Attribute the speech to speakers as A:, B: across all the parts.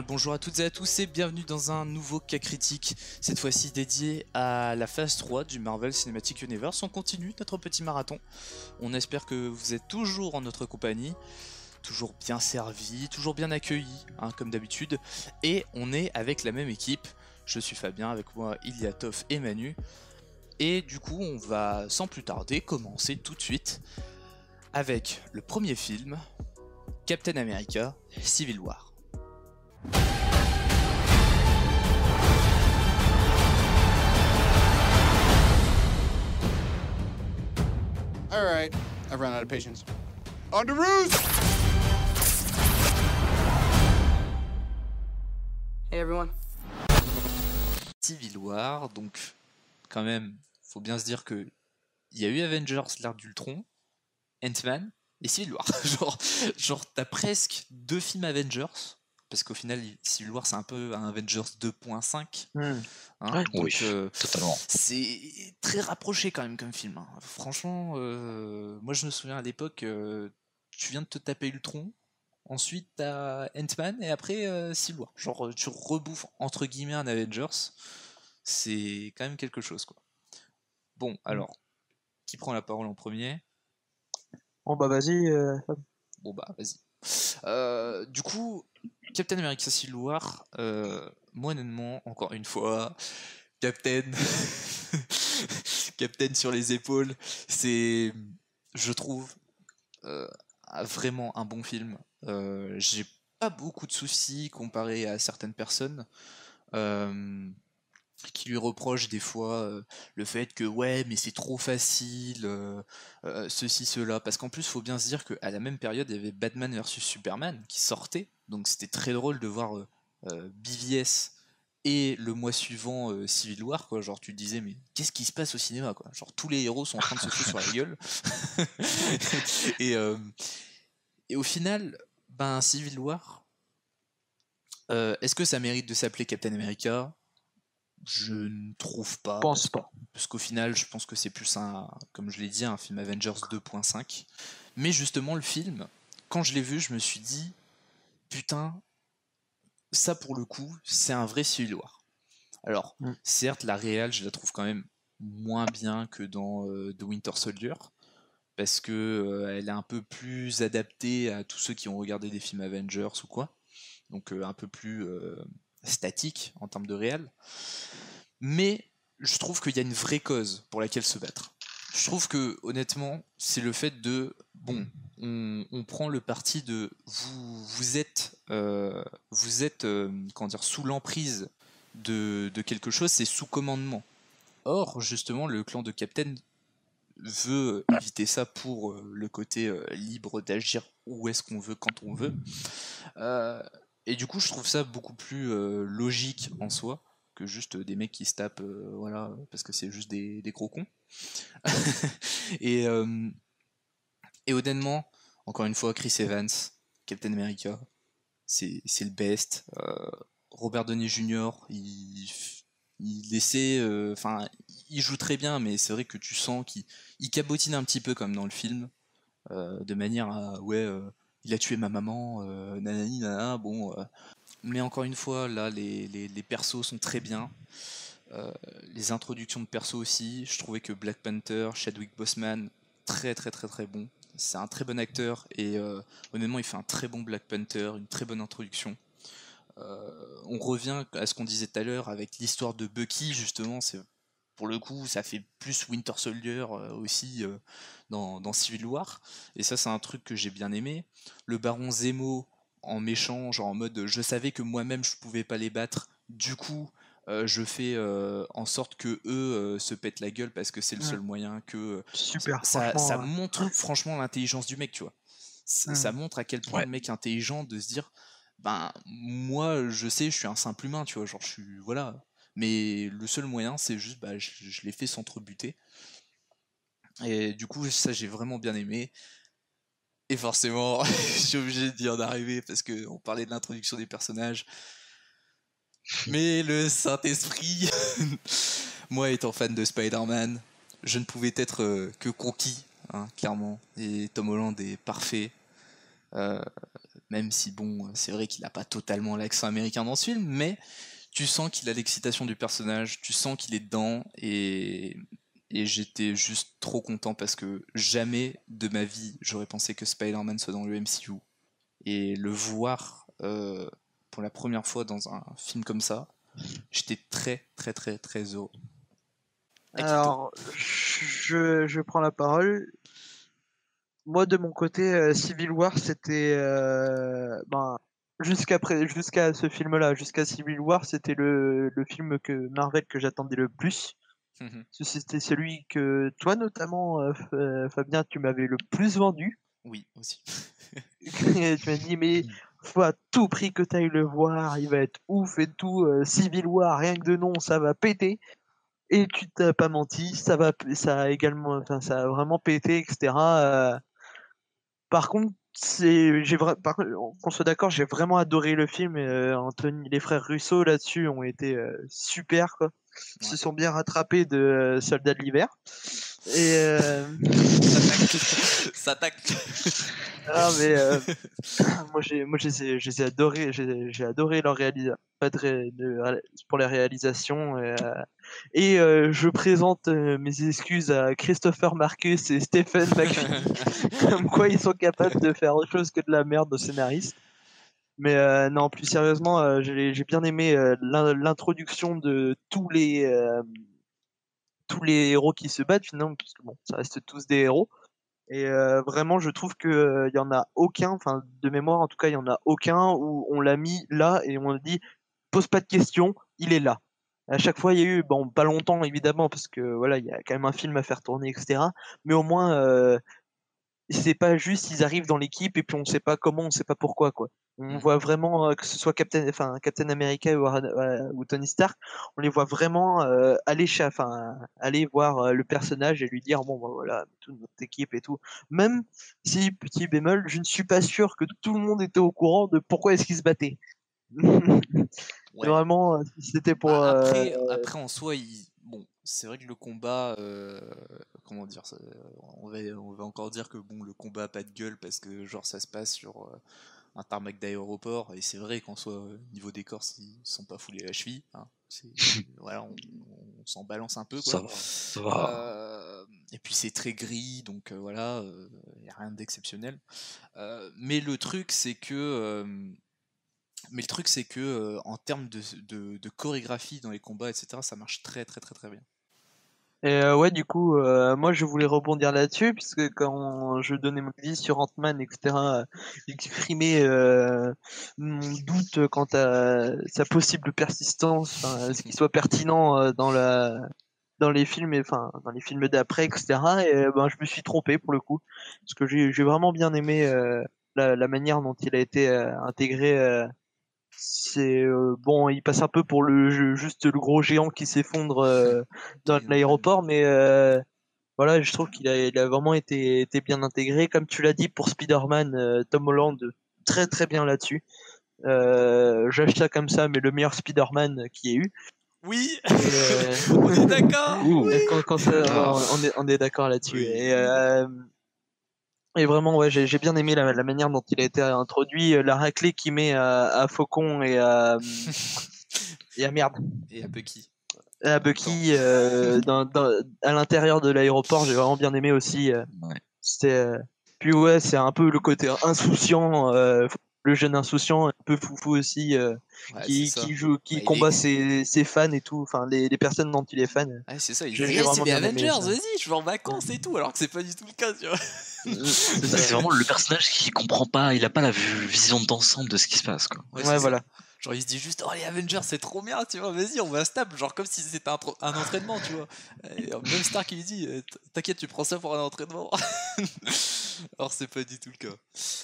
A: Bonjour à toutes et à tous et bienvenue dans un nouveau cas critique, cette fois-ci dédié à la phase 3 du Marvel Cinematic Universe. On continue notre petit marathon. On espère que vous êtes toujours en notre compagnie, toujours bien servi, toujours bien accueilli, hein, comme d'habitude. Et on est avec la même équipe. Je suis Fabien, avec moi Iliatov et Manu. Et du coup, on va sans plus tarder commencer tout de suite avec le premier film, Captain America Civil War.
B: All right, I've run out of patience. On to!
C: Hey everyone.
A: Civil War, donc quand même, faut bien se dire que il y a eu Avengers, l'ère d'Ultron, Ant-Man et Civil War. genre, genre t'as presque deux films Avengers, parce qu'au final, Civil War c'est un peu un Avengers 2.5. hein,
D: Ouais,
A: donc,
D: oui,
A: euh,
D: totalement.
A: c'est très rapproché quand même comme film. hein. Franchement, euh, moi je me souviens à l'époque, euh, tu viens de te taper Ultron, ensuite t'as Ant-Man et après euh, Civil War. Genre tu rebouffes entre guillemets un Avengers, c'est quand même quelque chose quoi. Bon, alors, qui prend la parole en premier?
E: Bon bah vas-y, euh, Fab.
A: Bon bah vas-y. Euh, du coup, Captain America Civil War, euh, moi honnêtement, encore une fois, Captain, Captain sur les épaules, c'est, je trouve, euh, vraiment un bon film. Euh, J'ai pas beaucoup de soucis comparé à certaines personnes. euh, qui lui reprochent des fois le fait que ouais mais c'est trop facile ceci cela parce qu'en plus faut bien se dire qu'à la même période il y avait Batman vs Superman qui sortait donc c'était très drôle de voir euh, euh, BVS et le mois suivant euh, Civil War quoi. Genre tu te disais mais qu'est-ce qui se passe au cinéma quoi? Genre tous les héros sont en train de se foutre sur la gueule. Et euh, et au final ben Civil War euh, est-ce que ça mérite de s'appeler Captain America? Je ne trouve pas.
E: Je pense pas.
A: parce qu'au final, je pense que c'est plus un, comme je l'ai dit, un film Avengers 2.5. Mais justement, le film, quand je l'ai vu, je me suis dit, putain, ça pour le coup, c'est un vrai Civil War. Alors,
E: Mm.
A: certes, la réelle, je la trouve quand même moins bien que dans euh, The Winter Soldier, parce que euh, elle est un peu plus adaptée à tous ceux qui ont regardé des films Avengers ou quoi. Donc euh, un peu plus euh, statique en termes de réel. Mais je trouve qu'il y a une vraie cause pour laquelle se battre. Je trouve que honnêtement, c'est le fait de bon, on, prend le parti de vous, vous êtes, euh, vous êtes, euh, comment dire, sous l'emprise de, de quelque chose, c'est sous commandement. Or, justement, le clan de Captain veut éviter ça pour euh, le côté libre d'agir où est-ce qu'on veut quand on veut. Et du coup, je trouve ça beaucoup plus logique en soi que juste des mecs qui se tapent, euh, voilà, parce que c'est juste des, des gros cons. et, euh, honnêtement, encore une fois, Chris Evans, Captain America, c'est le best. Euh, Robert Downey Jr., il, il euh, enfin, il joue très bien, mais c'est vrai que tu sens qu'il il cabotine un petit peu comme dans le film, de manière à, ouais, il a tué ma maman, nanani, nanana, bon. Mais encore une fois, là, les, les, persos sont très bien. Euh, les introductions de persos aussi. Je trouvais que Black Panther, Chadwick Boseman, très très très très bon. C'est un très bon acteur et euh, honnêtement, il fait un très bon Black Panther, une très bonne introduction. Euh, on revient à ce qu'on disait tout à l'heure avec l'histoire de Bucky, justement. C'est pour le coup, ça fait plus Winter Soldier aussi dans, dans Civil War. Et ça, c'est un truc que j'ai bien aimé. Le Baron Zemo en méchant, genre en mode je savais que moi-même je pouvais pas les battre, du coup euh, je fais euh, en sorte que eux euh, se pètent la gueule parce que c'est le
E: Ouais.
A: seul moyen que
E: Super.
A: ça,
E: franchement,
A: ça montre franchement l'intelligence du mec, tu vois. Ça, ça montre à quel point
C: Ouais.
A: le mec est intelligent de se dire ben moi je sais je suis un simple humain tu vois genre je suis voilà mais le seul moyen c'est juste bah, je, je l'ai fait s'entrebuter et du coup ça j'ai vraiment bien aimé et forcément je suis obligé d'y en arriver parce que on parlait de l'introduction des personnages. Mais le Saint-Esprit moi étant fan de Spider-Man je ne pouvais être euh, que conquis hein, clairement. Et Tom Holland est parfait. Euh, même si bon, c'est vrai qu'il n'a pas totalement l'accent américain dans ce film, mais tu sens qu'il a l'excitation du personnage, tu sens qu'il est dedans, et, et j'étais juste trop content parce que jamais de ma vie j'aurais pensé que Spider-Man soit dans le MCU, et le voir euh, pour la première fois dans un film comme ça, j'étais très très très très heureux.
E: Alors, je, prends la parole. Moi, de mon côté, euh, Civil War, c'était. euh, ben, jusqu'à ce film-là, jusqu'à Civil War, c'était le, le film que Marvel que j'attendais le plus.
A: Mhm.
E: C'était celui que toi, notamment, euh, euh, Fabien, tu m'avais le plus vendu.
A: oui, aussi.
E: Tu m'as dit, mais faut à tout prix que tu ailles le voir, il va être ouf et tout. euh, Civil War, rien que de nom, ça va péter. Et tu t'as pas menti, ça va, ça a également, enfin, ça a vraiment pété, etc. euh. Par contre, c'est, j'ai qu'on soit d'accord, j'ai vraiment adoré le film. Anthony, les frères Russo là-dessus ont été super, quoi. Ils se
A: Ouais.
E: sont bien rattrapés de euh, Soldats de l'hiver. Et euh,
A: Ça tacle.
E: Ah mais euh, moi j'ai moi je les ai, je les ai adorés j'ai j'ai adoré leur réalisation pour les réalisations et, euh, et, euh, je présente euh, mes excuses à Christopher Marcus et Stephen McPhee comme quoi ils sont capables de faire autre chose que de la merde aux scénaristes mais euh, non plus sérieusement euh, j'ai bien aimé euh, l'in- l'introduction de tous les tous les héros qui se battent finalement puisque bon ça reste tous des héros et vraiment, je trouve que il y en a aucun, enfin de mémoire en tout cas, il y en a aucun où on l'a mis là et on dit pose pas de questions, il est là. À chaque fois, il y a eu, bon, pas longtemps évidemment parce que voilà, il y a quand même un film à faire tourner, etc. Mais au moins, c'est pas juste ils arrivent dans l'équipe et puis on sait pas comment, on sait pas pourquoi quoi. On
A: Mhm.
E: voit vraiment euh, que ce soit Captain, enfin Captain America ou, euh, ou Tony Stark, on les voit vraiment euh, aller, enfin aller voir euh, le personnage et lui dire bon bah, voilà toute notre équipe et tout. Même si petit bémol, je ne suis pas sûr que tout le monde était au courant de pourquoi est-ce qu'ils se battaient.
A: Ouais.
E: Vraiment, c'était pour.
A: Bah, après, après, en soi, il... c'est vrai que le combat, euh, comment dire, ça, on, va, on va encore dire que bon, le combat a pas de gueule parce que genre ça se passe sur euh, un tarmac d'aéroport et c'est vrai qu'en soi, euh, niveau décor, ils sont pas foulés à la cheville. hein. Voilà, on, on s'en balance un peu. Quoi.
C: Ça va, ça va.
A: Euh, et puis c'est très gris, donc voilà, il n'y a rien d'exceptionnel. Mais le truc, c'est que, mais le truc, c'est que euh, en termes de, de- de chorégraphie dans les combats, etc., ça marche très très très très bien.
E: Et euh, ouais, du coup, euh, moi je voulais rebondir là-dessus, puisque quand je donnais mon avis sur Ant-Man, etc., euh, j'exprimais euh, mon doute quant à sa possible persistance, à ce qu'il soit pertinent euh, dans la dans les films, enfin dans les films d'après, etc. Et ben je me suis trompé pour le coup, parce que j'ai vraiment bien aimé euh, la, la manière dont il a été intégré. C'est euh, bon, il passe un peu pour le jeu- juste le gros géant qui s'effondre euh, dans
A: Oui,
E: l'aéroport, mais euh, voilà, je trouve qu'il a, il a vraiment été, été bien intégré. Comme tu l'as dit pour Spider-Man, euh, Tom Holland, très très bien là-dessus. Euh, J'achète ça comme ça, mais le meilleur Spider-Man qui ait eu.
A: Oui,
E: euh,
A: on est d'accord.
E: Quand, quand ça- on, on est, on est d'accord là-dessus.
A: Oui.
E: Et, euh, et vraiment, ouais, j'ai j'ai bien aimé la, la manière dont il a été introduit, euh, la raclée qu'il met à, à Faucon et à, et à merde,
A: Et à Bucky.
E: à Bucky euh, dans, dans- à l'intérieur de l'aéroport. J'ai vraiment bien aimé aussi. euh,
C: Ouais.
E: C'était. euh, Puis ouais, c'est un peu le côté insouciant, euh, le jeune insouciant, un peu foufou aussi, euh,
A: Ouais,
E: qui, qui joue, qui
A: Bah,
E: combat
A: est-
E: ses, ses fans et tout, enfin les, les personnes dont il est fan.
A: Ah, c'est ça, il
E: j'ai
A: Eh,
E: vraiment
A: c'est les Avengers, vas-y, je vais en vacances et tout, alors que c'est pas du tout le cas, tu vois.
E: C'est
C: vraiment le personnage qui comprend pas, il a pas la vision d'ensemble de ce qui se passe. Quoi.
A: Ouais,
E: Ouais, voilà.
A: ça. Genre, il se dit juste, oh les Avengers, c'est trop bien, tu vois, vas-y, on va se taper, genre comme si c'était un, entraînement, tu vois. Et même Stark, il lui dit, euh, t- t'inquiète, tu prends ça pour un entraînement. Alors, c'est pas du tout le cas.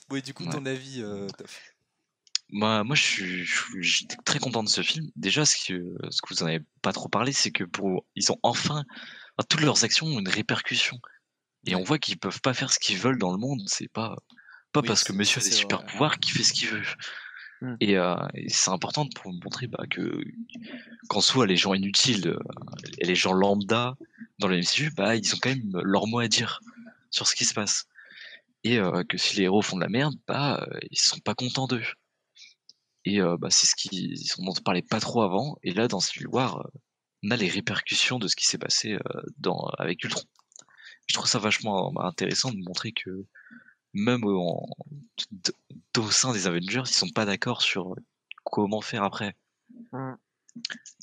A: Bon, et du coup,
C: Ouais.
A: ton avis, euh, Toph
C: Moi, moi je suis, je suis- j'étais très content de ce film. Déjà, ce que, ce que vous en avez pas trop parlé, c'est que pour, ils ont enfin, enfin, toutes leurs actions ont une répercussion. Et on voit qu'ils peuvent pas faire ce qu'ils veulent dans le monde. C'est pas, pas
A: Oui,
C: parce que monsieur a des super pouvoirs qu'il fait ce qu'il veut.
E: Mm.
C: Et, euh, et c'est important pour montrer bah, que, qu'en soi, les gens inutiles euh, et les gens lambda dans le MCU, bah, ils ont quand même leur mot à dire sur ce qui se passe. Et euh, que si les héros font de la merde, bah, ils sont pas contents d'eux. Et bah, c'est ce qui, on n'en parlait pas trop avant. Et là, dans Civil War, euh, on a les répercussions de ce qui s'est passé avec Ultron. Je trouve ça vachement intéressant de montrer que même en, au sein des Avengers, ils sont pas d'accord sur comment faire après.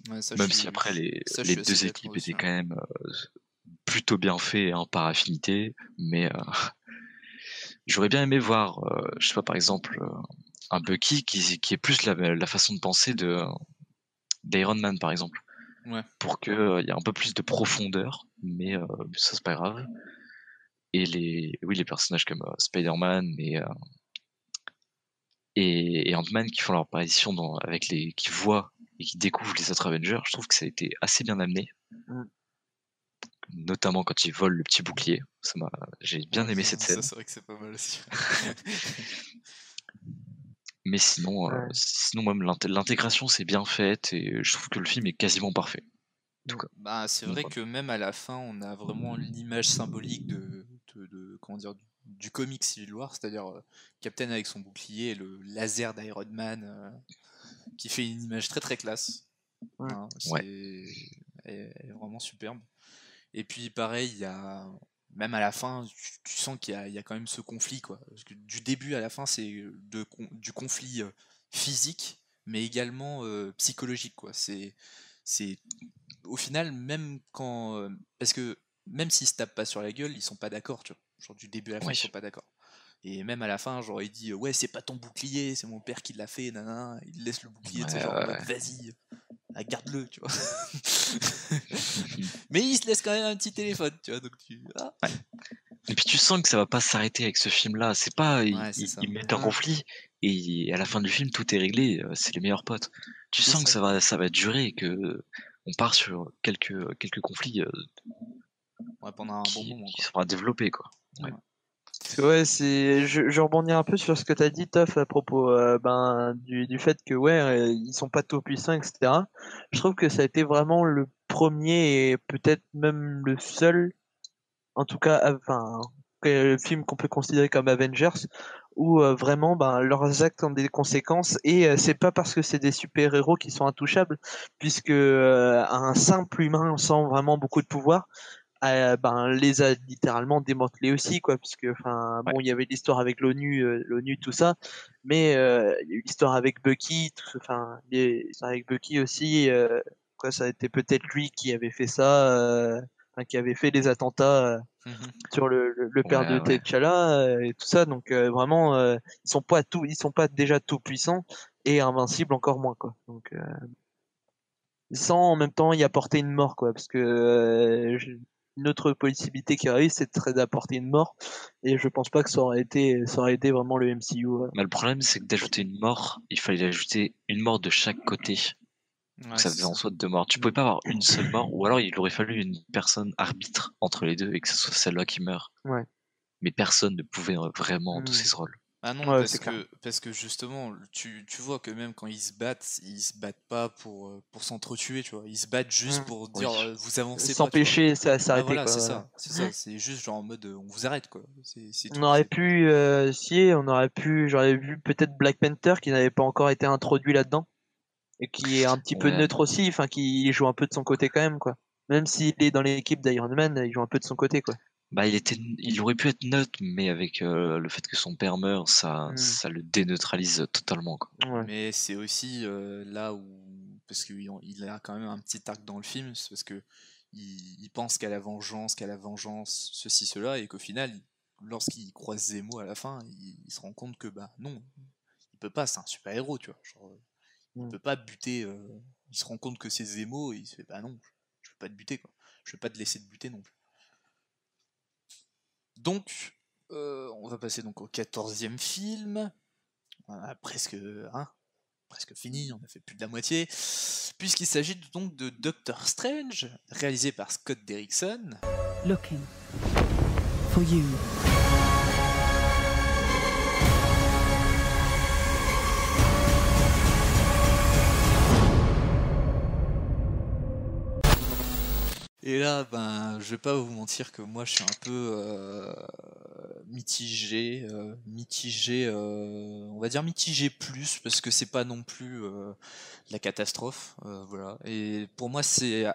A: Ouais, ça,
C: même si
A: suis-
C: après les,
A: ça,
C: deux équipes étaient quand même euh, plutôt bien faits hein, par affinité, mais euh, j'aurais bien aimé voir, euh, je sais pas par exemple, euh, un Bucky qui, qui est plus la, la façon de penser de d'Iron Man par exemple,
A: Ouais.
C: pour que euh, il y ait un peu plus de profondeur, mais ça c'est pas grave. Et les oui les personnages comme euh, Spider-Man et euh, et, et Ant-Man qui font leur apparition dans, avec les qui voient et qui découvrent les autres Avengers, je trouve que ça a été assez bien amené.
E: Mm.
C: Notamment quand ils volent le petit bouclier. Ça m'a, j'ai bien aimé cette scène.
A: c'est vrai que c'est pas mal aussi.
C: Mais sinon, euh,
E: Ouais.
C: sinon même l'int- l'intégration c'est bien faite et je trouve que le film est quasiment parfait. tout cas.
A: Bah, c'est vrai
C: voilà.
A: que même à la fin, on a vraiment l'image symbolique de- comment dire, du, du comic Civil War, c'est-à-dire euh, Captain avec son bouclier et le laser d'Iron Man euh, qui fait une image très très classe.
E: Ouais.
A: Hein,
C: Ouais.
A: c'est elle est- elle est vraiment superbe. Et puis pareil, il y a même à la fin, tu, tu sens qu'il y, a- il y a quand même ce conflit quoi. Parce que du début à la fin, c'est du conflit euh, physique, mais également euh, psychologique quoi. C'est c'est au final même quand parce que même s'ils se tapent pas sur la gueule, ils sont pas d'accord, tu vois. Genre du début à la fin,
C: Oui.
A: ils sont pas d'accord. Et même à la fin, genre il dit ouais c'est pas ton bouclier, c'est mon père qui l'a fait, nanana. Il laisse le bouclier, tu sais, genre
C: ouais,
A: vas-y, ah, garde-le, tu vois. Mais il se laisse quand même un petit téléphone, tu vois. Donc tu ah,
C: Et puis tu sens que ça va pas s'arrêter avec ce film-là. C'est pas, ils, ils mettent un conflit et à la fin du film tout est réglé. euh, C'est les meilleurs potes. Tu sens que
A: ça.
C: va, ça va durer et que on part sur quelques quelques conflits euh,
A: ouais, pendant un bon
C: qui,
A: moment.
C: qui
A: Quoi.
C: à développer quoi.
E: Que ouais, c'est, je, rebondis un peu sur ce que tu as dit, Toff, à propos euh, ben, du, du fait que ouais, euh, ils sont pas tout puissants, etc. Je trouve que ça a été vraiment le premier et peut-être même le seul, en tout cas, enfin, que- film qu'on peut considérer comme Avengers, où euh, vraiment ben, leurs actes ont des conséquences et euh, c'est pas parce que c'est des super-héros qui sont intouchables, puisque un simple humain sans vraiment beaucoup de pouvoir euh, ben, les a littéralement démantelés aussi, quoi, puisque, enfin, bon, il y avait l'histoire avec l'ONU, euh, l'ONU, tout ça, mais euh, il y a eu l'histoire avec Bucky, enfin, l'histoire avec Bucky aussi, quoi, ça a été peut-être lui qui avait fait ça, qui avait fait les attentats
A: Mhm.
E: sur le, le, le père
C: Ouais,
E: de
C: ouais.
E: T'Challa et tout ça, donc vraiment, ils sont pas tout, ils sont pas déjà tout puissants et invincibles encore moins, quoi. Donc, sans en même temps y apporter une mort, quoi, parce que euh, je- une autre possibilité qui arrive, c'est très d'apporter une mort, et je pense pas que ça aurait été, ça aurait été vraiment le MCU. ouais.
C: Mais le problème c'est que d'ajouter une mort, il fallait ajouter une mort de chaque côté.
A: Ouais,
C: Donc ça faisait en soi deux morts. Tu pouvais pas avoir une seule mort, ou alors il aurait fallu une personne arbitre entre les deux et que ce soit celle-là qui meurt.
E: Ouais.
C: Mais personne ne pouvait vraiment endosser
E: Mm.
C: ce rôle.
A: Ah non, parce, que, parce que justement, tu, tu vois que même quand ils se battent, ils se battent pas pour, euh, pour s'entretuer, tu vois. Ils se battent juste
E: Mm.
A: pour dire euh, vous avancez.
E: S'empêcher, ça
A: Ah,
E: s'arrêter,
A: voilà,
E: quoi.
A: c'est ça, c'est juste genre en mode euh, on vous arrête quoi.
E: On aurait pu, euh, si, on aurait pu, j'aurais vu peut-être Black Panther qui n'avait pas encore été introduit là-dedans et qui est un petit peu neutre aussi, enfin qui joue un peu de son côté quand même, quoi. Même s'il est dans l'équipe d'Iron Man, il joue un peu de son côté, quoi.
C: Bah, il était, il aurait pu être neutre, mais avec euh, le fait que son père meurt, ça,
E: Mm.
C: ça le déneutralise totalement. Quoi.
E: Ouais.
A: Mais c'est aussi euh, là où parce qu'il il a quand même un petit arc dans le film, c'est parce que il, il pense qu'à la vengeance, qu'à la vengeance, ceci cela, et qu'au final, il- lorsqu'il croise Zemo à la fin, il, il se rend compte que bah non, il peut pas, c'est un super héros, tu vois. Genre, Il
E: Mm.
A: peut pas buter. euh, il se rend compte que c'est Zemo et il se fait bah non, je peux pas te buter quoi. Je vais pas te laisser te buter non plus. Donc, euh, on va passer donc au quatorzième film. On presque, hein, presque fini, on a fait plus de la moitié. Puisqu'il s'agit donc de Doctor Strange, réalisé par Scott Derrickson.
D: looking for you.
A: Et là, ben, je vais pas vous mentir que moi, je suis un peu euh, mitigé, euh, mitigé, euh, on va dire mitigé plus parce que c'est pas non plus la catastrophe, voilà. Et pour moi, c'est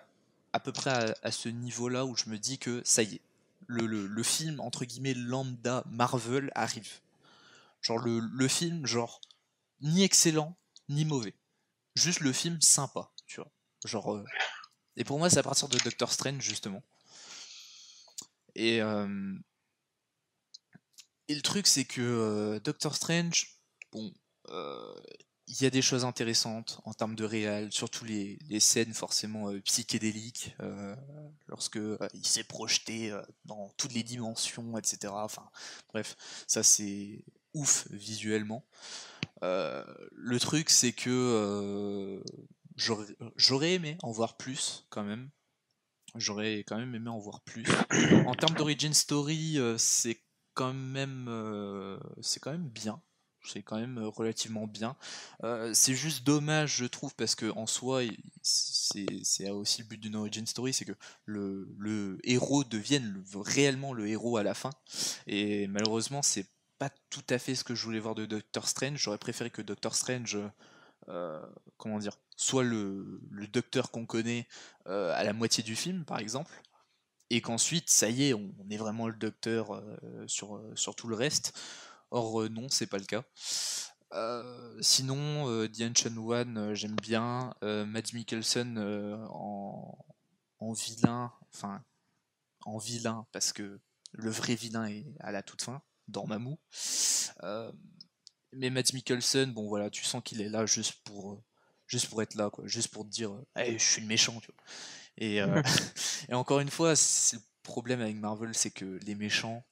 A: à, peu près à, ce niveau-là où je me dis que ça y est, le, le, le film entre guillemets lambda Marvel arrive. Genre le, le film, genre ni excellent ni mauvais, juste le film sympa, tu vois. Genre et pour moi, c'est à partir de Doctor Strange, justement. Et, euh, le truc, c'est que euh, Doctor Strange, bon, euh, il y a des choses intéressantes en termes de réal, surtout les, les scènes forcément psychédéliques, lorsque il s'est projeté dans toutes les dimensions, etc. Enfin, bref, ça c'est ouf visuellement. Le truc, c'est que j'aurais j'aurais aimé en voir plus quand même. J'aurais quand même aimé en voir plus. En termes d'origin story, euh, c'est quand même euh, c'est quand même bien. C'est quand même euh, relativement bien. Euh, c'est juste dommage, je trouve, parce que en soi, c'est aussi le but d'une origin story, c'est que le, le héros devienne le- réellement le héros à la fin. Et malheureusement, c'est pas tout à fait ce que je voulais voir de Doctor Strange. J'aurais préféré que Doctor Strange, euh, comment dire, soit le, docteur qu'on connaît euh, à la moitié du film, par exemple, et qu'ensuite, ça y est, on, est vraiment le docteur euh, sur, euh, sur tout le reste. Or, non, c'est pas le cas. Sinon, Ancient One, euh, j'aime bien. Mads Mikkelsen en, vilain, enfin, en vilain, parce que le vrai vilain est à la toute fin, dans Mamou. Mais Mads Mikkelsen, bon voilà, tu sens qu'il est là juste pour, juste pour être là, quoi, juste pour te dire, Hey, je suis le méchant, tu vois. Et, euh, et encore une fois, c'est le problème avec Marvel, c'est que les méchants,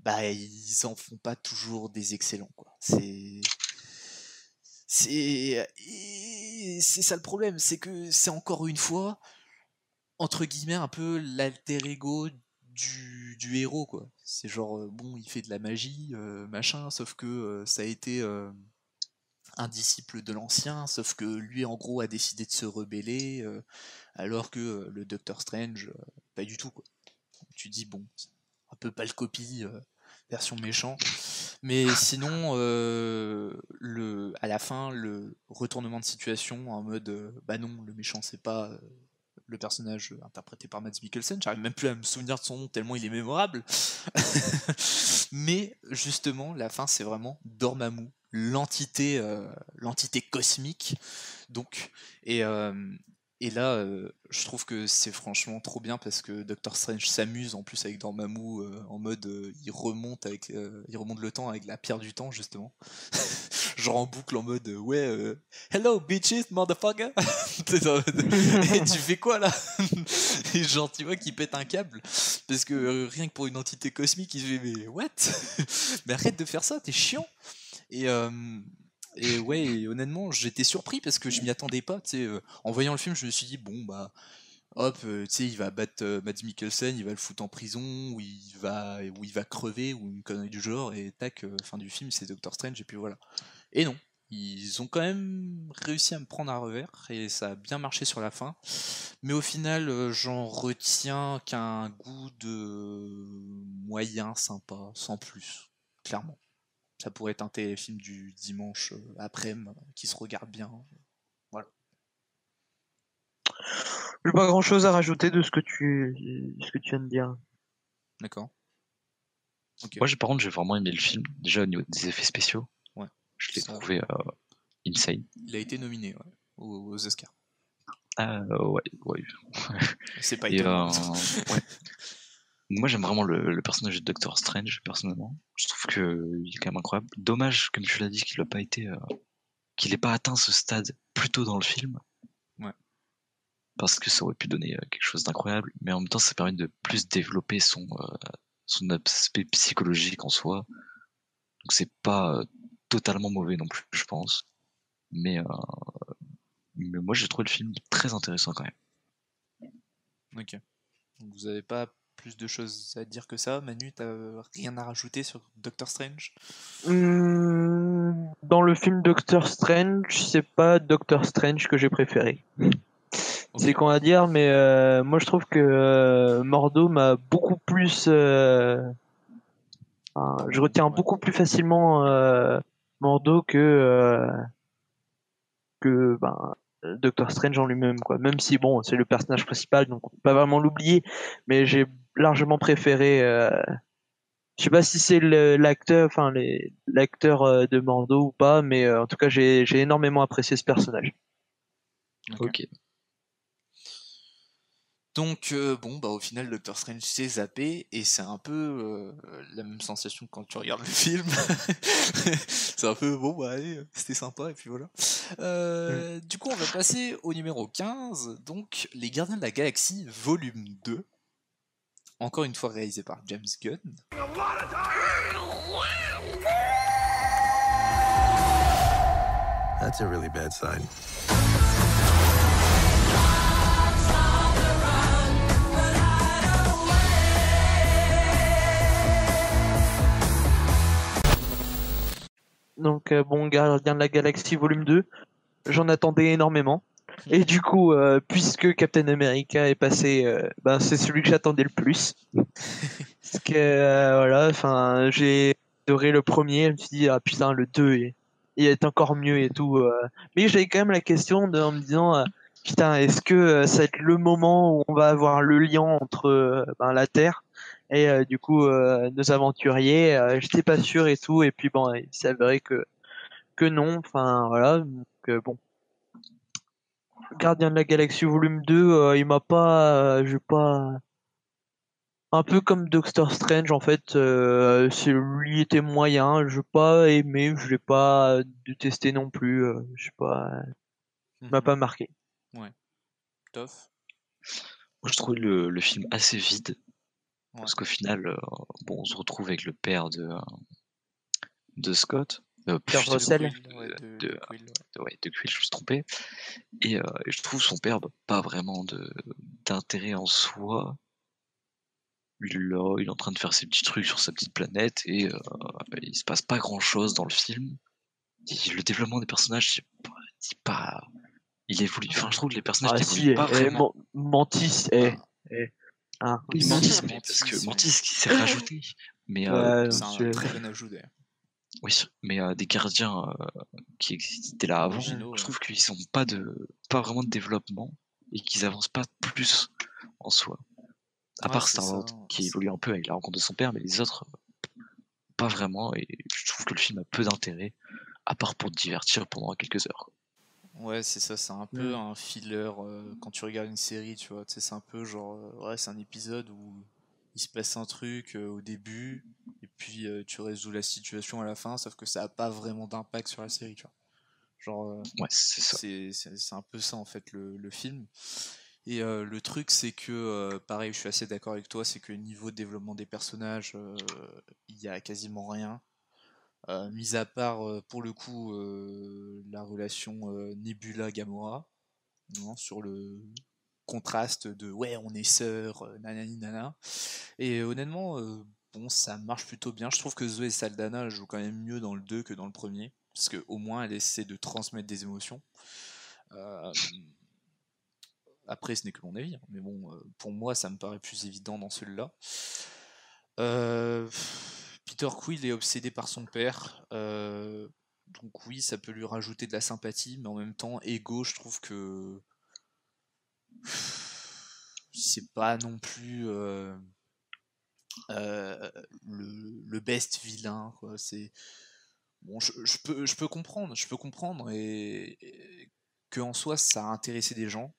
A: bah, ils en font pas toujours des excellents, quoi. C'est, c'est, c'est ça le problème, c'est que c'est encore une fois, entre guillemets, un peu l'alter ego du, du héros, quoi. C'est genre, euh, bon, il fait de la magie, euh, machin, sauf que euh, ça a été un disciple de l'ancien, sauf que lui, en gros, a décidé de se rebeller, euh, alors que euh, le Docteur Strange, euh, pas du tout, quoi. Tu dis, bon, un peu pas le copie, version méchant. Mais sinon, le, à la fin, le retournement de situation en mode, bah non, le méchant, c'est pas le personnage interprété par Mads Mikkelsen. J'arrive même plus à me souvenir de son nom tellement il est mémorable. Mais justement, la fin, c'est vraiment Dormammu, l'entité, euh, l'entité cosmique. Donc, et, euh, là, euh, je trouve que c'est franchement trop bien parce que Doctor Strange s'amuse en plus avec Dormammu en mode il remonte avec il remonte le temps avec la pierre du temps justement. Genre en boucle en mode ouais hello bitches motherfucker. Tu fais quoi là? Et genre tu vois qu'il pète un câble parce que rien que pour une entité cosmique il se fait mais what? Mais arrête de faire ça, t'es chiant. Et et ouais, honnêtement, j'étais surpris parce que je m'y attendais pas. euh, en voyant le film, je me suis dit, bon, bah, hop, euh, il va battre euh, Mads Mikkelsen, il va le foutre en prison, ou il va, ou il va crever, ou une connerie du genre, et tac, euh, fin du film, c'est Doctor Strange, et puis voilà. Et non, ils ont quand même réussi à me prendre à revers, et ça a bien marché sur la fin. Mais au final, j'en retiens qu'un goût de moyen sympa, sans plus, clairement. Ça pourrait être un téléfilm du dimanche euh, après-midi qui se regarde bien.
E: J'ai pas grand chose à rajouter de ce que tu, ce que tu viens de dire.
A: D'accord Ok.
C: Moi, j'ai- par contre, j'ai vraiment aimé le film. Déjà, au niveau des effets spéciaux,
A: Ouais.
C: je l'ai trouvé euh, insane.
A: Il a été nominé ouais, aux, aux Oscars.
C: Ah, ouais, ouais.
A: C'est pas étonnant.
C: euh, ouais. Moi, j'aime vraiment le, le personnage de Doctor Strange, personnellement. Je trouve qu'il est quand même incroyable. Dommage, comme tu l'as dit, qu'il n'a pas été euh, qu'il n'ait pas atteint ce stade plus tôt dans le film.
A: Ouais.
C: Parce que ça aurait pu donner euh, quelque chose d'incroyable, mais en même temps, ça permet de plus développer son, euh, son aspect psychologique en soi. Donc c'est pas euh, totalement mauvais non plus, je pense. Mais, euh, mais moi, j'ai trouvé le film très intéressant quand même.
A: Ok. Donc vous avez pas plus de choses à dire que ça Manu, t'as rien à rajouter sur Doctor Strange?
E: Hmm, Dans le film Doctor Strange, c'est pas Doctor Strange que j'ai préféré. C'est qu'on va dire, mais euh, moi je trouve que euh, Mordo m'a beaucoup plus. euh, je retiens
A: Ouais.
E: beaucoup plus facilement Mordo que que ben, Doctor Strange en lui-même, quoi. Même si bon, c'est le personnage principal, donc on peut pas vraiment l'oublier, mais j'ai largement préféré. euh, je sais pas si c'est l'acteur, enfin l'acteur euh, de Mordo ou pas, mais euh, en tout cas j'ai j'ai énormément apprécié ce personnage.
C: Ok.
A: Donc euh, bon bah au final Doctor Strange s'est zappé et c'est un peu euh, la même sensation que quand tu regardes le film. c'est un peu bon bah allez c'était sympa et puis voilà. Euh, Du coup on va passer au numéro 15 donc Les Gardiens de la Galaxie volume 2. Encore une fois réalisé par James Gunn.
F: That's a really bad sign.
E: Donc euh, bon, Gardien de la Galaxie volume 2, j'en attendais énormément. Et du coup, euh, puisque Captain America est passé, euh, ben, c'est celui que j'attendais le plus. Parce que euh, voilà, enfin, j'ai adoré le premier, je me suis dit ah putain le 2 est, il est encore mieux et tout. euh. Mais j'avais quand même la question de, en me disant euh, putain est-ce que ça va être le moment où on va avoir le lien entre ben, la Terre et euh, du coup euh, nos aventuriers euh, J'étais pas sûr et tout et puis bon il avéré que que non. Enfin voilà donc bon. Gardien de la Galaxie volume 2, euh, il m'a pas, euh, j'ai pas, un peu comme Doctor Strange en fait, euh, c'est lui était moyen, je pas aimé, je l'ai pas détesté non plus, euh, je sais pas, il m'a pas marqué.
A: Toff?
C: Moi, je trouvais le, le film assez vide.
A: Ouais.
C: Parce qu'au final, euh, bon, on se retrouve avec le père de, euh, de Scott. Euh, putain,
E: Russell.
A: Quill, ouais, de,
C: de-
A: de Quill, ouais.
C: de- ouais, de Quill, je me suis trompé. Et, euh, et je trouve son père bah, pas vraiment de d'intérêt en soi. Il, est là, il est en train de faire ses petits trucs sur sa petite planète et euh, il se passe pas grand chose dans le film. Et le développement des personnages, c'est pas, il évolue. Enfin, je trouve que les personnages
E: Ah si,
C: pas
E: eh,
C: vraiment.
E: Man- Mantis, eh, eh.
C: Oui, Mantis, mais parce
A: Mantis,
C: que. Mantis qui s'est rajouté. Mais euh,
E: Ouais,
A: C'est un très bon ajout d'ailleurs.
C: Oui, mais euh, des gardiens euh, qui existaient là avant, je
A: ouais.
C: trouve qu'ils ont pas de pas vraiment de développement et qu'ils avancent pas plus en soi. À
A: Ouais,
C: part
A: c'est
C: Star qui évolue un peu avec la rencontre de son père, mais les autres pas vraiment. Et je trouve que le film a peu d'intérêt, à part pour te divertir pendant quelques heures. quoi.
A: Ouais, c'est ça, c'est un peu
E: Mm.
A: un filler euh, quand tu regardes une série, tu vois. Tu sais, c'est un peu genre, ouais, c'est un épisode où il se passe un truc euh, au début, et puis euh, tu résous la situation à la fin, sauf que ça a pas vraiment d'impact sur la série, tu vois. Genre, euh,
C: Ouais, c'est
A: un peu ça en fait le, le film. Et euh, le truc, c'est que, euh, pareil, je suis assez d'accord avec toi, c'est que niveau de développement des personnages, euh, il y a quasiment rien. Euh, mis à part, euh, pour le coup, euh, la relation euh, Nebula-Gamora, non, sur le contraste de ouais, on est sœurs, euh, nanani nana. Et honnêtement, euh, bon, ça marche plutôt bien. Je trouve que Zoé Saldana joue quand même mieux dans le 2 que dans le premier, parce qu'au moins elle essaie de transmettre des émotions. Euh, après, ce n'est que mon avis, hein, mais bon, pour moi, ça me paraît plus évident dans celui-là. Peter Quill est obsédé par son père, donc oui, ça peut lui rajouter de la sympathie, mais en même temps, Ego, je trouve que c'est pas non plus euh, euh, le, le best vilain, quoi. C'est bon, je, je peux, je peux comprendre, je peux comprendre et, et que en soi, ça a intéressé des gens.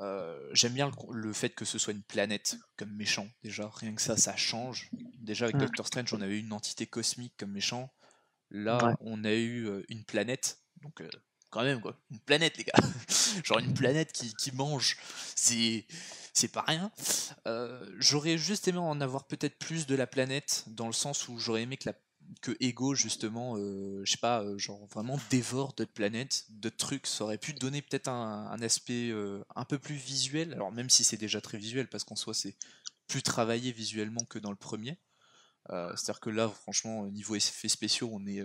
A: Euh, J'aime bien le, le fait que ce soit une planète comme méchant, déjà, rien que ça, ça change. Déjà, avec. Doctor Strange, on avait eu une entité cosmique comme méchant. Là,
E: Ouais.
A: on a eu une planète, Donc, quand même, quoi. Une planète, les gars. Genre une planète qui, qui mange. C'est. C'est pas rien. Euh, j'aurais juste aimé en avoir peut-être plus de la planète, dans le sens où j'aurais aimé que, la, que Ego, justement, euh, je sais pas, euh, genre vraiment dévore d'autres planètes, d'autres trucs. Ça aurait pu donner peut-être un, aspect euh, un peu plus visuel. Alors, même si c'est déjà très visuel, parce qu'en soi, c'est plus travaillé visuellement que dans le premier. C'est-à-dire que là, franchement, au niveau effets spéciaux, on est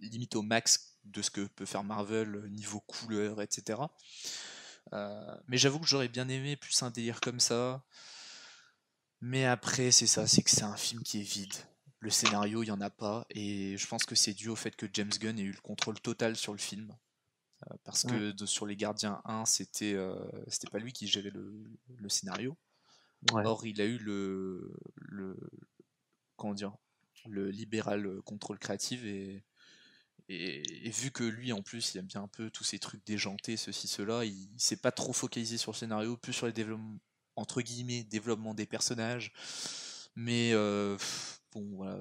A: limite au max de ce que peut faire Marvel, euh, niveau couleur, etc. Euh, mais j'avoue que j'aurais bien aimé plus un délire comme ça. Mais après, c'est ça, c'est que c'est un film qui est vide. Le scénario, il n'y en a pas. Et je pense que c'est dû au fait que James Gunn ait eu le contrôle total sur le film. Euh, parce que de- sur Les Gardiens 1, c'était euh, c'était pas lui qui gérait le, le scénario.
E: Ouais.
A: Or, il a eu le, le comment dire, le libéral contrôle créatif et, et, vu que lui en plus il aime bien un peu tous ces trucs déjantés, ceci, cela, il, s'est pas trop focalisé sur le scénario, plus sur les développements entre guillemets développement des personnages. Mais euh, bon voilà,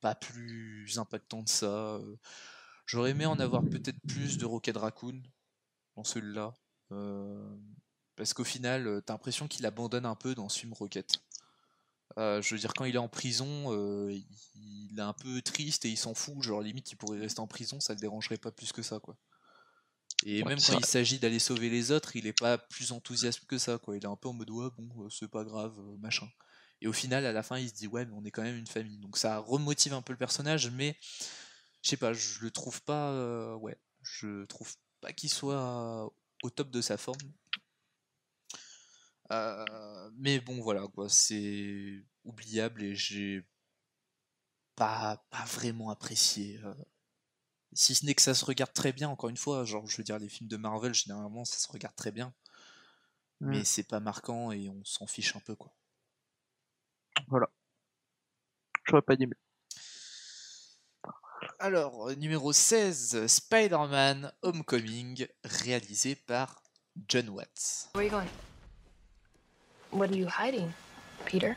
A: pas plus impactant que ça. J'aurais aimé en avoir peut-être plus de Rocket Raccoon dans celui-là. euh, parce qu'au final, t'as l'impression qu'il abandonne un peu dans ce film Rocket. Euh, je veux dire, quand il est en prison, euh, il, il est un peu triste et il s'en fout. Genre, limite, il pourrait rester en prison, ça le dérangerait pas plus que ça, quoi. Et
C: Ouais,
A: même quand il s'agit d'aller sauver les autres, il est pas plus enthousiaste que ça, quoi. Il est un peu en mode, ouais, bon, euh, c'est pas grave, machin. Et au final, à la fin, il se dit, ouais, mais on est quand même une famille. Donc ça remotive un peu le personnage, mais je sais pas, je le trouve pas, euh, ouais, je trouve pas qu'il soit au top de sa forme. Euh, mais bon, voilà, quoi, c'est oubliable et j'ai pas, pas vraiment apprécié. euh. Si ce n'est que ça se regarde très bien, encore une fois, genre, je veux dire, les films de Marvel, généralement, ça se regarde très bien, mais
E: Mm.
A: c'est pas marquant et on s'en fiche un peu, quoi.
E: J'aurais pas dit mieux.
A: Alors, euh, numéro 16, Spider-Man Homecoming, réalisé par John Watts.
F: Where are you going? What are you hiding, Peter?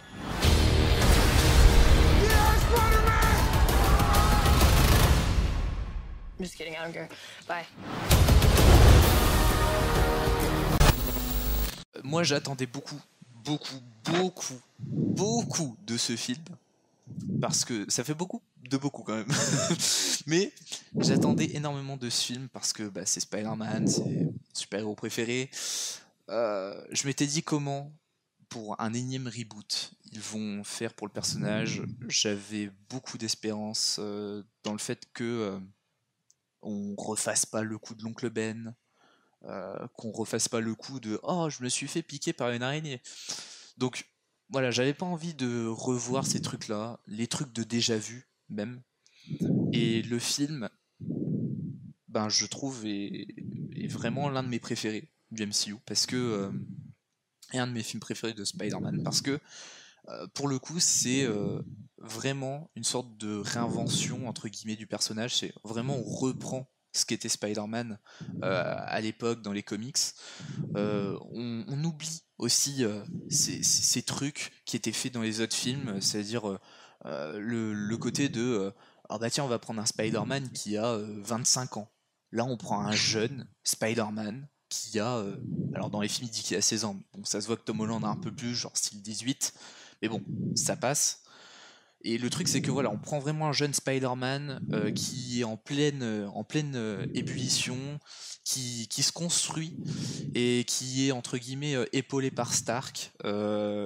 F: I'm just kidding, I don't care. Bye.
A: Moi, j'attendais beaucoup, beaucoup, beaucoup, beaucoup de ce film. Parce que ça fait beaucoup, de beaucoup quand même. Mais j'attendais énormément de ce film parce que bah, c'est Spider-Man, c'est mon super-héros préféré. Euh, je m'étais dit comment, pour un énième reboot, ils vont faire pour le personnage. J'avais beaucoup d'espérance euh, dans le fait que euh, on refasse pas le coup de l'oncle Ben, euh, qu'on refasse pas le coup de oh je me suis fait piquer par une araignée. Donc voilà, j'avais pas envie de revoir ces trucs-là, les trucs de déjà vu même. Et le film, ben je trouve est, vraiment l'un de mes préférés du MCU parce que un de mes films préférés de Spider-Man parce que euh, pour le coup c'est euh, vraiment une sorte de réinvention entre guillemets du personnage. C'est vraiment on reprend ce qu'était Spider-Man euh, à l'époque dans les comics. On, oublie aussi ces, trucs qui étaient faits dans les autres films, c'est-à-dire le, le côté de euh, ah bah tiens on va prendre un Spider-Man qui a euh, 25 ans. Là on prend un jeune Spider-Man qui a euh, alors dans les films il dit qu'il a 16 ans. Bon ça se voit que Tom Holland a un peu plus genre style 18, mais bon ça passe. Et le truc, c'est que voilà, on prend vraiment un jeune Spider-Man euh, qui est en pleine, euh, en pleine ébullition, qui, qui se construit et qui est entre guillemets épaulé par Stark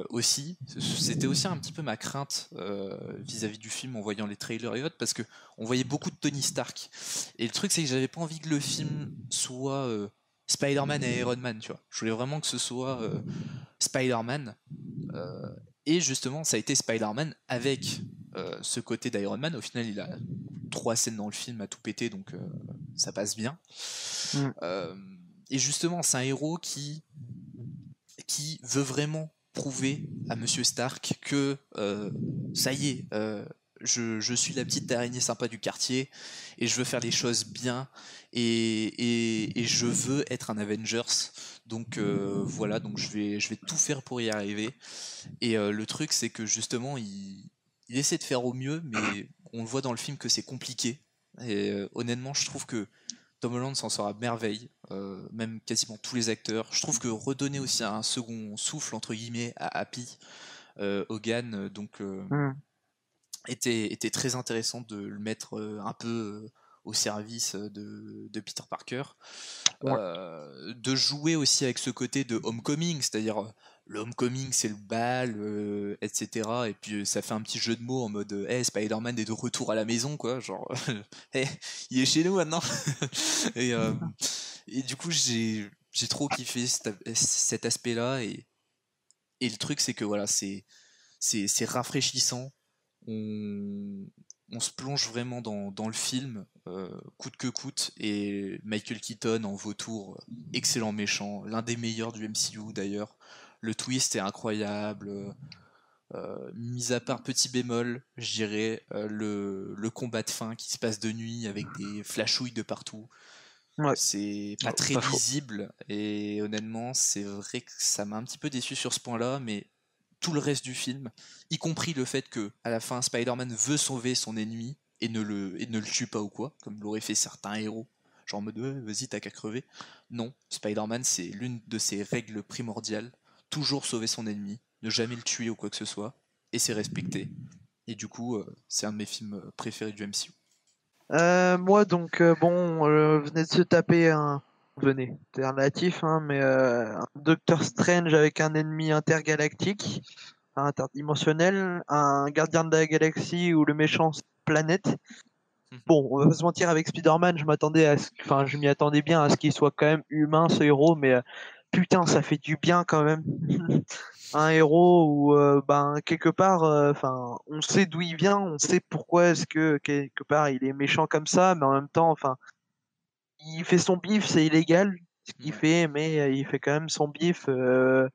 A: aussi. C'était aussi un petit peu ma crainte vis-à-vis du film en voyant les trailers et autres, parce que on voyait beaucoup de Tony Stark. Et le truc, c'est que j'avais pas envie que le film soit Spider-Man et Iron Man, tu vois. Je voulais vraiment que ce soit euh, Spider-Man. euh, et justement, ça a été Spider-Man avec euh, ce côté d'Iron Man. Au final, il a trois scènes dans le film à tout péter, donc ça passe bien.
E: Mm.
A: Et justement, c'est un héros qui, qui veut vraiment prouver à Monsieur Stark que ça y est, je, suis la petite araignée sympa du quartier et je veux faire les choses bien et, je veux être un Avengers. Donc euh, voilà, donc je vais, je vais tout faire pour y arriver. Et euh, le truc, c'est que justement, il, essaie de faire au mieux, mais on le voit dans le film que c'est compliqué. Et euh, honnêtement, je trouve que Tom Holland s'en sort à merveille, même quasiment tous les acteurs. Je trouve que redonner aussi un second souffle, entre guillemets, à Happy, Hogan, donc, euh,
E: Mm.
A: Était, était très intéressant de le mettre euh, un peu euh, au service de, de Peter Parker.
E: Ouais.
A: Euh, de jouer aussi avec ce côté de homecoming, c'est-à-dire euh, le homecoming c'est le bal, euh, etc. Et puis euh, ça fait un petit jeu de mots en mode euh, hey, Spider-Man est de retour à la maison, quoi. Genre, hey, il est chez nous maintenant. et, euh, et du coup, j'ai j'ai trop kiffé cet, cet aspect-là. Et, et le truc, c'est que voilà, c'est c'est c'est rafraîchissant. On, on se plonge vraiment dans, dans le film, euh, coûte que coûte, et Michael Keaton en vautour, excellent méchant, l'un des meilleurs du MCU d'ailleurs. Le twist est incroyable. Euh, mis à part petit bémol, je dirais euh, le, le combat de fin qui se passe de nuit avec des flashouilles de partout.
E: Ouais.
A: C'est pas très
C: pas faux.
A: lisible et honnêtement, c'est vrai que ça m'a un petit peu déçu sur ce point-là, mais tout le reste du film, y compris le fait que à la fin Spider-Man veut sauver son ennemi et ne le, ne tue pas ou quoi, comme l'auraient fait certains héros, genre en mode Ouais, vas-y t'as qu'à crever. Non, Spider-Man c'est l'une de ses règles primordiales, toujours sauver son ennemi, ne jamais le tuer ou quoi que ce soit, et c'est respecté. Et du coup, euh, c'est un de mes films préférés du MCU.
E: Euh, moi, donc, euh, bon, euh, venez de se taper un. Venez, c'est relatif, hein, mais euh, un Doctor Strange avec un ennemi intergalactique, interdimensionnel, un gardien de la galaxie ou le méchant Planète.
A: Mhm.
E: Bon, on va pas se mentir, avec Spider-Man, je m'attendais à ce... Enfin, je m'y attendais bien à ce qu'il soit quand même humain, ce héros, mais euh, putain, ça fait du bien quand même. un héros où, euh, ben, quelque part, euh, enfin, on sait d'où il vient, on sait pourquoi est-ce que quelque part il est méchant comme ça, mais en même temps, enfin, il fait son bif, c'est illégal ce qu'il
A: Ouais.
E: fait, mais euh, il fait quand même son bif. euh,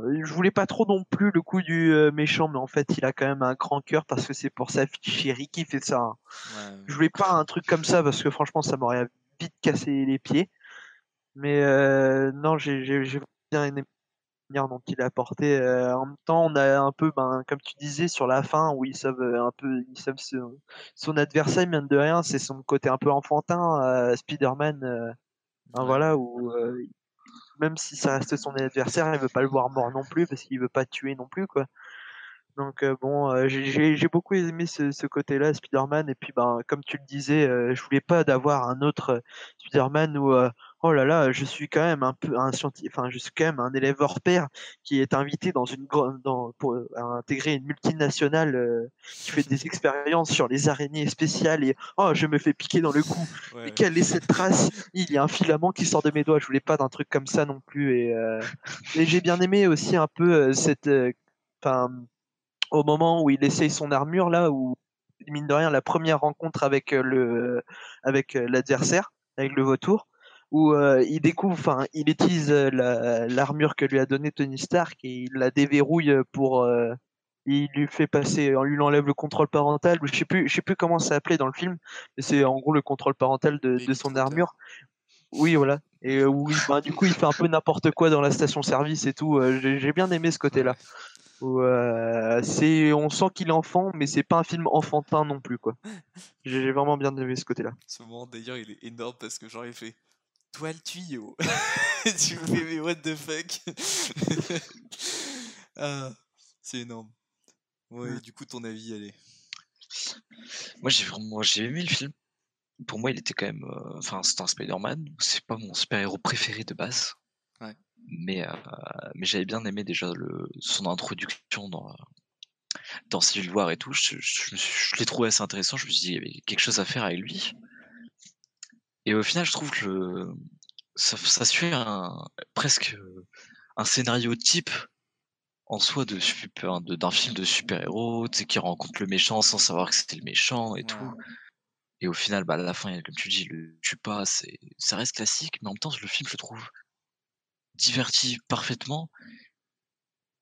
E: euh, Je voulais pas trop non plus le coup du euh, méchant, mais en fait, il a quand même un grand cœur parce que c'est pour sa fille chérie qui fait ça. hein.
A: Ouais,
E: Je voulais pas un truc comme ça parce que franchement, ça m'aurait vite cassé les pieds. Mais euh, non, j'ai bien aimé manière dont il a apporté. euh, en même temps, on a un peu, ben, comme tu disais, sur la fin, où ils savent euh, un peu, ils savent se- son adversaire, mine de rien, c'est son côté un peu enfantin, euh, Spider-Man. ben voilà, où même si ça reste son adversaire, il veut pas le voir mort non plus parce qu'il veut pas tuer non plus, quoi. Donc bon, j'ai- beaucoup aimé ce, ce côté-là, Spider-Man, et puis ben comme tu le disais, je voulais pas d'avoir un autre Spider-Man où oh là là, je suis quand même un peu un scientifique, enfin je suis quand même un élève hors pair qui est invité dans une grande dans pour euh, à intégrer une multinationale euh, qui fait des expériences sur les araignées spéciales et oh je me fais piquer dans le cou.
A: Ouais.
E: Mais quelle est cette trace? Il y a un filament qui sort de mes doigts. Je voulais pas d'un truc comme ça non plus. Et, euh, et j'ai bien aimé aussi un peu euh, cette, euh, enfin, au moment où il essaye son armure là, où mine de rien la première rencontre avec le, avec l'adversaire, avec le vautour, où euh, il découvre, enfin, il utilise euh, la- l'armure que lui a donnée Tony Stark et il la déverrouille pour euh, il lui fait passer, on lui enlève le contrôle parental, je sais plus, je sais plus comment ça s'appelait dans le film, mais c'est en gros le contrôle parental de, de son armure. Oui, voilà. Et oui, ben, du coup, il fait un peu n'importe quoi dans la station-service et tout. J'ai bien aimé ce côté-là. Où, euh, c'est, on sent qu'il est enfant, mais c'est pas un film enfantin non plus, quoi. J'ai j'ai vraiment bien aimé ce côté-là.
A: Ce moment d'ailleurs il est énorme parce que genre il fait Toi le tuyau Tu me fais mais what the fuck ah, C'est énorme. Ouais,
E: Mm.
A: du coup ton avis allez.
C: Moi, j'ai vraiment j'ai aimé le film. Pour moi, il était quand même. euh, Enfin, c'est un Spider-Man. C'est pas mon super-héros préféré de base.
A: Ouais.
C: Mais, euh, mais j'avais bien aimé déjà le, son introduction dans, dans Civil War et tout. Je, je l'ai trouvé assez intéressant. Je me suis dit, il y avait quelque chose à faire avec lui. Et au final, je trouve que le- ça, ça suit un, presque euh, un scénario type en soi de super, de- d'un film de super-héros, qui rencontre le méchant sans savoir que c'était le méchant et
A: Ouais.
C: tout. Et au final, bah, à la fin, comme tu dis, le tue pas, ça reste classique, mais en même temps, le film, je le trouve diverti parfaitement.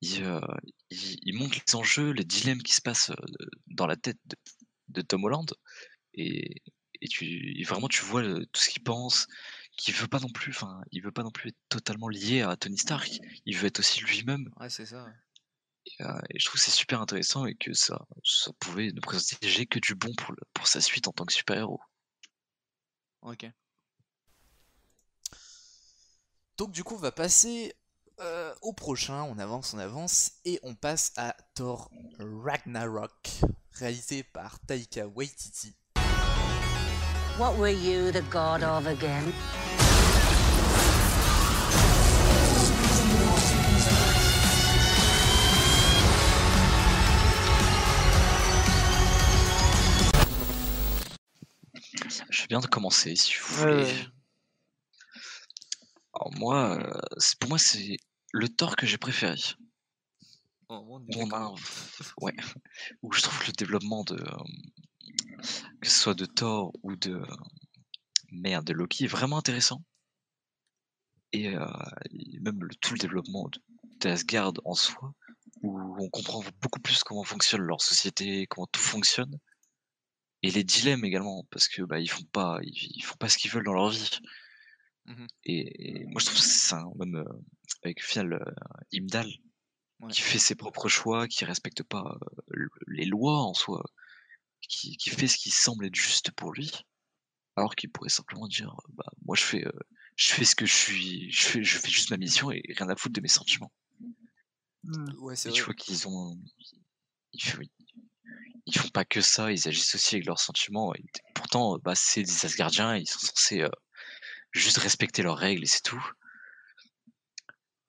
C: Il, euh, il, il montre les enjeux, les dilemmes qui se passent euh, dans la tête de, de Tom Holland. Et, et tu, et vraiment, tu vois le- tout ce qu'il pense, qu'il veut pas non plus, enfin, il veut pas non plus être totalement lié à Tony Stark. Il veut être aussi lui-même.
A: Ouais, c'est ça.
C: Et, euh, et je trouve que c'est super intéressant et que ça, ça pouvait ne présager que du bon pour, le- pour sa suite en tant que super-héros.
A: Ok. Donc du coup, on va passer euh, au prochain. On avance, on avance, et on passe à Thor Ragnarok, réalisé par Taika Waititi.
G: What were you the god of again?
C: Je vais bien commencer si vous voulez.
E: ouais.
C: Alors moi, euh, pour moi, c'est le Thor que j'ai préféré.
A: Oh, on
C: a ouais, où je trouve que le développement de euh, que ce soit de Thor ou de merde de Loki est vraiment intéressant. Et, euh, et même le, tout le développement de, d'Asgard en soi, où on comprend beaucoup plus comment fonctionne leur société, comment tout fonctionne, et les dilemmes également, parce que bah ils font pas ils, ils font pas ce qu'ils veulent dans leur vie.
A: Mhm.
C: Et, et moi je trouve que c'est ça, même euh, avec final euh, Imdal,
A: Ouais.
C: qui fait ses propres choix, qui respecte pas euh, le- les lois en soi, qui, qui fait ce qui semble être juste pour lui, alors qu'il pourrait simplement dire euh, bah moi je fais euh, je fais ce que je suis, je fais je fais juste ma mission et rien à foutre de mes sentiments.
A: Ouais, c'est
C: Et tu vois qu'ils ont ils, font- ils font pas que ça, ils agissent aussi avec leurs sentiments. Et pourtant, bah, c'est des Asgardiens, ils sont censés euh, juste respecter leurs règles et c'est tout.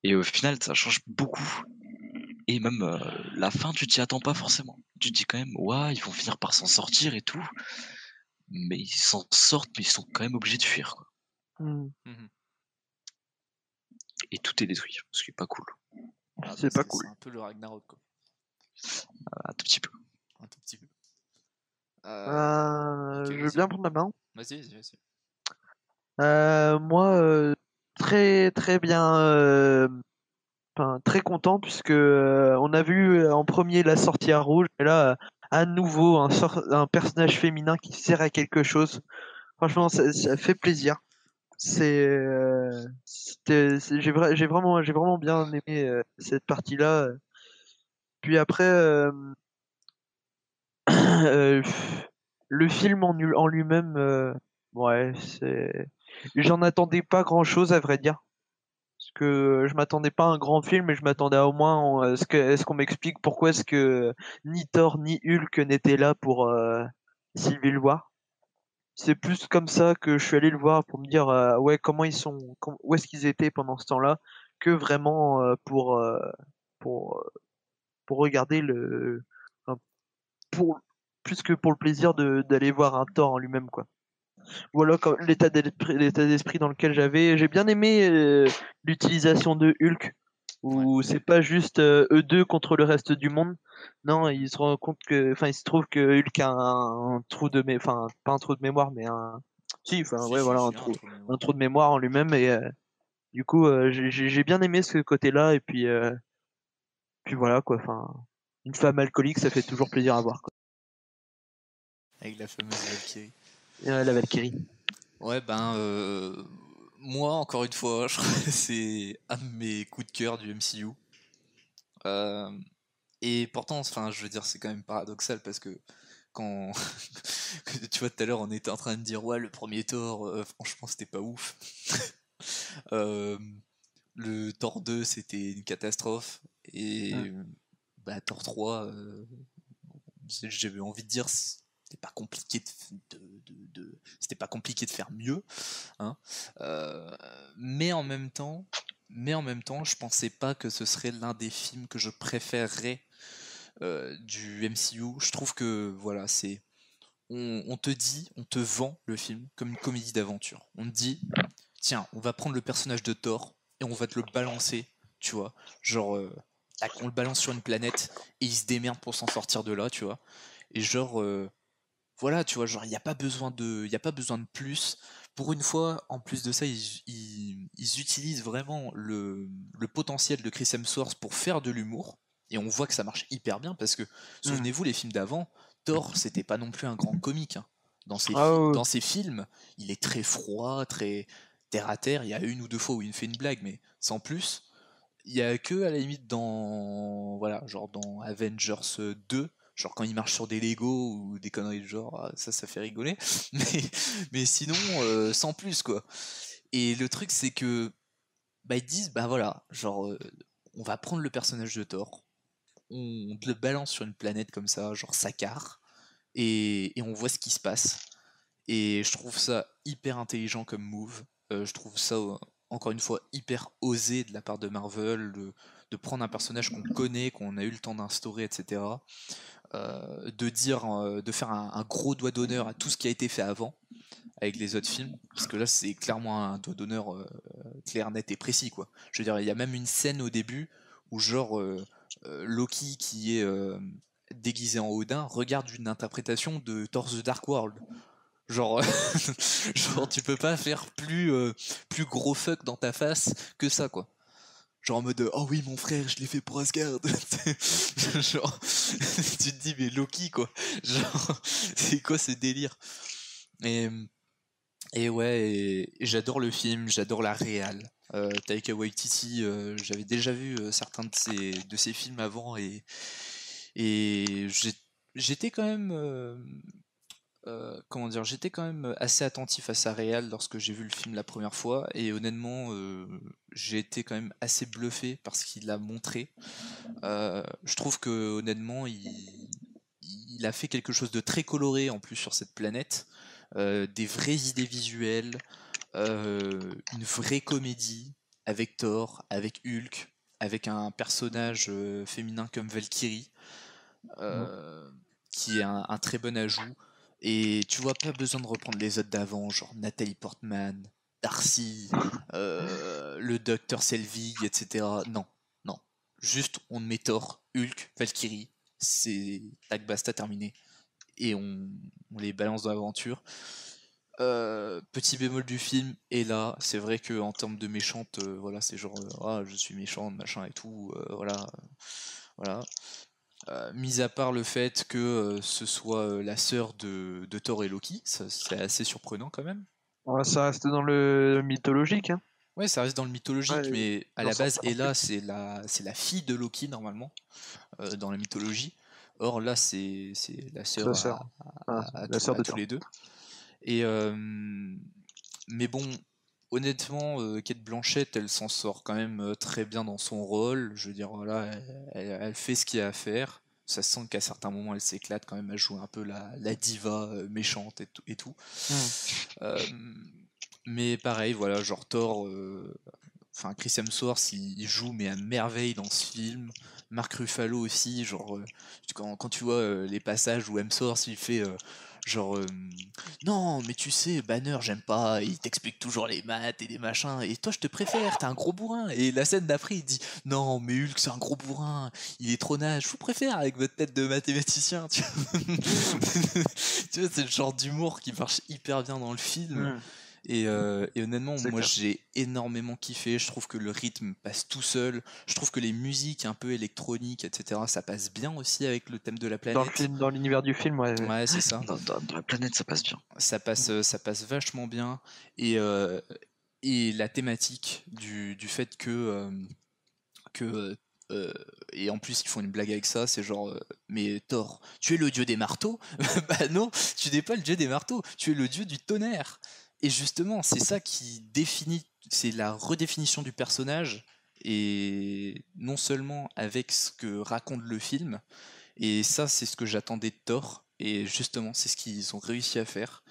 C: Et au final, ça change beaucoup. Et même euh, la fin, tu t'y attends pas forcément. Tu te dis quand même, ouais, ils vont finir par s'en sortir et tout. Mais ils s'en sortent, mais ils sont quand même obligés de fuir. Quoi.
E: Hmm.
A: Mhm.
C: Et tout est détruit, ce qui est pas cool.
A: Ah,
E: C'est pas
A: c'est-
E: cool.
A: C'est un peu le Ragnarok, quoi.
C: Un tout petit peu.
A: Un tout petit peu. Euh,
E: Euh, je veux bien prendre la main.
A: Vas-y, vas-y, vas-y.
E: Euh, moi, euh, très très bien, euh, très content puisque euh, on a vu euh, en premier la sortie à rouge et là euh, à nouveau un, sor- un personnage féminin qui sert à quelque chose. Franchement, ça, fait plaisir. C'est, j'ai vra- j'ai vraiment j'ai vraiment bien aimé cette partie-là. Puis après, le film en, en lui-même, ouais, c'est J'en attendais pas grand chose à vrai dire. Parce que je m'attendais pas à un grand film, mais je m'attendais à au moins à ce est-ce qu'on m'explique pourquoi est-ce que ni Thor ni Hulk n'étaient là pour euh, Civil War. C'est plus comme ça que je suis allé le voir pour me dire euh, ouais comment ils sont, où est-ce qu'ils étaient pendant ce temps-là, que vraiment euh, pour euh, pour euh, pour regarder le pour plus que pour le plaisir d'aller voir un Thor en lui-même quoi voilà l'état d'esprit dans lequel j'avais j'ai bien aimé euh, l'utilisation de Hulk où c'est pas juste euh, eux deux contre le reste du monde non il se rend compte que enfin il se trouve que Hulk a un, un trou de enfin pas un trou de mémoire mais un si enfin
A: Si,
E: ouais
A: si,
E: voilà
A: si,
E: un trou
A: trou de mémoire.
E: un trou de mémoire en lui-même et euh, du coup j'ai- bien aimé ce côté là et puis puis voilà quoi enfin une femme alcoolique ça fait toujours plaisir à voir quoi.
A: Avec la fameuse Valkyrie.
E: Euh, la Valkyrie
A: Ouais, ben, euh, moi, encore une fois, je crois que c'est un de mes coups de cœur du MCU. Euh, et pourtant, enfin, je veux dire, c'est quand même paradoxal parce que quand tu vois tout à l'heure, on était en train de dire ouais, le premier Thor, euh, franchement, c'était pas ouf. Le Thor 2, c'était une catastrophe. Et bah, Thor 3, euh, c'est- j'avais envie de dire, c'était pas compliqué de, c'était pas compliqué de faire mieux. hein. Euh, mais en même temps, mais en même temps, je pensais pas que ce serait l'un des films que je préférerais euh, du MCU. Je trouve que voilà, c'est on, te dit, on te vend le film comme une comédie d'aventure. On te dit, tiens, on va prendre le personnage de Thor et on va te le balancer, tu vois, genre euh, on le balance sur une planète et il se démerde pour s'en sortir de là, tu vois. Et genre voilà, tu vois, genre il n'y a pas besoin de, il a pas besoin de plus. Pour une fois, en plus de ça, ils, ils- ils utilisent vraiment le, le potentiel de Chris Hemsworth pour faire de l'humour. Et on voit que ça marche hyper bien parce que, souvenez-vous, les films d'avant, Thor, c'était pas non plus un grand comique. hein. Dans, ses
E: Ah
A: dans ses films, il est très froid, très terre à terre. Il y a une ou deux fois où il fait une blague, mais sans plus. Il y a que à la limite dans voilà, genre dans Avengers 2, Genre quand il marche sur des Lego ou des conneries de genre, ah, ça, ça fait rigoler. Mais, mais sinon, euh, sans plus, quoi. Et le truc, c'est que, bah, ils disent, bah voilà, genre, euh, on va prendre le personnage de Thor, on le balance sur une planète comme ça, genre Sakar, et, et on voit ce qui se passe. Et je trouve ça hyper intelligent comme move. Euh, je trouve ça, encore une fois, hyper osé de la part de Marvel, de, de prendre un personnage qu'on connaît, qu'on a eu le temps d'instaurer, etc. Euh, de dire, euh, de faire un, gros doigt d'honneur à tout ce qui a été fait avant avec les autres films, parce que là c'est clairement un doigt d'honneur euh, clair, net et précis quoi. Je veux dire, il y a même une scène au début où genre Loki qui est déguisé en Odin regarde une interprétation de Thor the Dark World. Genre, genre tu peux pas faire plus plus gros fuck dans ta face que ça quoi. Genre en mode oh oui mon frère je l'ai fait pour Asgard. genre tu te dis mais Loki quoi. Genre c'est quoi ce délire? Et et ouais, j'adore le film, j'adore la réal. Euh, Taika Waititi, euh, j'avais déjà vu euh, certains de ses, de ses films avant et, et j'étais quand même, euh, comment dire, j'étais quand même assez attentif à sa réal lorsque j'ai vu le film la première fois et honnêtement, euh, j'ai été quand même assez bluffé par ce qu'il a montré. Euh, je trouve que honnêtement, il, il a fait quelque chose de très coloré en plus sur cette planète euh, des vraies idées visuelles, une vraie comédie avec Thor, avec Hulk, avec un personnage féminin comme Valkyrie, qui est un, un très bon ajout. Et tu vois, pas besoin de reprendre les autres d'avant, genre Nathalie Portman, Darcy, euh, le Docteur Selvig, etc. Non, non. Juste, on met Thor, Hulk, Valkyrie, c'est tac basta terminé. Et on, on les balance dans l'aventure. Euh, petit bémol du film, et là, c'est vrai que en termes de méchante, euh, voilà, c'est genre, ah, je suis méchante, machin et tout, voilà, voilà. Euh, mis à part le fait que euh, ce soit euh, la sœur de, de Thor et Loki, c'est assez surprenant quand même.
E: Ouais, ça reste dans le mythologique. Hein.
A: Ouais, ça reste dans le mythologique,
E: Ouais,
A: mais à la base, Ella, c'est la, c'est la fille de Loki normalement, dans la mythologie. Or là, c'est la sœur
E: la
A: à-
E: sœur.
A: à, à
E: la
A: tous-
E: sœur
A: à
E: de
A: tous les deux. Et mais bon, honnêtement, euh, Kate Blanchett, elle s'en sort quand même euh, très bien dans son rôle. Je veux dire, voilà, elle, fait ce qu'il y a à faire. Ça se sent qu'à certains moments, elle s'éclate quand même à jouer un peu la, la diva euh, méchante et tout. Et tout. Euh, mais pareil, voilà, genre Thor, enfin Chris Hemsworth, il, il joue mais à merveille dans ce film. Mark Ruffalo aussi, genre quand, quand tu vois euh, les passages où Hemsworth il fait euh, genre euh, non mais tu sais Banner j'aime pas, il t'explique toujours les maths et des machins et toi je te préfère, t'es un gros bourrin et la scène d'après il dit non mais Hulk c'est un gros bourrin, il est trop nage, je vous préfère avec votre tête de mathématicien. Tu vois, vois, c'est le genre d'humour qui marche hyper bien dans le film. Et, euh, et honnêtement, moi j'ai énormément kiffé. Je trouve que le rythme passe tout seul. Je trouve que les musiques un peu électroniques, etc., ça passe bien aussi avec le thème de la planète.
E: Dans le film, dans l'univers du film, ouais.
A: Ouais, c'est ça.
C: Dans, dans- dans la planète, ça passe bien.
A: Ça passe, euh, ça passe vachement bien. Et, euh, et la thématique du, du fait que. euh, que euh, et en plus, ils font une blague avec ça, c'est genre, euh, mais Thor, tu es le dieu des marteaux? Bah non, tu n'es pas le dieu des marteaux, tu es le dieu du tonnerre. Et justement, c'est ça qui définit, c'est la redéfinition du personnage, et non seulement avec ce que raconte le film, et ça, c'est ce que j'attendais de Thor, et justement, c'est ce qu'ils ont réussi à faire.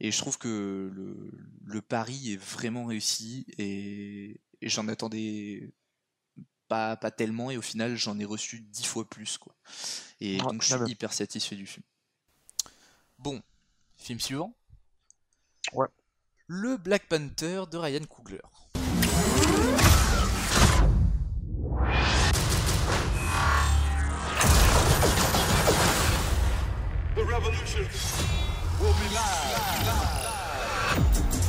A: Et je trouve que le, le pari est vraiment réussi, et, et j'en attendais pas, pas tellement, et au final, j'en ai reçu dix fois plus. Quoi. Et
E: Ouais,
A: donc, je suis hyper satisfait du film. Bon, film suivant.
E: Ouais.
A: Le Black Panther de Ryan Coogler.
B: The revolution will be live.
A: Euh,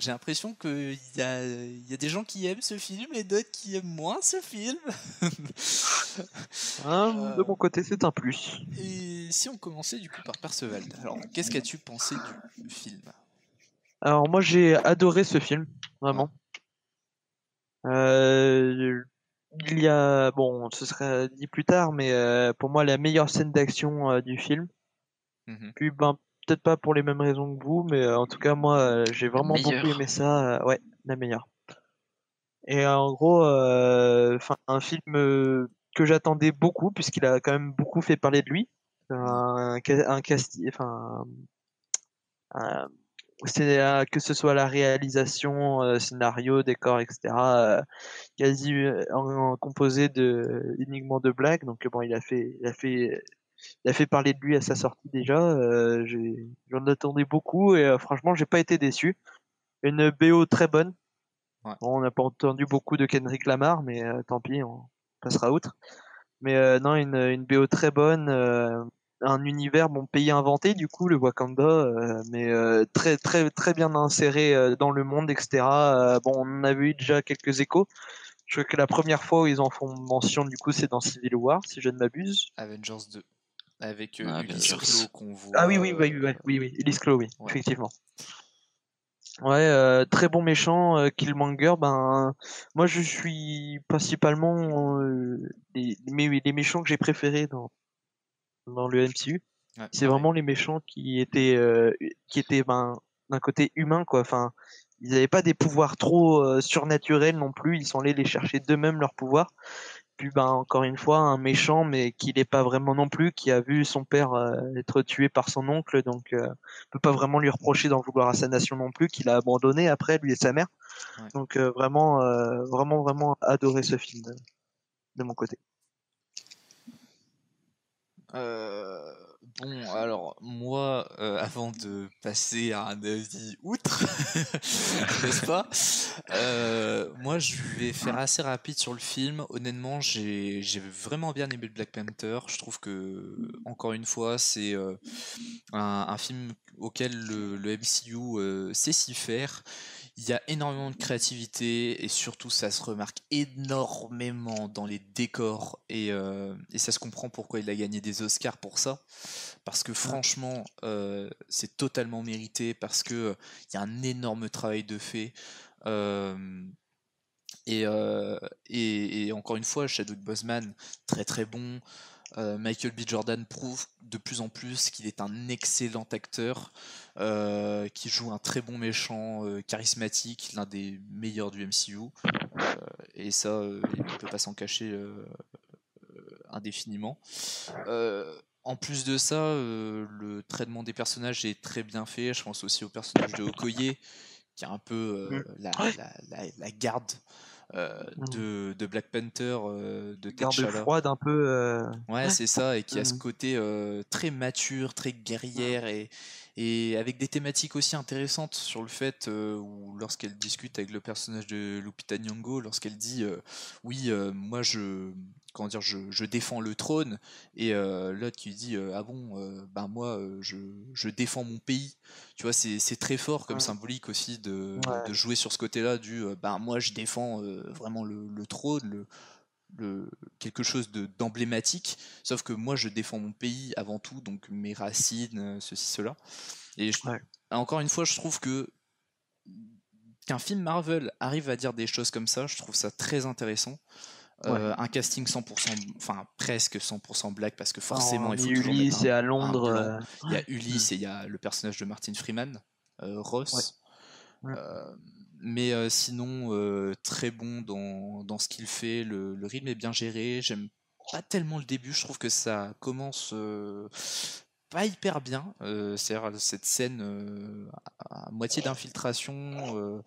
A: J'ai l'impression qu'il y a, il y a des gens qui aiment ce film et d'autres qui aiment moins ce film.
E: Hein,
A: Euh,
E: De mon côté, c'est un plus.
A: Et si on commençait du coup par Perceval, alors qu'est-ce qu'as-tu pensé du film?
E: Alors moi, j'ai adoré ce film, vraiment. Euh, il y a, bon, ce sera dit plus tard, mais euh, pour moi la meilleure scène d'action euh, du film.
A: Mhm.
E: Puis ben peut-être pas pour les mêmes raisons que vous, mais euh, en tout cas moi euh, j'ai vraiment beaucoup aimé ça. euh, ouais, la meilleure. Et en gros, enfin un film que j'attendais beaucoup puisqu'il a quand même beaucoup fait parler de lui. Un, un casting, enfin un- c'est euh, que ce soit la réalisation, euh, scénario, décor, etc. euh, quasi en, en composé de uniquement de blagues. Donc bon, il a fait, il a fait, il a fait parler de lui à sa sortie déjà. euh, J'en attendais beaucoup et euh, franchement, j'ai pas été déçu. Une BO très bonne.
A: Ouais.
E: Bon, on n'a pas entendu beaucoup de Kendrick Lamar, mais euh, tant pis, on passera outre. Mais non, une, une BO très bonne, un univers, bon, pays inventé du coup, le Wakanda, euh, mais euh, très très très bien inséré euh, dans le monde, etc. Bon, on avait eu déjà quelques échos. Je crois que la première fois où ils en font mention, du coup, c'est dans Civil War, si je ne m'abuse.
A: Avengers 2. Avec euh,
C: Ah,
A: Ulysse qu'on voit.
E: Ah oui, oui, oui,
A: euh,
E: oui, oui, oui, Elise Clos, oui,
A: Ouais.
E: effectivement. Ouais, euh, très bon méchant, euh, Killmonger. Ben, moi, je suis principalement euh, les, les, les méchants que j'ai préférés dans dans le MCU.
A: ouais,
E: C'est
A: pareil.
E: vraiment les méchants qui étaient euh, qui étaient ben d'un côté humain, quoi. Enfin, ils n'avaient pas des pouvoirs trop euh, surnaturels non plus. Ils sont allés les chercher d'eux-mêmes leurs pouvoirs. Puis ben encore une fois un méchant mais qui n'est pas vraiment non plus, qui a vu son père euh, être tué par son oncle, donc euh, peut pas vraiment lui reprocher d'en vouloir à sa nation non plus, qu'il a abandonné après lui et sa mère.
A: Ouais.
E: Donc euh, vraiment euh, vraiment vraiment adoré ce film de, de mon côté.
A: Euh, bon, alors moi, euh, avant de passer à un avis outre, n'est-ce pas Euh, Moi, je vais faire assez rapide sur le film. Honnêtement, j'ai vraiment bien aimé Black Panther. Je trouve que, encore une fois, c'est euh, un, film auquel le, MCU sait s'y faire. Il y a énormément de créativité et surtout ça se remarque énormément dans les décors et, euh, ça se comprend pourquoi il a gagné des Oscars pour ça. Parce que franchement, euh, c'est totalement mérité parce que euh, il y a un énorme travail de fait. Et, euh, et, et encore une fois, Chadwick Boseman, très très bon. Euh, Michael B. Jordan prouve de plus en plus qu'il est un excellent acteur, euh, qui joue un très bon méchant, euh, charismatique, l'un des meilleurs du MCU. Et ça, il ne peut pas s'en cacher indéfiniment. En plus de ça, le traitement des personnages est très bien fait. Je pense aussi au personnage de Okoye, qui est un peu la, la- la- la garde euh, de, de Black Panther, euh, de
E: Garde
A: T'Challa.
E: froide un peu. euh,
A: Ouais, c'est ça, et qui a ce
E: Mhm.
A: côté euh, très mature, très guerrière, et, et avec des thématiques aussi intéressantes sur le fait euh, où lorsqu'elle discute avec le personnage de Lupita Nyong'o, lorsqu'elle dit euh, oui, euh, moi je comment dire, je, je défends le trône, et l'autre qui dit ah bon, ben moi je, je défends mon pays. Tu vois, c'est très fort comme
E: Ouais.
A: symbolique aussi de,
E: Ouais.
A: de jouer sur ce côté-là du euh, ben moi je défends vraiment le, le trône, le, le, quelque chose de- d'emblématique, sauf que moi je défends mon pays avant tout, donc mes racines, euh, ceci, cela. Et je-
E: Ouais.
A: encore une fois, je trouve que qu'un film Marvel arrive à dire des choses comme ça, je trouve ça très intéressant. Euh, un casting 100%, enfin presque 100% black, parce que forcément
E: en
A: il faut
E: Ulysse et à Londres. euh,
A: il y a Ulysse et il y a le personnage de Martin Freeman, euh, Ross.
E: Ouais.
A: Mais euh, sinon, euh, très bon dans, dans ce qu'il fait. Le, le rythme est bien géré. J'aime pas tellement le début. Je trouve que ça commence euh, pas hyper bien. C'est-à-dire cette scène à, moitié d'infiltration,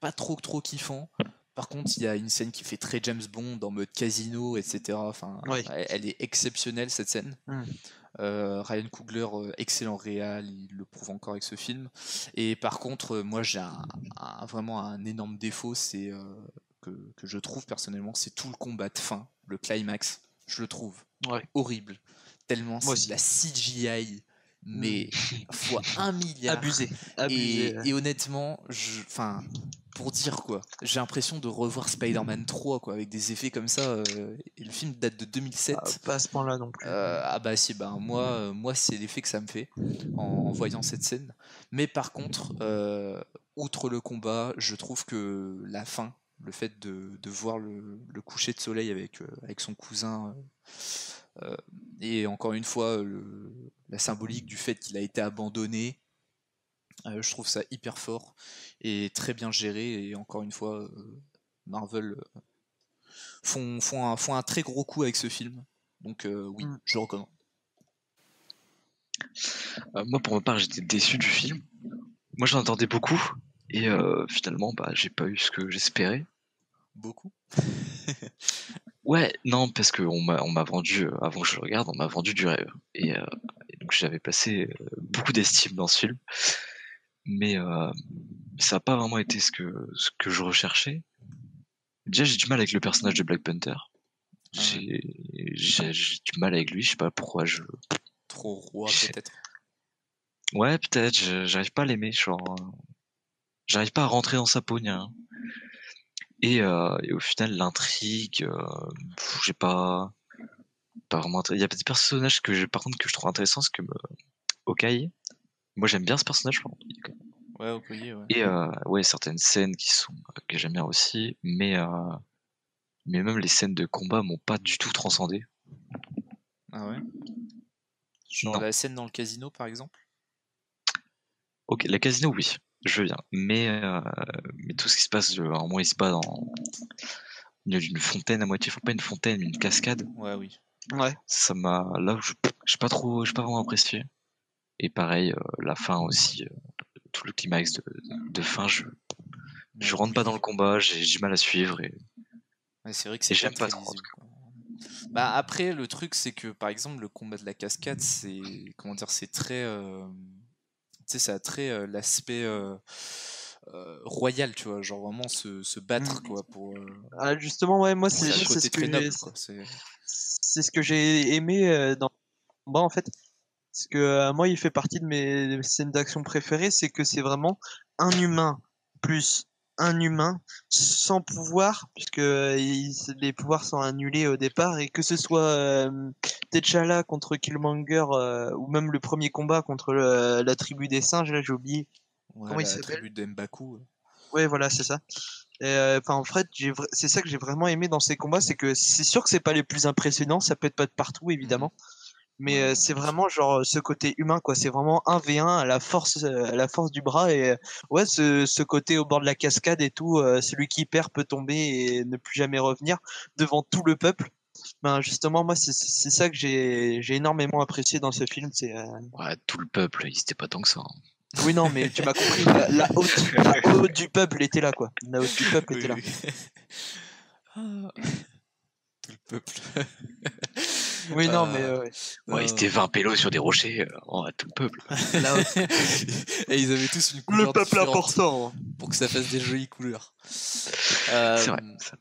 A: pas trop trop kiffant. Par contre, il y a une scène qui fait très James Bond en mode casino, etc. Enfin, elle, elle est exceptionnelle cette scène.
E: Mm.
A: Euh, Ryan Coogler, euh, excellent réal, il le prouve encore avec ce film. Et par contre, euh, moi j'ai un, un- vraiment un énorme défaut, c'est que, que je trouve personnellement, c'est tout le combat de fin, le climax. Je le trouve
E: Ouais.
A: horrible, tellement c'est de la CGI, mais
E: Mm.
A: fois un milliard.
E: Abusé.
A: Et, honnêtement, je, enfin, pour dire quoi, j'ai l'impression de revoir Spider-Man 3 quoi, avec des effets comme ça. euh, et le film date de 2007.
E: Ah, pas à ce point-là non plus.
A: Euh, ah bah si, bah, moi, euh, moi c'est l'effet que ça me fait en, en voyant cette scène. Mais par contre, outre le combat, je trouve que la fin le fait de, de voir le, le coucher de soleil avec, avec son cousin. Euh, euh, et encore une fois, le- la symbolique du fait qu'il a été abandonné. euh, je trouve ça hyper fort et très bien géré. Et encore une fois, euh, Marvel euh, font, font, un, font un très gros coup avec ce film. Donc euh, oui,
E: Mm.
A: je recommande.
C: Euh, moi, pour ma part, j'étais déçu du film. Moi, j'en attendais beaucoup. Et euh, finalement, bah, j'ai pas eu ce que j'espérais.
A: Beaucoup.
C: Ouais, non, parce qu'on m'a on m'a vendu, euh, avant que je le regarde, on m'a vendu du rêve. Et, euh, et donc j'avais placé euh, beaucoup d'estime dans ce film. Mais euh, ça n'a pas vraiment été ce que, ce que je recherchais. Déjà, j'ai du mal avec le personnage de Black Panther.
A: Ah.
C: J'ai j'ai- j'ai du mal avec lui, je sais pas pourquoi je...
A: Trop roi peut-être.
C: Ouais, peut-être, je- j'arrive pas à l'aimer, genre... euh, J'arrive pas à rentrer dans sa peau, ni rien. Et, euh, et au final, l'intrigue, euh, j'ai pas... Pas vraiment... Il y a des personnages que j'ai, par contre, que je trouve intéressants, c'est comme euh, Hawkeye. Moi, j'aime bien ce personnage,
A: Ouais, Okoye, ouais.
C: Et euh, ouais, certaines scènes qui sont que j'aime bien aussi, mais euh, mais même les scènes de combat m'ont pas du tout transcendé.
A: Ah ouais? Genre
C: Non.
A: la scène dans le casino par exemple?
C: Ok, la casino, oui, je veux bien, mais euh, mais tout ce qui se passe, euh, un moment, il se bat dans d'une fontaine à moitié, pas une fontaine, mais une cascade.
A: Ouais, oui.
E: Ouais.
C: Ça m'a là, je j'ai pas trop, j'ai pas vraiment apprécié. Et pareil, euh, la fin aussi, euh, tout le climax de, de fin, je je rentre pas dans le combat, j'ai du mal à suivre et
A: Ouais, c'est vrai que
C: Et
A: c'est
C: j'aime
A: pas
C: trop, en.
A: Bah après le truc c'est que par exemple le combat de la cascade c'est comment dire c'est très euh, sais ça a très euh, l'aspect euh, royal tu vois genre vraiment se, se battre
E: Mm.
A: quoi pour euh,
E: Ah, justement, ouais, moi,
A: c'est
E: ce que
A: c'est
E: ce que j'ai aimé euh, dans combat en fait. Parce que moi, il fait partie de mes scènes d'action préférées, c'est que c'est vraiment un humain plus un humain sans pouvoir, puisque euh, il- les pouvoirs sont annulés au départ, et que ce soit euh, T'Challa contre Killmonger euh, ou même le premier combat contre le- la tribu des singes, là j'ai oublié.
A: ouais,
E: Comment il
A: la
E: s'appelle
A: tribu de M'Baku ouais.
E: Voilà, c'est ça. Et, euh, Enfin, en fait, c'est ça que j'ai vraiment aimé dans ces combats, c'est que c'est sûr que c'est pas les plus impressionnants, ça peut être pas de partout, évidemment. Mais euh, c'est vraiment genre ce côté humain, quoi. C'est vraiment 1v1 à la force, euh, à la force du bras. Et euh, ouais, ce, ce côté au bord de la cascade et tout, euh, celui qui perd peut tomber et ne plus jamais revenir devant tout le peuple. Ben justement, moi, c'est c'est ça que j'ai j'ai énormément apprécié dans ce film. C'est euh,
C: ouais, tout le peuple, il était pas tant que ça. hein.
E: oui, non, mais tu m'as compris. La, la haute, la haute du peuple était là, quoi. La haute du peuple
A: Oui,
E: était là.
A: oui. Ah. tout le peuple
E: Oui, non,
A: Euh,
E: mais euh, ouais.
C: Ils étaient 20 pélos sur des rochers, euh, oh, tout le peuple.
E: Haute.
A: et ils avaient tous une
E: le
A: couleur
E: peuple
A: différente
E: important.
A: pour que ça fasse des jolies couleurs. Euh,
C: C'est vrai. ça.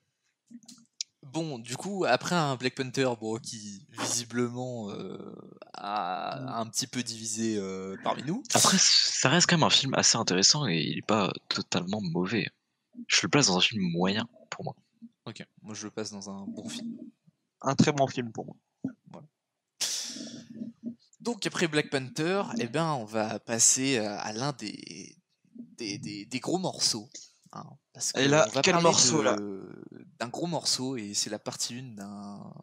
A: Bon, du coup, après un Black Panther bon, qui visiblement euh, a, a un petit peu divisé euh, parmi nous,
C: Après, ça reste quand même un film assez intéressant et il est pas totalement mauvais. Je le place dans un film moyen pour moi.
A: ok, moi je le passe dans un bon film.
E: Un très bon film pour moi.
A: Donc après Black Panther, eh ben, on va passer à à l'un des, des, des- des gros morceaux. hein, parce
E: Et là,
A: on va
E: quel
A: parler
E: morceau, là?
A: D'un gros morceau, et c'est la partie 1 d'un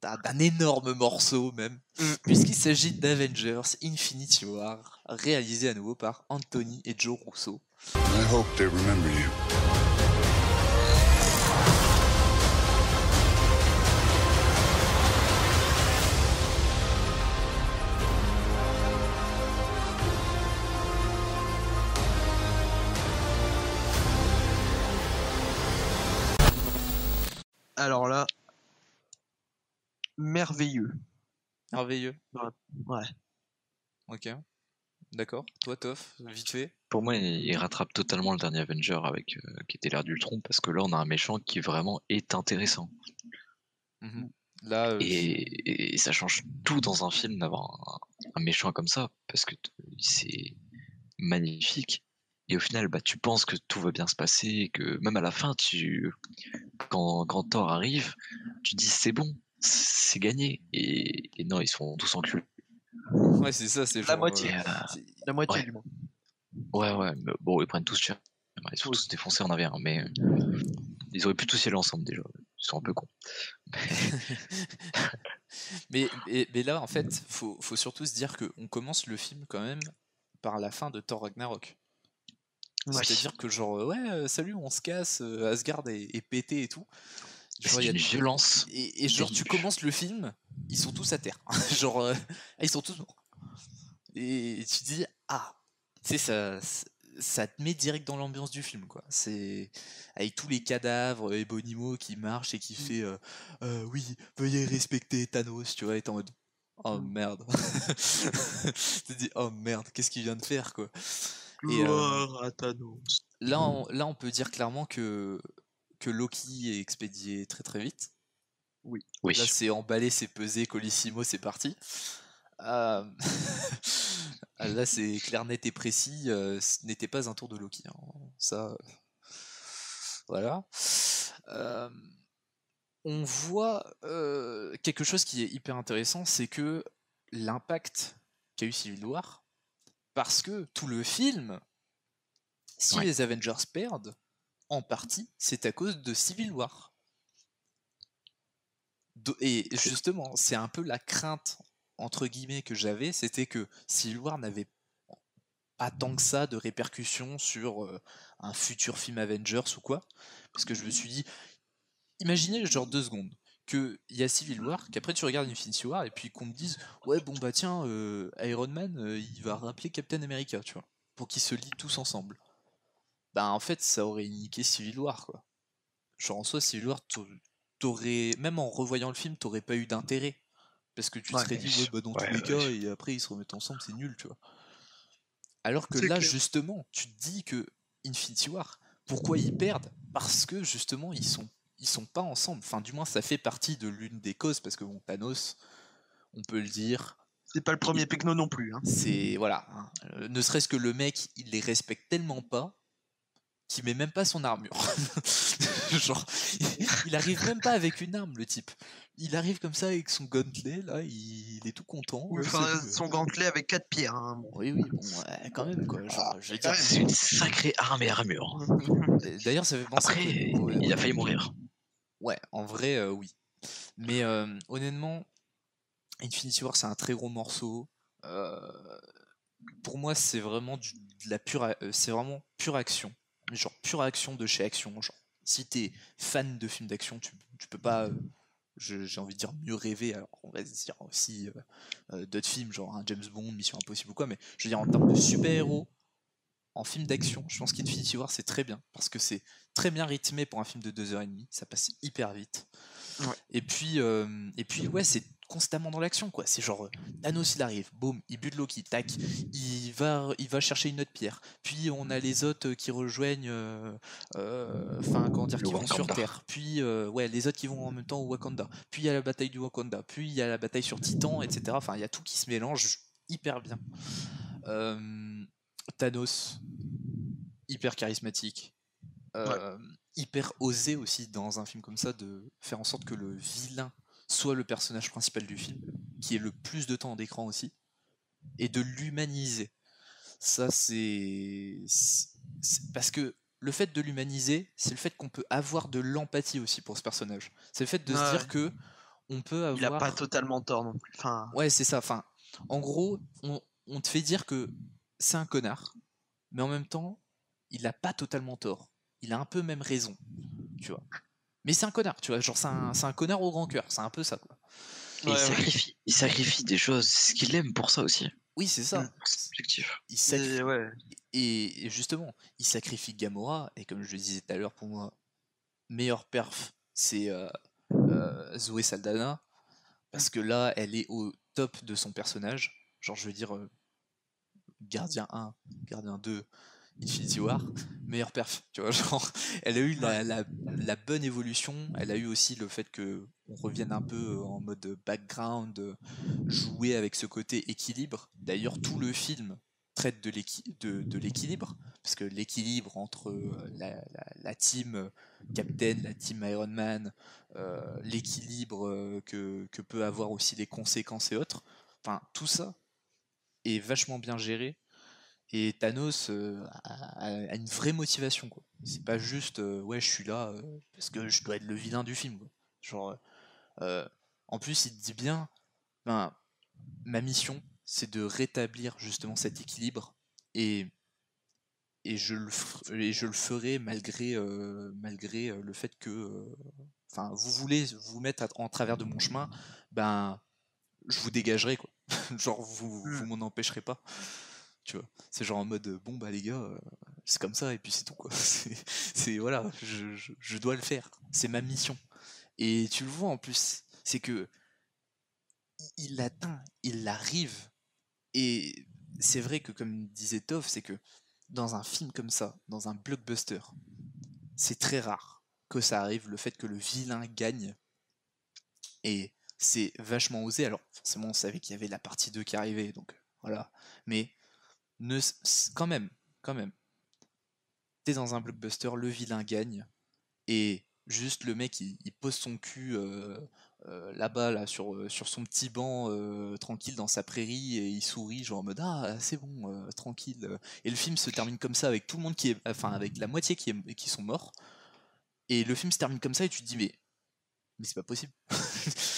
A: d'un- d'un énorme morceau même,
E: Mm.
A: puisqu'il s'agit d'Avengers Infinity War, réalisé à nouveau par Anthony et Joe Russo.
B: I hope they remember you.
E: Merveilleux.
A: Merveilleux.
E: Ouais.
A: Ok. D'accord. Toi, Toff, vite fait.
C: Pour moi, il rattrape totalement le dernier Avenger avec euh, qui était l'air d'Ultron parce que là, on a un méchant qui vraiment est intéressant.
A: Mhm. Là, euh,
C: Et, et ça change tout dans un film d'avoir un, un méchant comme ça parce que c'est magnifique. Et au final, bah, tu penses que tout va bien se passer, et que même à la fin, tu, quand, quand Thor arrive, tu dis c'est bon, c'est gagné. Et, et non, ils sont tous enculés.
A: ouais, c'est ça, c'est
E: La moitié.
A: Euh,
C: euh,
A: c'est-
E: La moitié
C: Ouais.
E: du monde.
C: ouais, ouais, mais bon, ils prennent tous cher. Ils sont tous défoncés en un, mais Ils auraient pu tous y aller ensemble déjà. Ils sont un peu cons.
A: mais, mais, mais là, en fait, faut, faut surtout se dire qu'on commence le film quand même par la fin de Thor Ragnarok.
E: Ouais.
A: C'est-à-dire que genre, euh, ouais, euh, salut, on se casse, euh, Asgard est, est pété et tout. Genre, il y a
C: une violence.
A: Et, et genre, tu commences le film, ils sont tous à terre. genre, euh, ils sont tous morts. Et tu dis, ah, tu sais, ça, ça- te met direct dans l'ambiance du film, quoi. C'est avec tous les cadavres, Ebonimo qui marche et qui fait, euh, Euh, oui, veuillez respecter Thanos, tu vois, et t'es en mode, oh merde. tu te dis, oh merde, qu'est-ce qu'il vient de faire, quoi. Et,
E: Gloire à Thanos.
A: Là, on, là, on peut dire clairement que, que Loki est expédié très très vite.
C: Oui.
A: Là, c'est emballé, c'est pesé, Colissimo, c'est parti. Euh, Là, c'est clair, net et précis. euh, ce n'était pas un tour de Loki. hein. Ça, euh, voilà. Euh, on voit euh, quelque chose qui est hyper intéressant, c'est que l'impact qu'a eu Civil War, parce que tout le film, si
C: Ouais.
A: les Avengers perdent, en partie, c'est à cause de Civil War. Et justement, c'est un peu la crainte, entre guillemets, que j'avais, c'était que Civil War n'avait pas tant que ça de répercussions sur euh, un futur film Avengers ou quoi. Parce que je me suis dit, imaginez genre deux secondes qu'il y a Civil War, qu'après tu regardes Infinity War et puis qu'on me dise, ouais, bon bah tiens, euh, Iron Man, euh, il va rappeler Captain America, tu vois, pour qu'ils se lient tous ensemble. Bah en fait, ça aurait niqué Civil War, quoi. Genre en soi, Civil War, t'au- t'aurais, même en revoyant le film, t'aurais pas eu d'intérêt. Parce que tu te
E: Ouais,
A: serais dit, ouais, bah dans
C: ouais,
A: tous les cas, et après ils se remettent ensemble, c'est nul, tu vois. Alors que là,
E: clair.
A: justement, tu te dis que Infinity War, pourquoi ils perdent? Parce que justement, ils sont, ils sont pas ensemble. Enfin, du moins, ça fait partie de l'une des causes, parce que bon, Thanos, on peut le dire,
E: C'est pas le premier Pecno non plus. Hein.
A: c'est voilà. hein, euh, ne serait-ce que le mec, il les respecte tellement pas qu'il met même pas son armure. Genre, il, arrive même pas avec une arme, le type. Il arrive comme ça avec son gantelet, là, il, il est tout content. ouais,
E: Enfin, son gantelet avec quatre pierres. Hein.
A: Oui, oui, bon, ouais, quand même, quoi. Dire,
C: C'est une sacrée arme et armure.
A: D'ailleurs, ça fait penser.
C: Après,
A: que- ouais,
C: il a failli mourir.
A: Ouais, en vrai, euh, oui. Mais euh, honnêtement, Infinity War, c'est un très gros morceau. Euh, pour moi, c'est vraiment du- de la pure, c'est vraiment pure action. Mais genre pure action de chez Action. Genre, si t'es fan de films d'action, tu, tu peux pas, euh, j'ai envie de dire mieux rêver. Alors, on va dire aussi euh, euh, d'autres films, genre James Bond, Mission Impossible ou quoi. Mais je veux dire en termes de super-héros, en film d'action, je pense qu'Infinity War c'est très bien parce que c'est très bien rythmé pour un film de 2h30, ça passe hyper vite.
E: Ouais.
A: Et puis, euh, et puis ouais, c'est constamment dans l'action quoi. C'est genre euh, Thanos il arrive, boum, il bute Loki, tac, il va, il va chercher une autre pierre. Puis on a les autres qui rejoignent, euh, euh, enfin comment dire, qui vont sur. Terre. Puis euh, ouais, les autres qui vont en même temps au Wakanda. Puis il y a la bataille du Wakanda. Puis il y a la bataille sur Titan, etc. Enfin il y a tout qui se mélange hyper bien. Euh, Thanos, hyper charismatique, euh, hyper osé aussi dans un film comme ça de faire en sorte que le vilain soit le personnage principal du film, qui est le plus de temps d'écran aussi, et de l'humaniser. Ça c'est parce que le fait de l'humaniser, c'est le fait qu'on peut avoir de l'empathie aussi pour ce personnage. C'est le fait de se dire que on peut avoir
E: Il a pas totalement tort non plus. Enfin,
A: Ouais, c'est ça. Enfin, en gros, on, on te fait dire que c'est un connard, mais en même temps, il a pas totalement tort. Il a un peu même raison, tu vois. Mais c'est un connard, tu vois. Genre, c'est un, c'est un connard au grand cœur. C'est un peu ça, quoi.
E: Ouais,
C: il
E: ouais.
C: sacrifie, il sacrifie des choses, ce qu'il aime pour ça aussi.
A: Oui, c'est ça.
E: Mm.
C: C'est objectif.
A: Il sacrifie-
E: c'est- ouais.
A: et, et justement, il sacrifie Gamora, et comme je le disais tout à l'heure, pour moi, meilleur perf, c'est euh, euh, Zoé Saldana, parce que là, elle est au top de son personnage. Genre, je veux dire, euh, Gardien 1, Gardien 2, Infinity War, meilleur perf, tu vois, genre, elle a eu la, la- bonne évolution, elle a eu aussi le fait que on revienne un peu en mode background, euh, jouer avec ce côté équilibre. D'ailleurs, tout le film traite de l'équi- de- de l'équilibre, parce que l'équilibre entre euh, la, team euh, Captain, la team Iron Man, euh, l'équilibre euh, que, que peut avoir aussi les conséquences et autres, enfin tout ça est vachement bien géré. Et Thanos euh, a, une vraie motivation, quoi. C'est pas juste, euh, ouais, je suis là euh, parce que je dois être le vilain du film, quoi. Genre, en plus, il dit bien, ben, ma mission, c'est de rétablir justement cet équilibre et et je le, et je le ferai malgré, malgré le fait que enfin vous voulez vous mettre à- en travers de mon chemin ben je vous dégagerai quoi genre vous, vous m'en empêcherez pas tu vois. C'est genre en mode euh, bon bah les gars euh, c'est comme ça et puis c'est tout quoi. C'est voilà je, je- dois le faire. C'est ma mission. Et tu le vois en plus c'est que il- il l'atteint il l'arrive et c'est vrai que comme disait Tov c'est que dans un film comme ça dans un blockbuster c'est très rare que ça arrive le fait que le vilain gagne. Et c'est vachement osé. Alors, forcément, on savait qu'il y avait la partie 2 qui arrivait, donc voilà. Mais ne, quand même, quand même, t'es dans un blockbuster, le vilain gagne, et juste le mec, il, pose son cul euh, euh, là-bas, là, sur, euh, sur son petit banc, tranquille, dans sa prairie, et il sourit, genre en mode Ah, c'est bon, tranquille. Et le film se termine comme ça, avec tout le monde qui est. Enfin, avec la moitié qui, est, qui sont morts. Et le film se termine comme ça, et tu te dis Mais, mais c'est pas possible.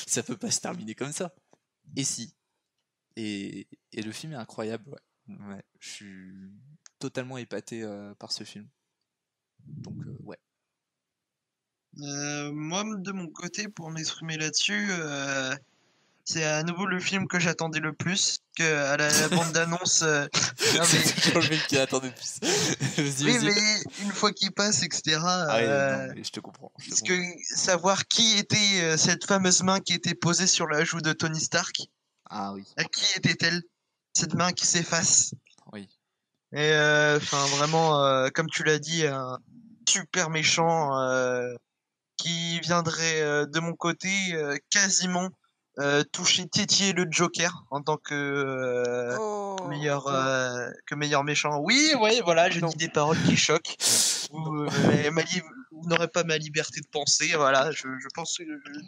A: ça peut pas se terminer comme ça. Et si. Et, et le film est incroyable, ouais. Ouais, je suis totalement épaté euh, par ce film. Donc, euh, ouais.
E: Euh, moi, de mon côté, pour m'exprimer là-dessus, c'est à nouveau le film que j'attendais le plus. Que à la, la bande d'annonce. non, mais-
A: C'est toujours le mec qui attendait le plus.
E: Oui, mais une fois qu'il passe, etc.
A: Ah non, je te comprends. je te
E: parce
A: comprends.
E: que savoir qui était cette fameuse main qui était posée sur la joue de Tony Stark,
A: Ah oui,
E: à qui était-elle? Cette main qui s'efface.
A: oui.
E: Et euh, enfin vraiment, euh, comme tu l'as dit, un super méchant euh, qui viendrait euh, de mon côté euh, quasiment euh, toucher, tétiller le Joker en tant que euh, meilleur euh, que meilleur méchant. Oui, oui, voilà, je dis des paroles qui choquent. Vous, euh, vous n'aurez pas ma liberté de penser. Voilà, je, je pense que je-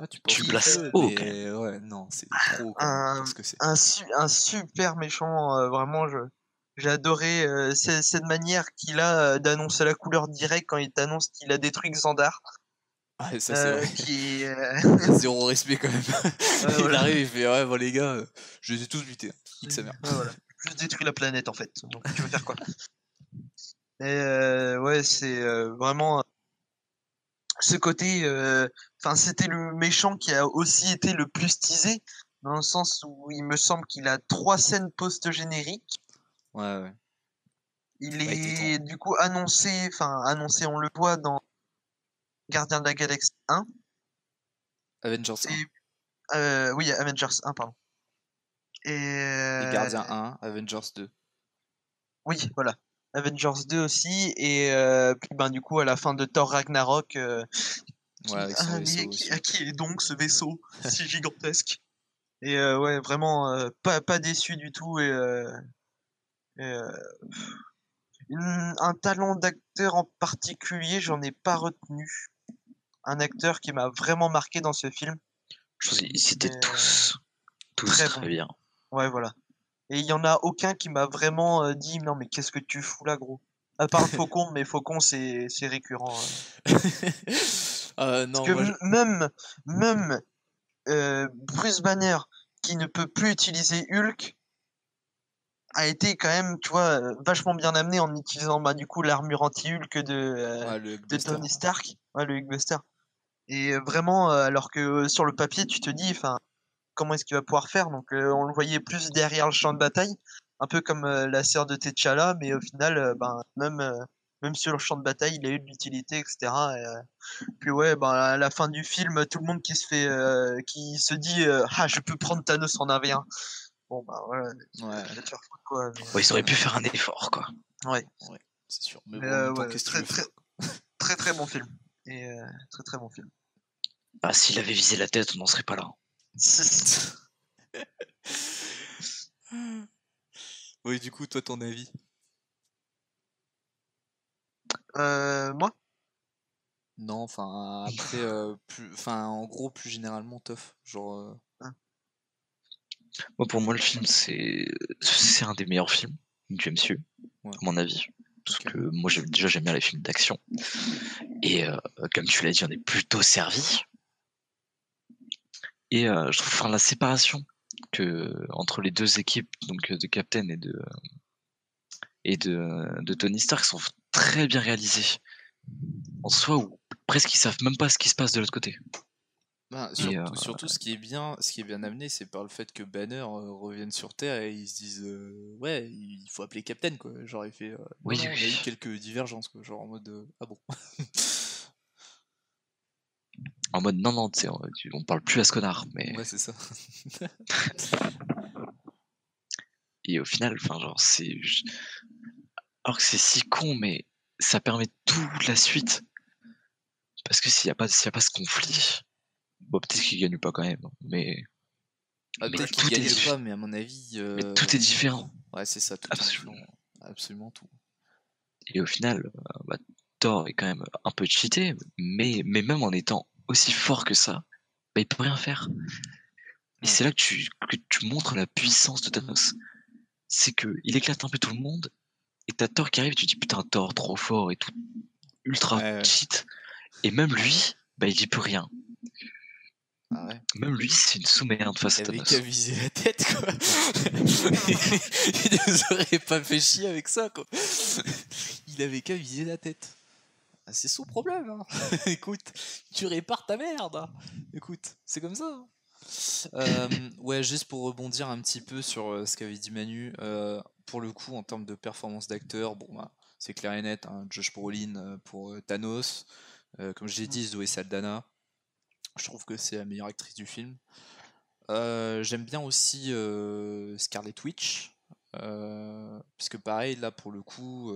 A: Ah, tu
C: Tu places haut,
A: mais. Ouais, non, c'est trop. quoi.
E: Un-
A: que
E: un, su- un super méchant, euh, vraiment, je, j'ai adoré euh, ce- cette manière qu'il a euh, d'annoncer la couleur directe quand il t'annonce qu'il a détruit Xandar,
A: Ah, ça, c'est
E: euh,
A: vrai.
E: qui euh,
A: Zéro respect quand même. il
E: voilà.
A: arrive, il fait Ouais, bon, les gars, je les ai tous butés. Nique sa mère.
E: ouais, voilà. Juste détruit la planète en fait. Donc tu veux faire quoi? Et ouais, c'est vraiment ce côté. euh, Enfin, c'était le méchant qui a aussi été le plus teasé dans le sens où il me semble qu'il a trois scènes post-génériques.
A: Ouais, ouais.
E: Il
A: Ouais, était
E: est du coup annoncé, enfin annoncé, on le voit dans Gardien de la Galaxie 1.
A: Avengers 1.
E: Et, euh, oui, Avengers 1, pardon. Et,
A: Et
E: euh,
A: Gardien 1, Avengers 2.
E: Oui, voilà. Avengers 2 aussi. Et euh, puis ben, du coup, à la fin de Thor Ragnarok, euh, qui-
A: Ouais,
E: ah, mais à qui,
A: aussi.
E: à qui est donc ce vaisseau si gigantesque Et euh, ouais, vraiment euh, pas, pas déçu du tout. Et, euh, et, une- un talent d'acteur en particulier, j'en ai pas retenu. Un acteur qui m'a vraiment marqué dans ce film.
C: Je pense qu'ils étaient tous, tous
E: très
C: très,
E: bon.
C: bien.
E: Ouais, voilà. Et il y en a aucun qui m'a vraiment euh, dit non mais qu'est-ce que tu fous là gros? À part Faucon, mais Faucon c'est c'est récurrent. hein.
A: Euh, non,
E: Parce que
A: moi, je-
E: m- même même euh, Bruce Banner qui ne peut plus utiliser Hulk a été quand même tu vois euh, vachement bien amené en utilisant bah, du coup l'armure anti-Hulk de euh,
A: ouais, le
E: de
A: Hulkbuster.
E: Tony Stark, ouais, le Hulkbuster. Et euh, vraiment, euh, alors que euh, sur le papier, tu te dis, enfin, comment est-ce qu'il va pouvoir faire Donc, euh, on le voyait plus derrière le champ de bataille, un peu comme euh, la sœur de T'Challa, mais au final, euh, ben, même, euh, même sur le champ de bataille, il a eu de l'utilité, etc. Et, euh, puis ouais, ben, à la fin du film, tout le monde qui se fait, euh, qui se dit, euh, ah, je peux prendre Thanos en avion. Bon, bah voilà,
A: Ouais,
E: va te faire foutre, quoi. mais-
C: Ouais, ils auraient pu faire un effort, quoi.
E: Ouais,
A: c'est sûr. Mais
E: Mais,
A: bon,
E: euh, ouais,
A: qu'est-ce que
E: très, très, très très bon film. Et euh, très très bon film.
C: Bah, s'il avait visé la tête, on n'en serait pas là.
A: Oui, du coup, toi, ton avis?
E: Euh, moi?
A: Non, enfin, après, euh, plus, enfin, en gros, plus généralement, tough. Genre, euh,
C: Moi, pour moi, le film, c'est c'est un des meilleurs films. du MCU,
A: Ouais.
C: à mon avis. Parce que moi, j'ai- déjà, j'aime bien les films d'action. Et euh, comme tu l'as dit, on est plutôt servi. Et euh, je trouve enfin, la séparation que, entre les deux équipes, donc euh, de Captain et de, et de, de Tony Stark, sont très bien réalisées. En soi, où presque ils savent même pas ce qui se passe de l'autre côté.
A: Ben, surtout,
C: euh,
A: surtout, ce qui est bien, ce qui est bien amené, c'est par le fait que Banner euh, revienne sur Terre et ils se disent euh, ouais, il faut appeler Captain quoi. Genre il fait euh,
C: Oui,
A: on a eu quelques divergences quoi, genre en mode euh, ah bon.
C: En mode, non, non, tu sais, on, parle plus à ce connard. Mais...
A: ouais c'est ça.
C: Et au final, enfin, genre, c'est. Alors que c'est si con, mais ça permet toute la suite. Parce que s'il n'y a, pas- y a pas ce conflit, bon, peut-être qu'il gagne pas quand même, mais,
A: Ah,
C: Mais
A: Peut-être qu'il
C: est
A: gagne pas, mais à mon avis.
C: mais
A: euh,
C: tout est différent.
A: Ouais c'est ça, tout
C: Absolument.
A: est. Absolument tout.
C: Et au final, euh, bah, Thor est quand même un peu cheaté, mais, mais même en étant aussi fort que ça, bah, il peut rien faire. Et c'est là que tu, que tu montres la puissance de Thanos. C'est que il éclate un peu tout le monde, et t'as Thor qui arrive, et tu dis putain, Thor trop fort et tout, ultra
A: Ouais, ouais.
C: cheat. Et même lui, bah, il y peut rien.
A: Ah ouais.
C: Même lui, c'est une sous-merde face à
A: Il avait
C: Thanos.
A: qu'à viser la tête quoi. il nous aurait pas fait chier avec ça quoi. Il avait qu'à viser la tête. C'est son problème. hein. Écoute, tu répares ta merde. hein. Écoute, c'est comme ça. hein. Euh, ouais, juste pour rebondir un petit peu sur euh, ce qu'avait dit Manu, euh, pour le coup, en termes de performance d'acteur, bon, bah, c'est clair et net. Josh Brolin pour Thanos, comme je l'ai dit, Zoé Saldana. Je trouve que c'est la meilleure actrice du film. J'aime bien aussi euh, Scarlet Witch, puisque pareil, là pour le coup,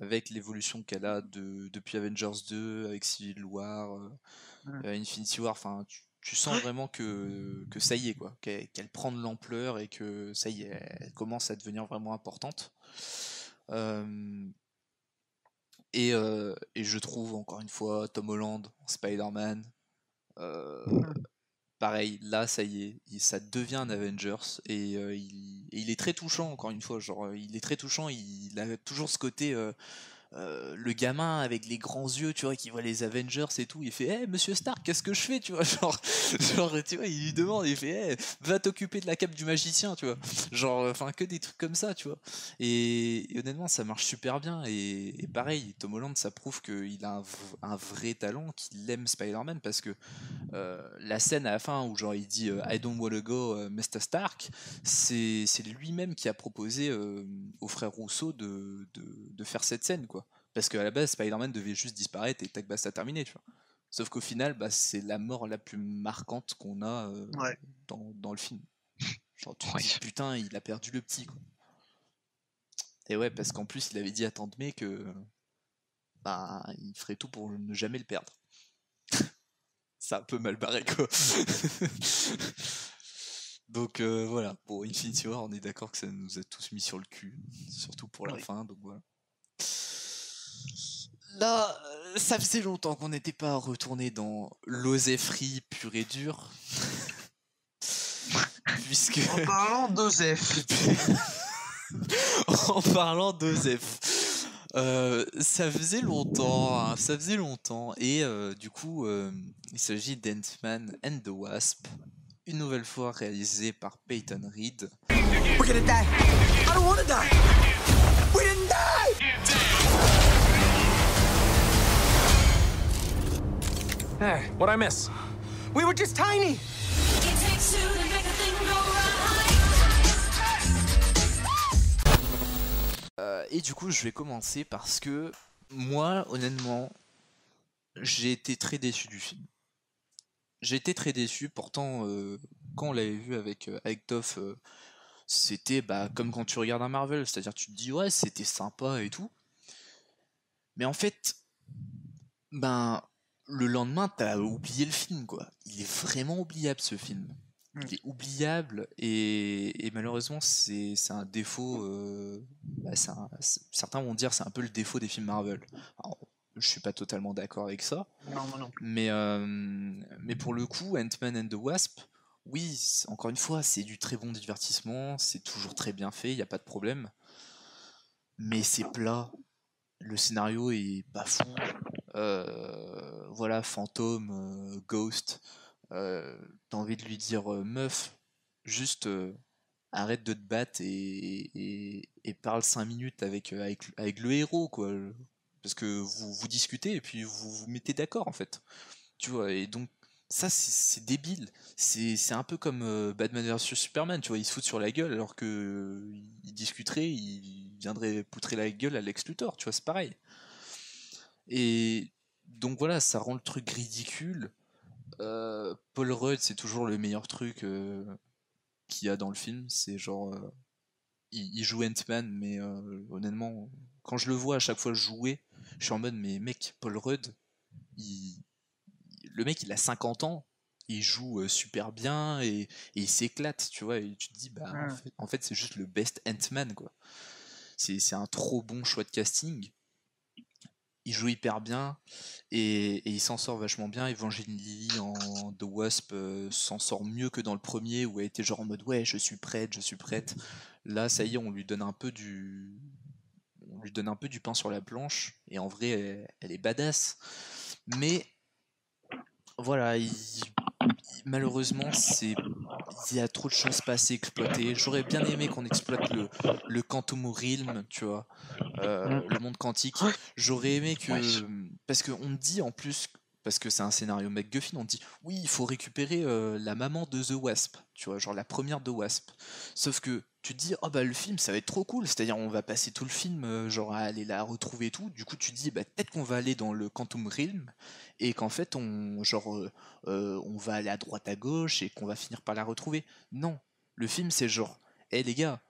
A: avec l'évolution qu'elle a de, depuis Avengers 2, avec Civil War, euh, Infinity War, enfin, tu, tu sens vraiment que, que ça y est, quoi, qu'elle prend de l'ampleur et que ça y est, elle commence à devenir vraiment importante. Euh, et, euh, et je trouve encore une fois Tom Holland Spider-Man. euh, pareil, là ça y est, ça devient un Avengers et, euh, il, et il est très touchant encore une fois. Genre, euh, il est très touchant. Il, a toujours ce côté. euh, euh, le gamin avec les grands yeux, tu vois, qui voit les Avengers et tout, il fait Eh, monsieur Stark, qu'est-ce que je fais Tu vois, genre, genre, tu vois, il lui demande, il fait va t'occuper de la cape du magicien, tu vois. Genre, enfin, que des trucs comme ça, tu vois. Et, honnêtement, ça marche super bien. Et, pareil, Tom Holland, ça prouve qu'il a un, vrai talent, qu'il aime Spider-Man parce que euh, la scène à la fin où genre il dit euh, I don't wanna go, euh, Mr. Stark, c'est lui-même qui a proposé euh, au frère Rousseau de, de, de faire cette scène, quoi. Parce qu'à la base, Spider-Man devait juste disparaître et tac, basta, terminé, tu vois. Sauf qu'au final, bah, c'est la mort la plus marquante qu'on a euh,
E: Ouais.
A: dans, dans le film. Genre, tu te dis, putain, il a perdu le petit, quoi. Et ouais, parce qu'en plus, il avait dit à Tante May que bah, il ferait tout pour ne jamais le perdre. C'est un peu mal barré, quoi. donc euh, voilà, pour Infinity War, on est d'accord que ça nous a tous mis sur le cul, surtout pour la
E: Oui.
A: fin, donc voilà. Là, euh, ça faisait longtemps qu'on n'était pas retourné dans l'oséfrie pure et dure. Puisque.
E: En parlant d'Osef,
A: en parlant d'Osef. Euh, ça faisait longtemps, hein, ça faisait longtemps, et euh, du coup, euh, il s'agit d'Ant-Man and the Wasp, une nouvelle fois réalisé par Peyton Reed.
H: We're gonna die. I don't wanna die. We didn't Hey, what'd I miss? We were just tiny.
A: Euh, et du coup, je vais commencer parce que moi, honnêtement, j'ai été très déçu du film. J'ai été très déçu, pourtant, euh, quand on l'avait vu avec, euh, Toff, euh, c'était bah, comme quand tu regardes un Marvel, c'est-à-dire tu te dis ouais, c'était sympa et tout. Mais en fait, ben, le lendemain, t'as oublié le film, quoi. Il est vraiment oubliable ce film. Il est oubliable et, et malheureusement, c'est un défaut. euh, bah, un- certains vont dire c'est un peu le défaut des films Marvel. Alors, je suis pas totalement d'accord avec ça.
E: non, non plus.
A: Mais, euh, mais pour le coup, Ant-Man and the Wasp, oui, encore une fois, c'est du très bon divertissement, c'est toujours très bien fait, il n'y a pas de problème. mais c'est plat. Le scénario est pas fou. Euh, voilà, fantôme, euh, ghost. Euh, T'as envie de lui dire meuf, juste arrête de te battre et, parle 5 minutes avec, avec, le héros, quoi. Parce que vous, vous discutez et puis vous vous mettez d'accord, en fait. Tu vois, et donc ça, c'est débile. C'est un peu comme Batman vs Superman, tu vois, ils se foutent sur la gueule alors que euh, ils discuteraient, ils viendraient poutrer la gueule à Lex Luthor, tu vois, c'est pareil. Et donc voilà, ça rend le truc ridicule. Euh, Paul Rudd, c'est toujours le meilleur truc euh, qu'il y a dans le film. C'est genre. euh, il, il joue Ant-Man, mais honnêtement, quand je le vois à chaque fois jouer, je suis en mode, mais mec, Paul Rudd, il- le mec, il a 50 ans, il joue super bien et, et il s'éclate, tu vois. Et tu te dis, bah, en
E: Mm.
A: fait, en fait, c'est juste le best Ant-Man, quoi. C'est un trop bon choix de casting. Il joue hyper bien et, il s'en sort vachement bien. Evangeline Lilly en The Wasp euh, s'en sort mieux que dans le premier où elle était genre en mode ouais, je suis prête, je suis prête. Là, ça y est, on lui donne un peu du, on lui donne un peu du pain sur la planche et en vrai, elle, elle est badass. Mais voilà, il- il- malheureusement, c'est il y a trop de choses pas assez exploitées. J'aurais bien aimé qu'on exploite le, le Quantum Realm, tu vois, euh, le monde quantique. J'aurais aimé que. Parce qu'on me dit en plus, parce que c'est un scénario MacGuffin, on dit oui, il faut récupérer euh, la maman de The Wasp, tu vois, genre la première de Wasp. Sauf que tu te dis, oh bah le film ça va être trop cool, c'est-à-dire on va passer tout le film, euh, genre à aller la retrouver et tout. Du coup, tu te dis, bah peut-être qu'on va aller dans le Quantum Realm et qu'en fait, on, genre, euh, euh, on va aller à droite à gauche et qu'on va finir par la retrouver. Non, le film c'est genre, hé les gars,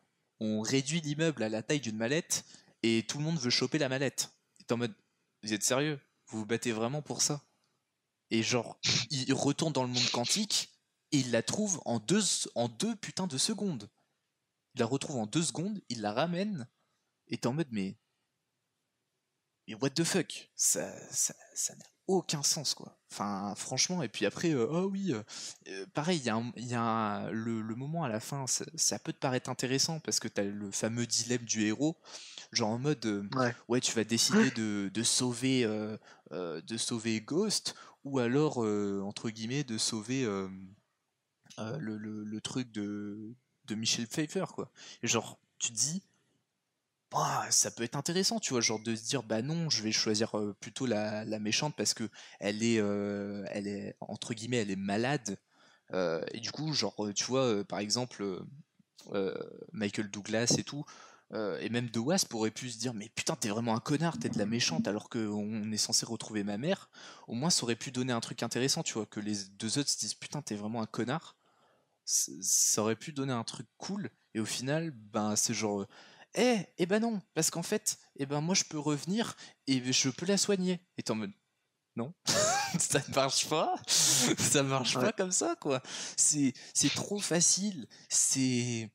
A: on réduit l'immeuble à la taille d'une mallette et tout le monde veut choper la mallette. Et t'es en mode, vous êtes sérieux? Vous vous battez vraiment pour ça? Et genre, il retourne dans le monde quantique et il la trouve en deux, en deux putains de secondes. Il la retrouve en deux secondes, il la ramène et t'es en mode, mais. Mais what the fuck? Ça ça ça n'a aucun sens quoi. Enfin, franchement, et puis après, euh, oh oui, euh, euh, pareil, il y a, un- y a un- le, le moment à la fin, ça, ça peut te paraître intéressant parce que t'as le fameux dilemme du héros, genre en mode, euh,
E: Ouais.
A: tu vas décider de, de sauver, de sauver Ghost ou alors, entre guillemets, de sauver le, le- le truc de, de Michel Pfeiffer, quoi. Et genre, tu te dis, bah, ça peut être intéressant, tu vois, genre de se dire, bah non, je vais choisir plutôt la, la méchante parce que elle est, elle est, entre guillemets, elle est malade. Et du coup, genre, tu vois, par exemple, Michael Douglas et tout, et même The Wasp aurait pu se dire, mais putain, t'es vraiment un connard, t'es de la méchante alors qu'on est censé retrouver ma mère. Au moins, ça aurait pu donner un truc intéressant, tu vois, que les deux autres se disent, putain, t'es vraiment un connard. Ça aurait pu donner un truc cool, et au final, ben, c'est genre. Eh, eh ben non, parce qu'en fait, eh ben moi je peux revenir et je peux la soigner. Et t'es en mode, non, ça ne marche pas, ça marche pas comme ça quoi. C'est c'est trop facile, c'est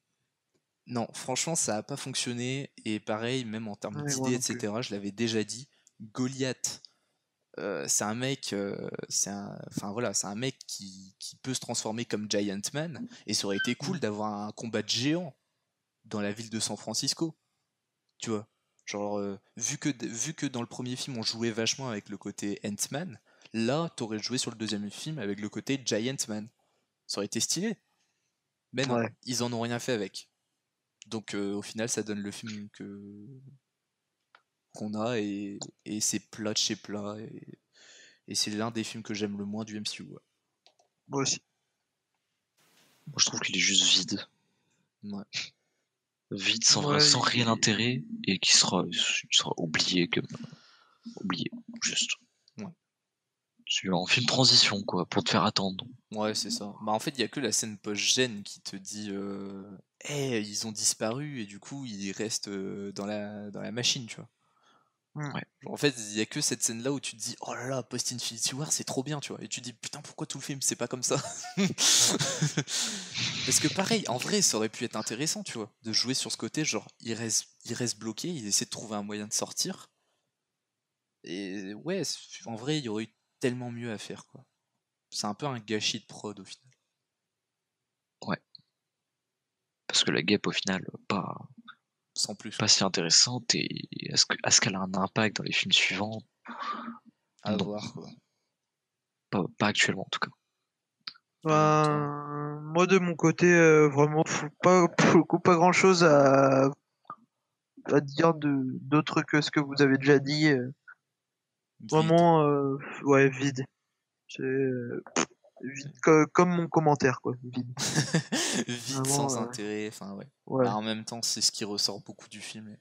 A: non, franchement ça a pas fonctionné et pareil même en termes
E: Ouais,
A: d'idées etc. Je l'avais déjà dit, Goliath. euh, c'est un mec, euh, c'est un, enfin voilà, c'est un mec qui, qui peut se transformer comme Giant Man et ça aurait été cool d'avoir un combat de géant dans la ville de San Francisco. Tu vois Genre, euh, vu, que, vu que dans le premier film on jouait vachement avec le côté Ant-Man, là t'aurais joué sur le deuxième film avec le côté Giant Man. Ça aurait été stylé. Mais non,
E: Ouais.
A: ils en ont rien fait avec. Donc euh, au final ça donne le film que qu'on a et, et c'est plat de chez plat et, et c'est l'un des films que j'aime le moins du MCU. ouais.
E: Moi aussi.
C: Moi, je trouve qu'il est juste vide.
A: Ouais.
C: Vide, sans,
E: Ouais,
C: sans réel intérêt, et qui sera, oublié comme. Oublié, juste.
A: Ouais.
C: C'est un film transition, quoi, pour te faire attendre.
A: Ouais, c'est ça. Bah, en fait, il y a que la scène post-gène qui te dit euh, Eh, ils ont disparu et du coup, ils restent euh, dans la, dans la machine, tu vois.
C: Ouais.
A: Genre, en fait, il y a que cette scène-là où tu te dis Oh là là, post-Infinity War, c'est trop bien, tu vois. Et tu te dis Putain, pourquoi tout le film, c'est pas comme ça Parce que pareil, en vrai, ça aurait pu être intéressant, tu vois, de jouer sur ce côté, genre, il reste, il reste bloqué, il essaie de trouver un moyen de sortir. Et ouais, c'est- en vrai, il y aurait eu tellement mieux à faire, quoi. C'est un peu un gâchis de prod au final.
C: Parce que la guêpe, au final, pas.
A: Sans plus.
C: pas si intéressante et est-ce que est-ce qu'elle a un impact dans les films suivants?
A: À
C: non.
A: voir quoi.
C: pas, pas actuellement en tout cas.
E: Ben, moi de mon côté, euh, vraiment, pas, grand chose à, à dire de d'autre que ce que vous avez déjà dit. euh.
A: Vide.
E: Vraiment, euh, ouais, vide. Co- comme mon commentaire, quoi. Vide. Vraiment,
A: sans
E: euh,
A: intérêt. Enfin ouais.
E: Ouais.
A: Bah, en même temps, c'est ce qui ressort beaucoup du film.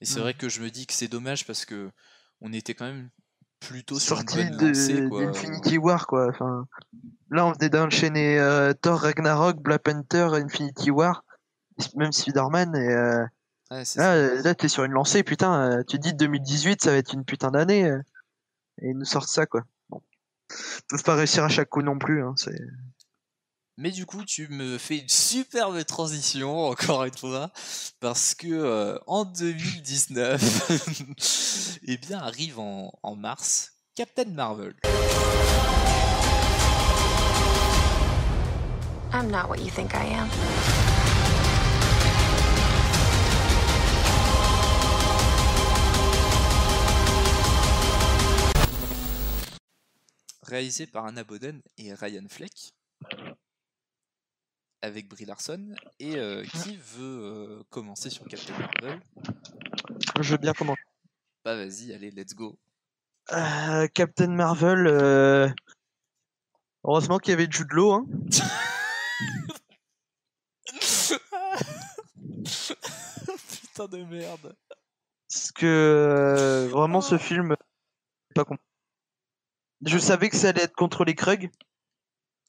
A: Et, c'est
E: Mm.
A: vrai que je me dis que c'est dommage parce que on était quand même plutôt sur une
E: Sorti
A: bonne lancée quoi.
E: d'Infinity War, quoi. Enfin, là, on venait d'enchaîner euh, Thor Ragnarok, Black Panther, Infinity War, même Spider-Man, et euh,
A: Ouais,
E: là, là t'es sur une lancée, putain. tu dis 2018, ça va être une putain d'année, et ils nous sortent ça, quoi. Peuvent pas réussir à chaque coup non plus, hein, c'est...
A: Mais du coup, tu me fais une superbe transition, encore une fois, parce que euh, en 2019, eh bien, arrive en, en mars Captain Marvel.
F: I'm not what you think I am.
A: Réalisé par Anna Boden et Ryan Fleck, avec Brie Larson, et euh, qui veut euh, commencer sur Captain Marvel
E: Je veux bien commencer.
A: Bah vas-y, allez, let's go.
E: Euh, Captain Marvel, heureusement qu'il y avait Jude Law, hein.
A: Putain de merde.
E: Parce que vraiment ce film, j'ai pas compris. Je savais que ça allait être contre les Krug,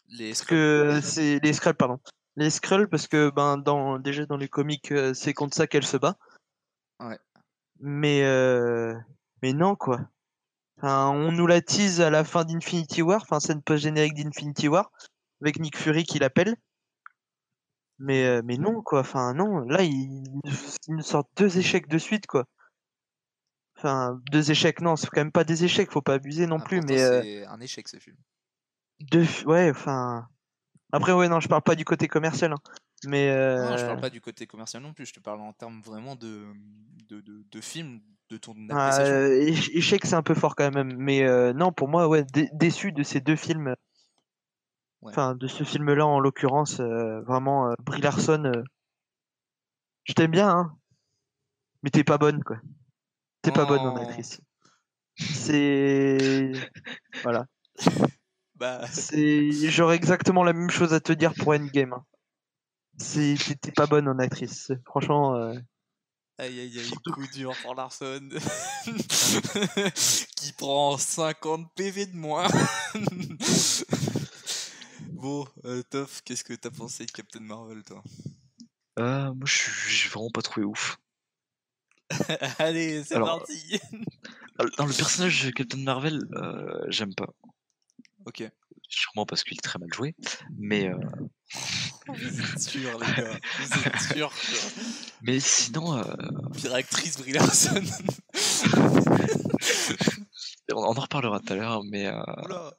A: Les
E: parce que c'est les Skrulls, pardon. Les Skrulls, parce que ben dans déjà dans les comics, euh, c'est contre ça qu'elle se bat.
A: Ouais.
E: Mais euh, mais non quoi. Enfin, on nous la tease à la fin d'Infinity War, enfin scène post générique d'Infinity War, avec Nick Fury qui l'appelle. Mais euh, mais non quoi. Enfin non, là ils, ils nous sortent deux échecs de suite quoi. Enfin deux échecs non, c'est quand même pas des échecs, faut pas abuser non
A: Ah,
E: plus. Mais euh,
A: c'est un échec ce film.
E: deux, ouais, enfin. Après ouais non, je parle pas du côté commercial. hein. Mais
A: Non, je
E: euh,
A: parle pas du côté commercial non plus, je te parle en termes vraiment de, de, de, de film, de ton appréciation.
E: euh, éche- échec, c'est un peu fort quand même. Mais euh, non, pour moi, ouais, dé- déçu de ces deux films.
A: Ouais.
E: Enfin, de ce film-là en l'occurrence, euh, vraiment, euh, Brie Larson. euh, je t'aime bien, hein. Mais t'es pas bonne, quoi. T'es pas bonne en actrice. C'est. Voilà.
A: Bah,
E: C'est. J'aurais exactement la même chose à te dire pour Endgame. hein. C'est. T'es t'es pas bonne en actrice. Franchement. euh,
A: aïe aïe aïe, coup dur pour Larson. qui prend 50 PV de moins. bon, euh, Toff, qu'est-ce que t'as pensé de Captain Marvel, toi?
C: Euh, moi, je suis j'ai vraiment pas trouvé ouf.
A: Allez, c'est parti
C: Euh, Dans le personnage de Captain Marvel, euh, j'aime pas.
A: Ok.
C: Sûrement parce qu'il est très mal joué. Mais, euh,
A: Vous êtes sûrs, les gars. Vous êtes sûrs. quoi.
C: mais sinon, euh,
A: Pire actrice, Brie Larson.
C: on, on en reparlera tout à l'heure. Mais, euh,
A: Oula.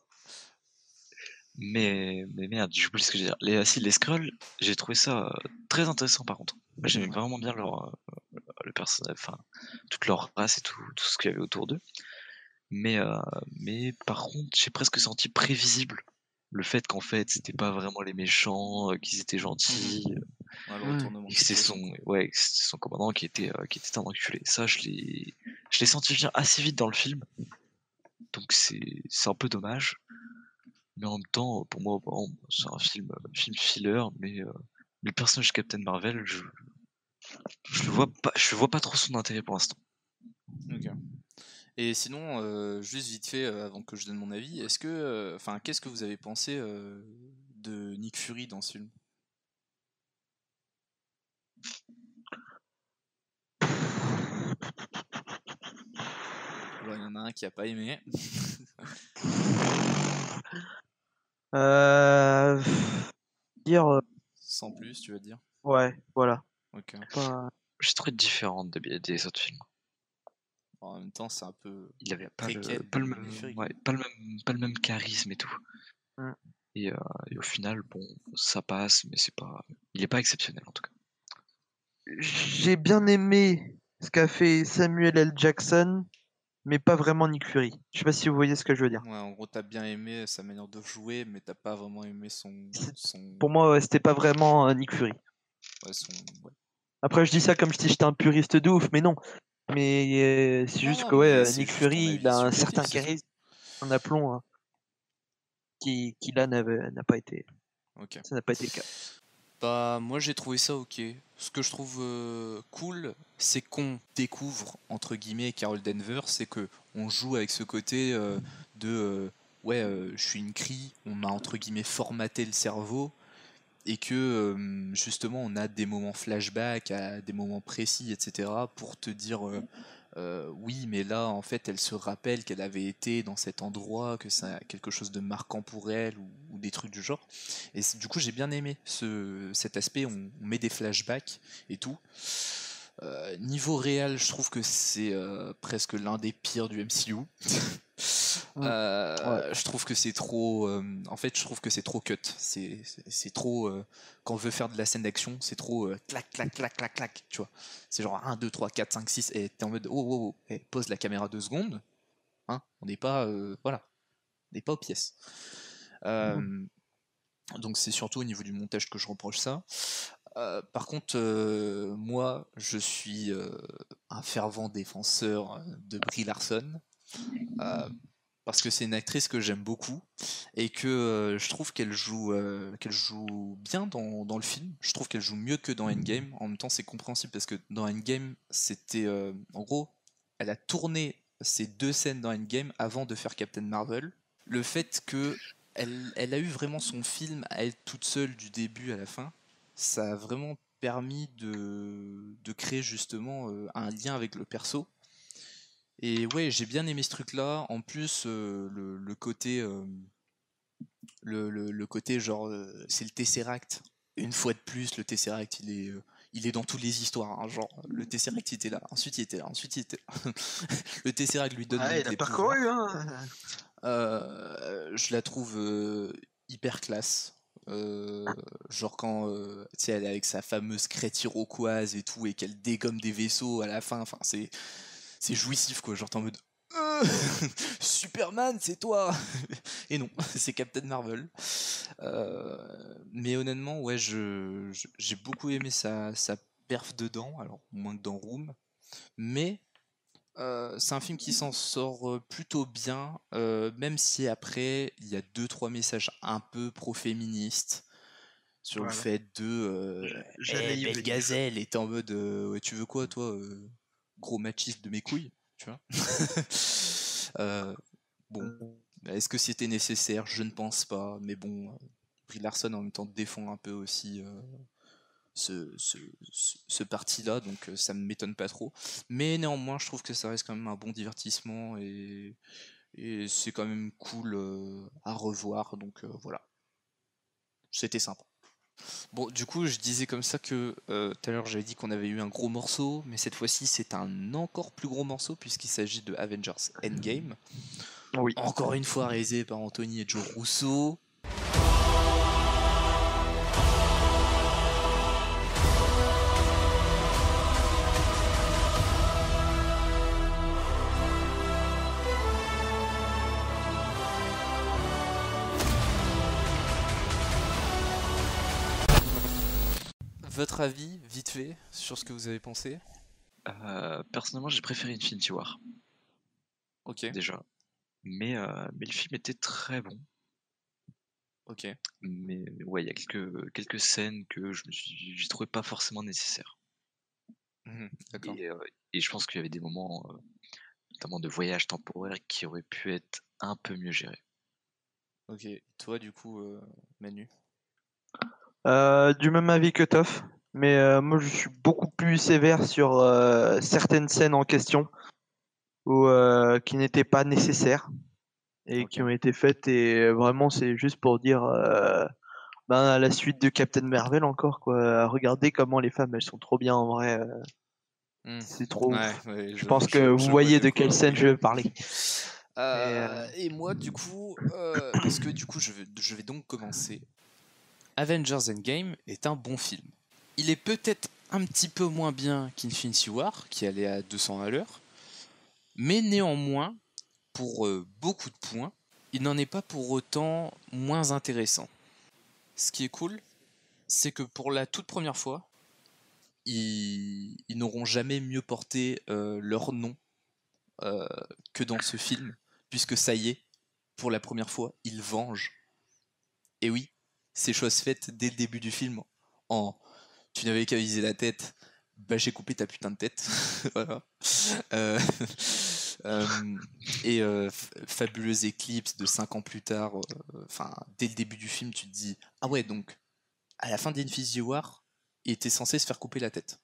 C: Mais, mais merde, j'oublie ce que je veux dire. Les, ah, si, les Skrulls, j'ai trouvé ça euh, très intéressant par contre. J'aimais vraiment bien leur, euh, le personnage, enfin, toute leur race et tout, tout ce qu'il y avait autour d'eux. Mais, euh, mais par contre, j'ai presque senti prévisible le fait qu'en fait, c'était pas vraiment les méchants, qu'ils étaient gentils, euh,
A: Ouais, le
C: et que c'était son, ouais, son commandant qui était, euh, qui était un enculé. Ça, je l'ai, senti venir assez vite dans le film. Donc c'est, c'est un peu dommage. Mais en même temps, pour moi, bon, c'est un film, film filler, mais, euh, le personnage de Captain Marvel, je, je le vois pas, je vois pas trop son intérêt pour l'instant.
A: Et sinon, euh, juste vite fait, euh, avant que je donne mon avis, est-ce que, enfin, qu'est-ce que vous avez pensé de Nick Fury dans ce film? Il y en a un qui a pas aimé.
E: Euh... Dire. euh,
A: Sans plus, tu vas dire?
E: Ouais, voilà.
A: Ok.
E: Pas-
C: J'ai trouvé différente des, des autres films.
A: En même temps, c'est un peu.
C: Il avait pas le, pas, le même, ouais, pas, le même, pas le même charisme et tout.
E: Ouais.
C: Et, euh, et au final, bon, ça passe, mais c'est pas, il est pas exceptionnel en tout cas.
E: j'ai bien aimé ce qu'a fait Samuel L. Jackson, mais pas vraiment Nick Fury. Je sais pas si vous voyez ce que je veux dire.
A: Ouais, en gros, t'as bien aimé sa manière de jouer, mais t'as pas vraiment aimé son. son...
E: Pour moi, ouais, c'était pas vraiment euh, Nick Fury.
A: ouais, son-.
E: Après, je dis ça comme si j'étais un puriste de ouf, mais non. Mais euh, c'est juste que ouais, euh, Nick Fury, il a un certain charisme, un aplomb hein, qui, qui là n'avait- n'a pas été, ça n'a pas été le cas.
A: Bah, moi j'ai trouvé ça ok. Ce que je trouve euh, cool, c'est qu'on découvre, entre guillemets, Carol Denver, c'est que on joue avec ce côté euh, de euh, ouais, je suis une crie, on m'a entre guillemets formaté le cerveau, et que justement on a des moments flashback des moments précis, etc., pour te dire euh, oui, mais là en fait elle se rappelle qu'elle avait été dans cet endroit, que c'est quelque chose de marquant pour elle, ou, des trucs du genre. Et du coup, j'ai bien aimé ce, cet aspect. On met des flashbacks et tout. Euh, niveau réel, je trouve que c'est euh, presque l'un des pires du MCU. Euh, Je trouve que c'est trop. euh, en fait, je trouve que c'est trop cut. C'est trop. quand on veut faire de la scène d'action, c'est trop clac, clac, clac, clac, clac. Tu vois. C'est genre 1, 2, 3, 4, 5, 6. Et t'es en mode oh, oh, oh. eh, pose la caméra deux secondes. Hein, on n'est pas. voilà. On n'est pas aux pièces. Euh, donc c'est surtout au niveau du montage que je reproche ça. Euh, par contre, euh, moi, je suis euh, un fervent défenseur de Brie Larson. parce que c'est une actrice que j'aime beaucoup et que je trouve qu'elle joue, joue bien dans, dans le film. Je trouve qu'elle joue mieux que dans Endgame. En même temps, c'est compréhensible parce que dans Endgame, c'était en gros, elle a tourné ces deux scènes dans Endgame avant de faire Captain Marvel. Le fait que elle, a eu vraiment son film à elle toute seule du début à la fin, ça a vraiment permis de, de créer justement euh, un lien avec le perso. Et ouais, j'ai bien aimé ce truc-là. En plus, euh, le, le côté, euh, le, le- le côté genre, c'est le Tesseract. Une fois de plus, le Tesseract, il est, il est dans toutes les histoires. hein. Genre, le Tesseract, il était là. Ensuite, il était là. Ensuite, il était là. le Tesseract lui donne
E: Ah, il a parcouru, hein.
A: Je la trouve hyper classe. Euh, genre quand euh, elle est avec sa fameuse crête iroquoise et tout et qu'elle dégomme des vaisseaux à la fin, enfin c'est c'est jouissif quoi, genre en mode Euh, Superman c'est toi et non c'est Captain Marvel. Mais honnêtement ouais j'ai beaucoup aimé sa, sa perf dedans alors moins que dans Room. Mais euh, c'est un film qui s'en sort euh, plutôt bien, euh, même si après il y a deux trois messages un peu pro-féministes sur le fait de euh,
E: J'allais
A: Eh, belle gazelle est en mode ouais, tu veux quoi toi gros machiste de mes couilles tu vois? Bon est-ce que c'était nécessaire? Je ne pense pas mais bon Brie Larson en même temps défend un peu aussi ce, ce, ce- ce parti-là, donc euh, ça ne m'étonne pas trop. Mais néanmoins, je trouve que ça reste quand même un bon divertissement et, et c'est quand même cool euh, à revoir, donc euh, voilà. C'était sympa. Bon, du coup, je disais comme ça que euh, tout à l'heure j'avais dit qu'on avait eu un gros morceau, mais cette fois-ci c'est un encore plus gros morceau puisqu'il s'agit de Avengers Endgame.
E: Oui.
A: Encore une fois réalisé par Anthony et Joe Russo. Votre avis, vite fait, sur ce que vous avez pensé?
C: Euh, personnellement, j'ai préféré Infinity War,
A: Ok,
C: déjà. Mais, euh, mais le film était très bon.
A: ok.
C: Mais ouais, il y a quelques, quelques scènes que je me suis, j'ai trouvé pas forcément nécessaires.
A: Mhm, D'accord.
C: Et, euh, et je pense qu'il y avait des moments, notamment de voyage temporaire, qui auraient pu être un peu mieux gérés.
A: Ok, toi du coup, Manu?
E: Euh, du même avis que Toff, mais euh, moi je suis beaucoup plus sévère sur euh, certaines scènes en question où, qui n'étaient pas nécessaires et qui ont été faites et vraiment c'est juste pour dire ben, à la suite de Captain Marvel encore quoi. Regardez comment les femmes elles sont trop bien en vrai.
A: Hmm.
E: C'est trop.
A: Ouais,
E: ouf.
A: ouais,
E: je pense que vous voyez de quelle scène je vais parler.
A: Et moi, du coup, parce que du coup, je vais, je vais donc commencer. Avengers Endgame est un bon film. Il est peut-être un petit peu moins bien qu'Infinity War, qui allait à 200 à l'heure, mais néanmoins, pour euh, beaucoup de points, il n'en est pas pour autant moins intéressant. Ce qui est cool, c'est que pour la toute première fois, ils, n'auront jamais mieux porté euh, leur nom euh, que dans ce film, puisque ça y est, pour la première fois, ils vengent. Et oui, c'est chose faite dès le début du film en tu n'avais qu'à viser la tête, bah j'ai coupé ta putain de tête. voilà. Euh, euh, et euh, fabuleuse éclipse de 5 ans plus tard, enfin dès le début du film, tu te dis ah ouais donc à la fin d'Infinity War, il était censé se faire couper la tête.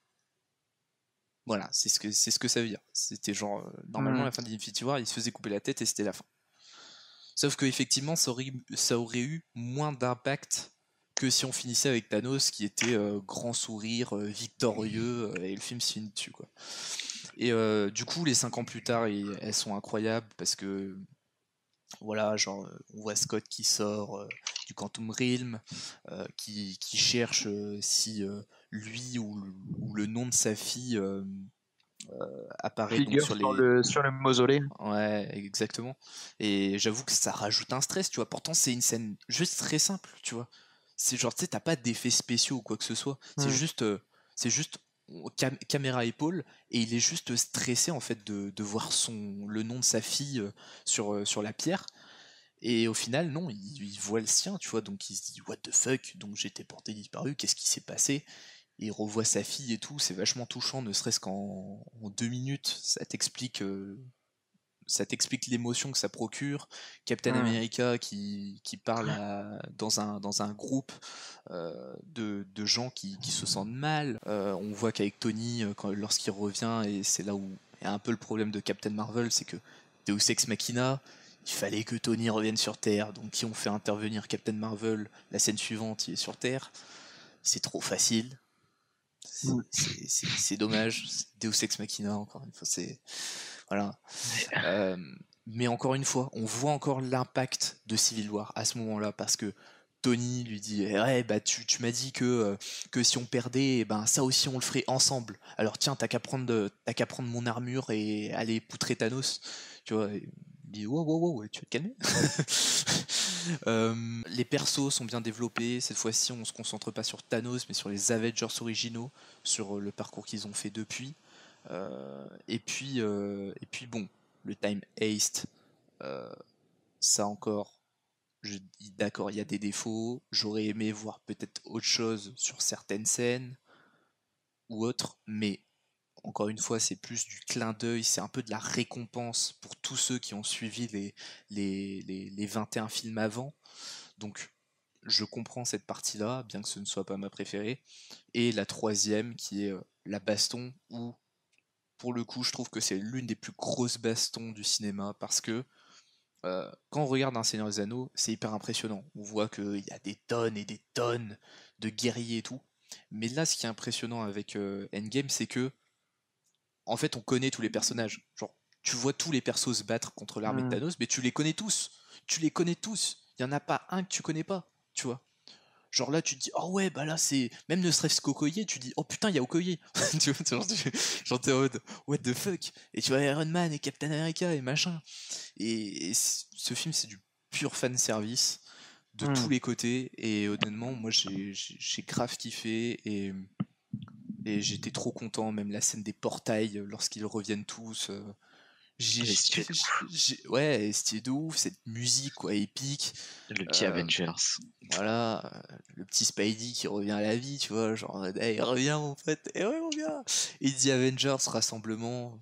A: Voilà, c'est ce que c'est ce que ça veut dire. C'était genre normalement à la fin d'Infinity War, il se faisait couper la tête et c'était la fin. Sauf que effectivement, ça aurait, eu moins d'impact que si on finissait avec Thanos qui était euh, grand sourire, euh, victorieux, euh, et le film se finit dessus. Quoi. Et du coup, les cinq ans plus tard, elles sont incroyables parce que voilà, genre, on voit Scott qui sort du Quantum Realm, qui, cherche si lui ou, le- nom de sa fille apparaît donc,
E: Figure
A: sur
E: le, sur le mausolée.
A: Ouais, exactement. Et j'avoue que ça rajoute un stress, tu vois. Pourtant, c'est une scène juste très simple, tu vois. C'est genre, tu sais, t'as pas d'effets spéciaux ou quoi que ce soit. C'est
E: Mm.
A: juste, euh, c'est juste cam- caméra épaule et il est juste stressé en fait de, de voir son le nom de sa fille euh, sur euh, sur la pierre. Et au final, non, il, il voit le sien, tu vois. Donc il se dit what the fuck? Donc j'étais porté disparu. Qu'est-ce qui s'est passé? Il revoit sa fille et tout, c'est vachement touchant, ne serait-ce qu'en en deux minutes, ça t'explique euh, ça t'explique l'émotion que ça procure. Captain. America qui, qui parle à- dans, un, dans un groupe euh, de, de gens qui, qui se sentent mal. Euh, on voit qu'avec Tony, lorsqu'il revient, et c'est là où il y a un peu le problème de Captain Marvel, c'est que Deus Ex Machina, il fallait que Tony revienne sur Terre. Donc qui ont fait intervenir Captain Marvel, la scène suivante, il est sur Terre. C'est trop facile. C'est-
E: Mm.
A: dommage. Deus Ex Machina, encore une fois. C'est voilà. Euh, mais encore une fois, on voit encore l'impact de Civil War à ce moment-là parce que Tony lui dit Eh ouais bah tu, tu m'as dit que, euh, que si on perdait eh ben ça aussi on le ferait ensemble alors tiens t'as qu'à prendre t'as qu'à prendre mon armure et aller poutrer Thanos tu vois dit wow wow wow tu vas te calmer. Euh, les persos sont bien développés. Cette fois-ci on se concentre pas sur Thanos mais sur les Avengers originaux sur euh, le parcours qu'ils ont fait depuis. Euh, et puis euh, et puis bon le time haste ça encore je dis d'accord il y a des défauts. J'aurais aimé voir peut-être autre chose sur certaines scènes ou autre mais encore une fois c'est plus du clin d'œil c'est un peu de la récompense pour tous ceux qui ont suivi les les, les, les 21 films avant donc je comprends cette partie là bien que ce ne soit pas ma préférée et la troisième qui est euh, la baston où pour le coup, je trouve que c'est l'une des plus grosses bastons du cinéma parce que euh, quand on regarde un Seigneur des Anneaux, c'est hyper impressionnant. On voit qu'il y a des tonnes et des tonnes de guerriers et tout. Mais là, ce qui est impressionnant avec euh, Endgame, c'est que en fait, on connaît tous les personnages. Genre, tu vois tous les persos se battre contre l'armée de
E: Mm.
A: Thanos, mais tu les connais tous. Tu les connais tous. Il y en a pas un que tu connais pas, tu vois. Genre là, tu te dis, oh ouais, bah là, c'est. Même ne serait-ce qu'Okoye, tu dis, oh putain, il y a Okoye. tu vois, genre, tu... genre, t'es en mode, what the fuck? Et tu vois Iron Man et Captain America et machin. Et, ce film, c'est du pur fan service de
E: Mm.
A: tous les côtés. Et honnêtement, moi, j'ai grave kiffé. Et, et j'étais trop content. Même la scène des portails, euh, lorsqu'ils reviennent tous. euh, j'ai- Ouais, stylé de ouf. Cette musique, quoi, épique.
C: Le petit
A: Euh,
C: Avengers.
A: Voilà, le petit Spidey qui revient à la vie, tu vois, genre, hey, reviens mon pote, et ouais, reviens. Et dit Avengers, rassemblement,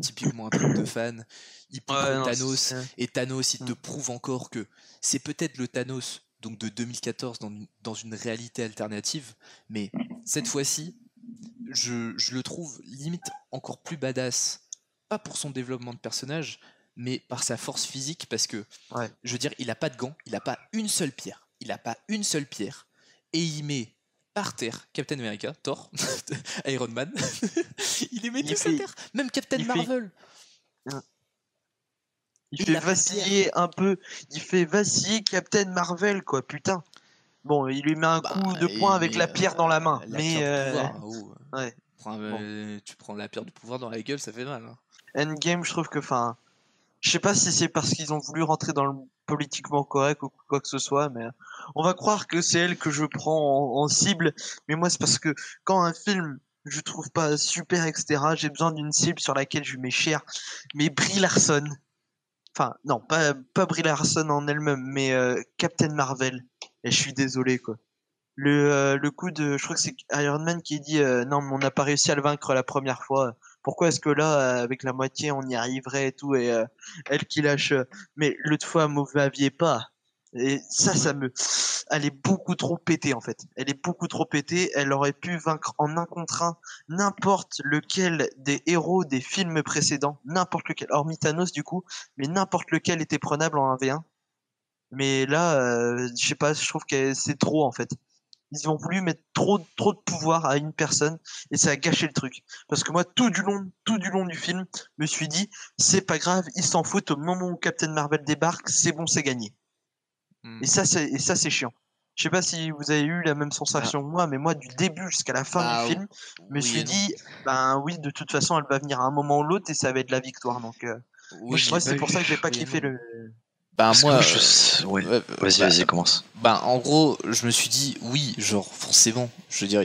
A: typiquement un truc de fan. Il
E: Ouais, non,
A: Thanos, et Thanos, il te prouve encore que c'est peut-être le Thanos donc de 2014 dans, une- dans une réalité alternative, mais cette fois-ci, je, je le trouve limite encore plus badass, pas pour son développement de personnage, mais par sa force physique, parce que,
E: Ouais.
A: je veux dire, il a pas de gants, il a pas une seule pierre, il a pas une seule pierre, et il met par terre Captain America, Thor, Iron Man, il les met
E: Il
A: tous
E: fait-
A: à terre, même Captain
E: fait-
A: Marvel.
E: Il
A: Il
E: fait vaciller un peu. Il fait vaciller Captain Marvel, quoi, putain. Bon, il lui met un
A: Bah,
E: coup de poing avec la pierre dans la main.
A: la
E: mais
A: pierre
E: euh,
A: pouvoir, oh.
E: Ouais.
A: Prends, euh, Tu prends la pierre du pouvoir dans la gueule, ça fait mal. hein.
E: Endgame, je trouve que, enfin, je sais pas si c'est parce qu'ils ont voulu rentrer dans le politiquement correct ou quoi que ce soit, mais on va croire que c'est elle que je prends en, en cible. Mais moi, c'est parce que quand un film je trouve pas super, etc., j'ai besoin d'une cible sur laquelle je mets cher. Mais Brie Larson, enfin, non, pas, pas Brie Larson en elle-même, mais euh, Captain Marvel. Et je suis désolé, quoi. Le, euh, le coup de, je crois que c'est Iron Man qui dit euh, non, mais on n'a pas réussi à le vaincre la première fois. Pourquoi est-ce que là, euh, avec la moitié, on y arriverait et tout et euh, elle qui lâche, euh, mais l'autre fois, vous m'aviez pas. Et ça, ça me, elle est beaucoup trop pétée en fait. Elle est beaucoup trop pétée. Elle aurait pu vaincre en un contre un n'importe lequel des héros des films précédents, n'importe lequel, hormis Thanos du coup, mais n'importe lequel était prenable en 1v1. Mais là, euh, je sais pas, je trouve que c'est trop en fait. Ils ont voulu mettre trop, trop de pouvoir à une personne et ça a gâché le truc. Parce que moi, tout du long, tout du long du film, je me suis dit, c'est pas grave, ils s'en foutent au moment où Captain Marvel débarque, c'est bon, c'est gagné.
A: Hmm.
E: Et ça, c'est, et ça, c'est chiant. Je sais pas si vous avez eu la même sensation que moi, mais moi, du début jusqu'à la fin
A: Bah,
E: du film, je me suis dit, ben oui, de toute façon, elle va venir à un moment ou l'autre et ça va être la victoire. Donc, euh,
A: Oui,
E: moi, c'est pour ça que j'ai pas
A: Oui
E: kiffé
A: non.
E: le.
A: Bah,
C: Parce que
A: moi,
C: je-
A: euh,
C: ouais.
A: ouais,
C: Vas-y,
A: bah,
C: vas-y, commence.
A: Bah, en gros, je me suis dit, oui, genre, forcément. Je veux dire,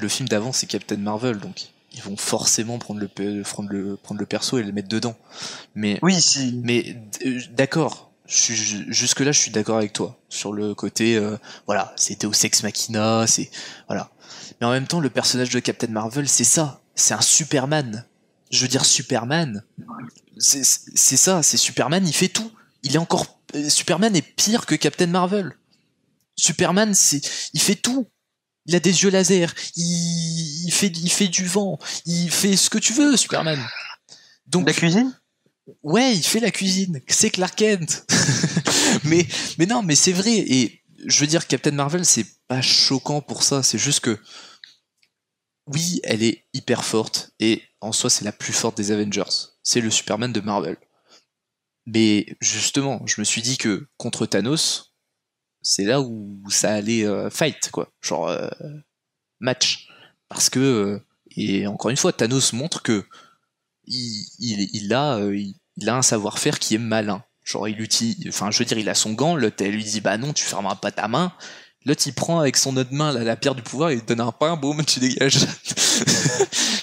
A: le film d'avant, c'est Captain Marvel, donc ils vont forcément prendre le, prendre le, prendre le perso et le mettre dedans. Mais,
E: Oui, si.
A: mais euh, d'accord, je suis- je- jusque-là, je suis d'accord avec toi. Sur le côté, euh, voilà, c'était au sex machina, c'est. Voilà. Mais en même temps, le personnage de Captain Marvel, c'est ça. C'est un Superman. Je veux dire, Superman, c'est c'est ça, c'est Superman, il fait tout. Il est encore. euh, Superman est pire que Captain Marvel. Superman, c'est, il fait tout. Il a des yeux laser, il, il fait, il fait du vent, il fait ce que tu veux, Superman. Donc,
E: La cuisine?
A: Ouais, il fait la cuisine. C'est Clark Kent. mais, mais non, mais c'est vrai. Et je veux dire, Captain Marvel, c'est pas choquant pour ça. C'est juste que, oui, elle est hyper forte et en soi, c'est la plus forte des Avengers. C'est le Superman de Marvel. Mais justement, je me suis dit que contre Thanos, c'est là où ça allait euh, fight, quoi. Genre euh, match. Parce que, euh, et encore une fois, Thanos montre que il, il, il a, il, il a un savoir-faire qui est malin. Genre, il utilise, enfin, je veux dire, il a son gant, l'autre, elle lui dit, bah non, tu fermeras pas ta main. L'autre, il prend avec son autre main la, pierre du pouvoir, il te donne un pain, boum, tu dégages.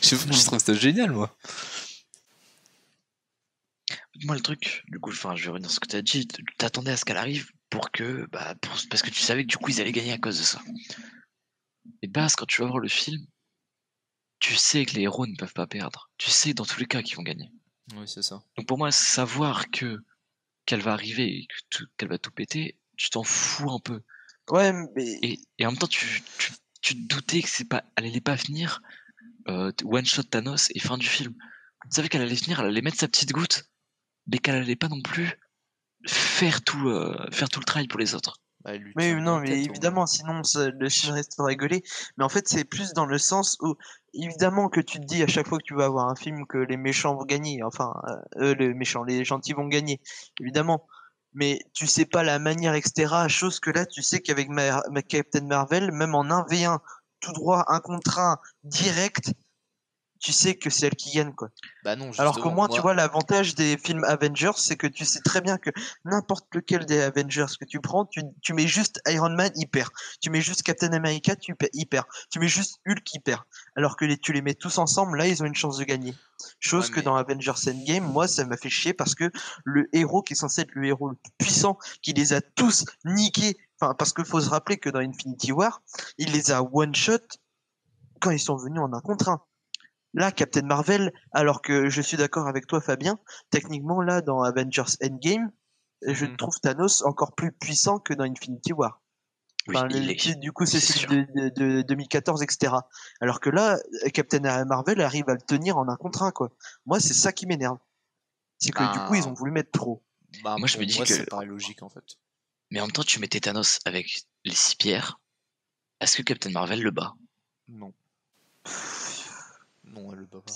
A: je, je trouve ça génial, moi.
C: Moi, le truc, du coup, enfin, je vais revenir sur ce que tu as dit. tu T'attendais à ce qu'elle arrive pour que, bah, pour- parce que tu savais que du coup, ils allaient gagner à cause de ça. Et de base, quand tu vas voir le film, tu sais que les héros ne peuvent pas perdre. Tu sais dans tous les cas qu'ils vont gagner.
A: Oui, c'est ça.
C: Donc pour moi, savoir que qu'elle va arriver et qu'elle va tout péter, tu t'en fous un peu.
E: Ouais, mais.
C: Et, et en même temps, tu, tu, tu te doutais que c'est pas, elle allait pas finir euh, one shot Thanos et fin du film. Tu savais qu'elle allait finir, elle allait mettre sa petite goutte, mais qu'elle allait pas non plus faire tout, euh, faire tout le travail pour les autres.
A: Bah,
E: Mais non, mais évidemment, sinon ça- le film resterait gueulé. Mais en fait, c'est plus dans le sens où, évidemment, que tu te dis à chaque fois que tu vas voir un film que les méchants vont gagner. Enfin, euh, euh, les méchants, les gentils vont gagner, évidemment. Mais tu sais pas la manière, etc. Chose que là, tu sais qu'avec ma, ma Captain Marvel, même en 1v1, tout droit, un contre un, direct, tu sais que c'est elle qui gagne, quoi.
A: Bah non,
E: Alors qu'au moins,
A: moi-
E: tu vois, l'avantage des films Avengers, c'est que tu sais très bien que n'importe lequel des Avengers que tu prends, tu, tu mets juste Iron Man, il perd. Tu mets juste Captain America, tu il perd. Tu mets juste Hulk, il perd. Alors que les, tu les mets tous ensemble, là, ils ont une chance de gagner. Chose
A: Ouais,
E: que dans Avengers Endgame, moi, ça m'a fait chier parce que le héros qui est censé être le héros le plus puissant, qui les a tous niqués, enfin, parce qu'il faut se rappeler que dans Infinity War, il les a one-shot quand ils sont venus en un contre un. Là, Captain Marvel, alors que je suis d'accord avec toi, Fabien, techniquement, là, dans Avengers Endgame, je
A: Mhm.
E: trouve Thanos encore plus puissant que dans Infinity War. Enfin, le-
C: est-
E: du coup, c'est
C: c'est
E: celui de, de- de 2014, etc. Alors que là, Captain Marvel arrive à le tenir en un contre un, quoi. Moi, c'est ça qui m'énerve. C'est que du coup, ils
A: Ben,
E: ont voulu mettre trop.
A: Bah,
C: Moi, je me dis
A: moi,
C: que-
A: ça paraît logique en fait.
C: Mais en même temps, tu mettais Thanos avec les six pierres. Est-ce que Captain Marvel le bat?
A: Non. Non, elle le bat pas.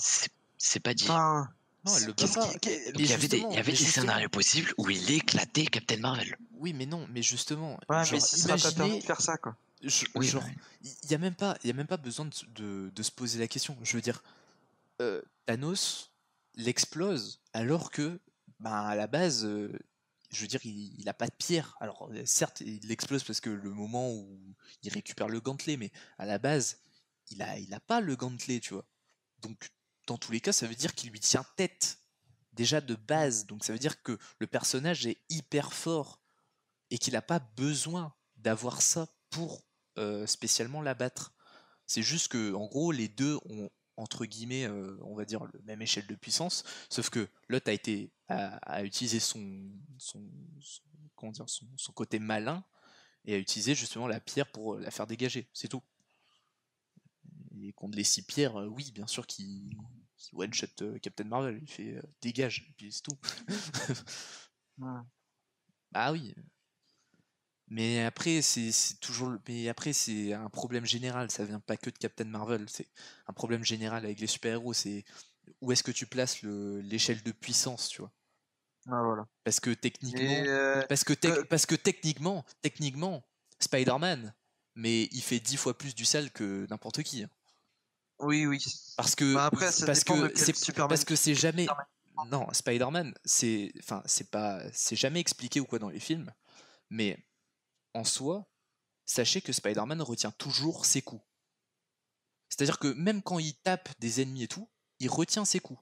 C: C'est pas dit.
E: Enfin,
A: Non, elle le bat
E: qu'est-ce
A: pas.
E: qui- qu'est-
C: Donc, il y avait des, y avait scénarios possibles où il écéclatait Captain Marvel.
A: Oui, mais non, mais justement.
E: ouais,
A: genre,
E: mais pas permis de faire ça, quoi.
A: Je-
C: Oui,
A: genre,
C: ouais.
A: il n'y a, même pas- y a même pas besoin de, se- de- de se poser la question. Je veux dire, euh, Thanos l'explose alors que, ben, à la base, euh, je veux dire, il n'a pas de pierre. Alors, euh, certes, il l'explose parce que le moment où il récupère le gantelet, mais à la base, il a, il a pas le gantelet, tu vois. Donc, dans tous les cas, ça veut dire qu'il lui tient tête. Déjà de base. Donc, ça veut dire que le personnage est hyper fort et qu'il n'a pas besoin d'avoir ça pour euh, spécialement l'abattre. C'est juste que, en gros, les deux ont entre guillemets, euh, on va dire, le même échelle de puissance, sauf que l'autre a été a, utilisé son, son côté malin et a utilisé justement la pierre pour la faire dégager, c'est tout. Et contre les six pierres, euh, oui, bien sûr qu'il qu'il one-shot euh, Captain Marvel, il fait euh, dégage, et puis c'est tout.
E: Ouais.
A: Ah oui. Mais après, c'est toujours. Mais après, c'est un problème général. Ça vient pas que de Captain Marvel. C'est un problème général avec les super-héros. C'est où est-ce que tu places le- l'échelle de puissance, tu vois?
E: Ah, voilà.
A: Parce que techniquement,
E: euh,
A: parce que- parce que techniquement, techniquement, Spider-Man, mais il fait dix fois plus du sale que n'importe qui. hein.
E: Oui, oui.
A: Parce que
E: Bah, après, ça
A: parce que c'est
E: Superman
A: parce que c'est jamais non Spider-Man c'est enfin c'est pas c'est jamais expliqué ou quoi dans les films mais en soi sachez que Spider-Man retient toujours ses coups c'est-à-dire que même quand il tape des ennemis et tout il retient ses coups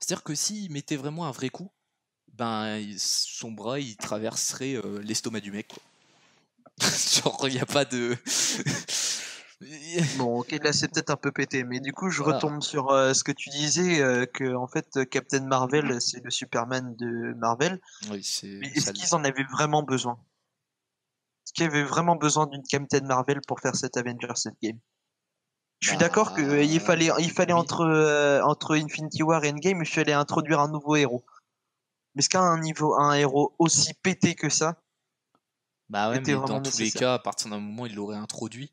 A: c'est-à-dire que s'il mettait vraiment un vrai coup ben son bras il traverserait euh, l'estomac du mec quoi. genre il n'y a pas de
E: Bon, ok, là c'est peut-être un peu pété, mais du coup je
A: Voilà.
E: retombe sur euh, ce que tu disais, euh, que en fait euh, Captain Marvel c'est le Superman de Marvel.
A: oui c'est
E: Mais est-ce qu'ils en avaient vraiment besoin? Est-ce qu'il y avait vraiment besoin d'une Captain Marvel pour faire cet Avengers Endgame? Je suis
A: Bah,
E: d'accord qu'il fallait, il fallait
A: oui.
E: entre, euh, entre Infinity War et Endgame, il fallait introduire un nouveau héros. Mais est-ce qu'un niveau, un héros aussi pété que ça
A: Bah ouais, mais dans tous les cas, à partir d'un moment, il l'aurait introduit.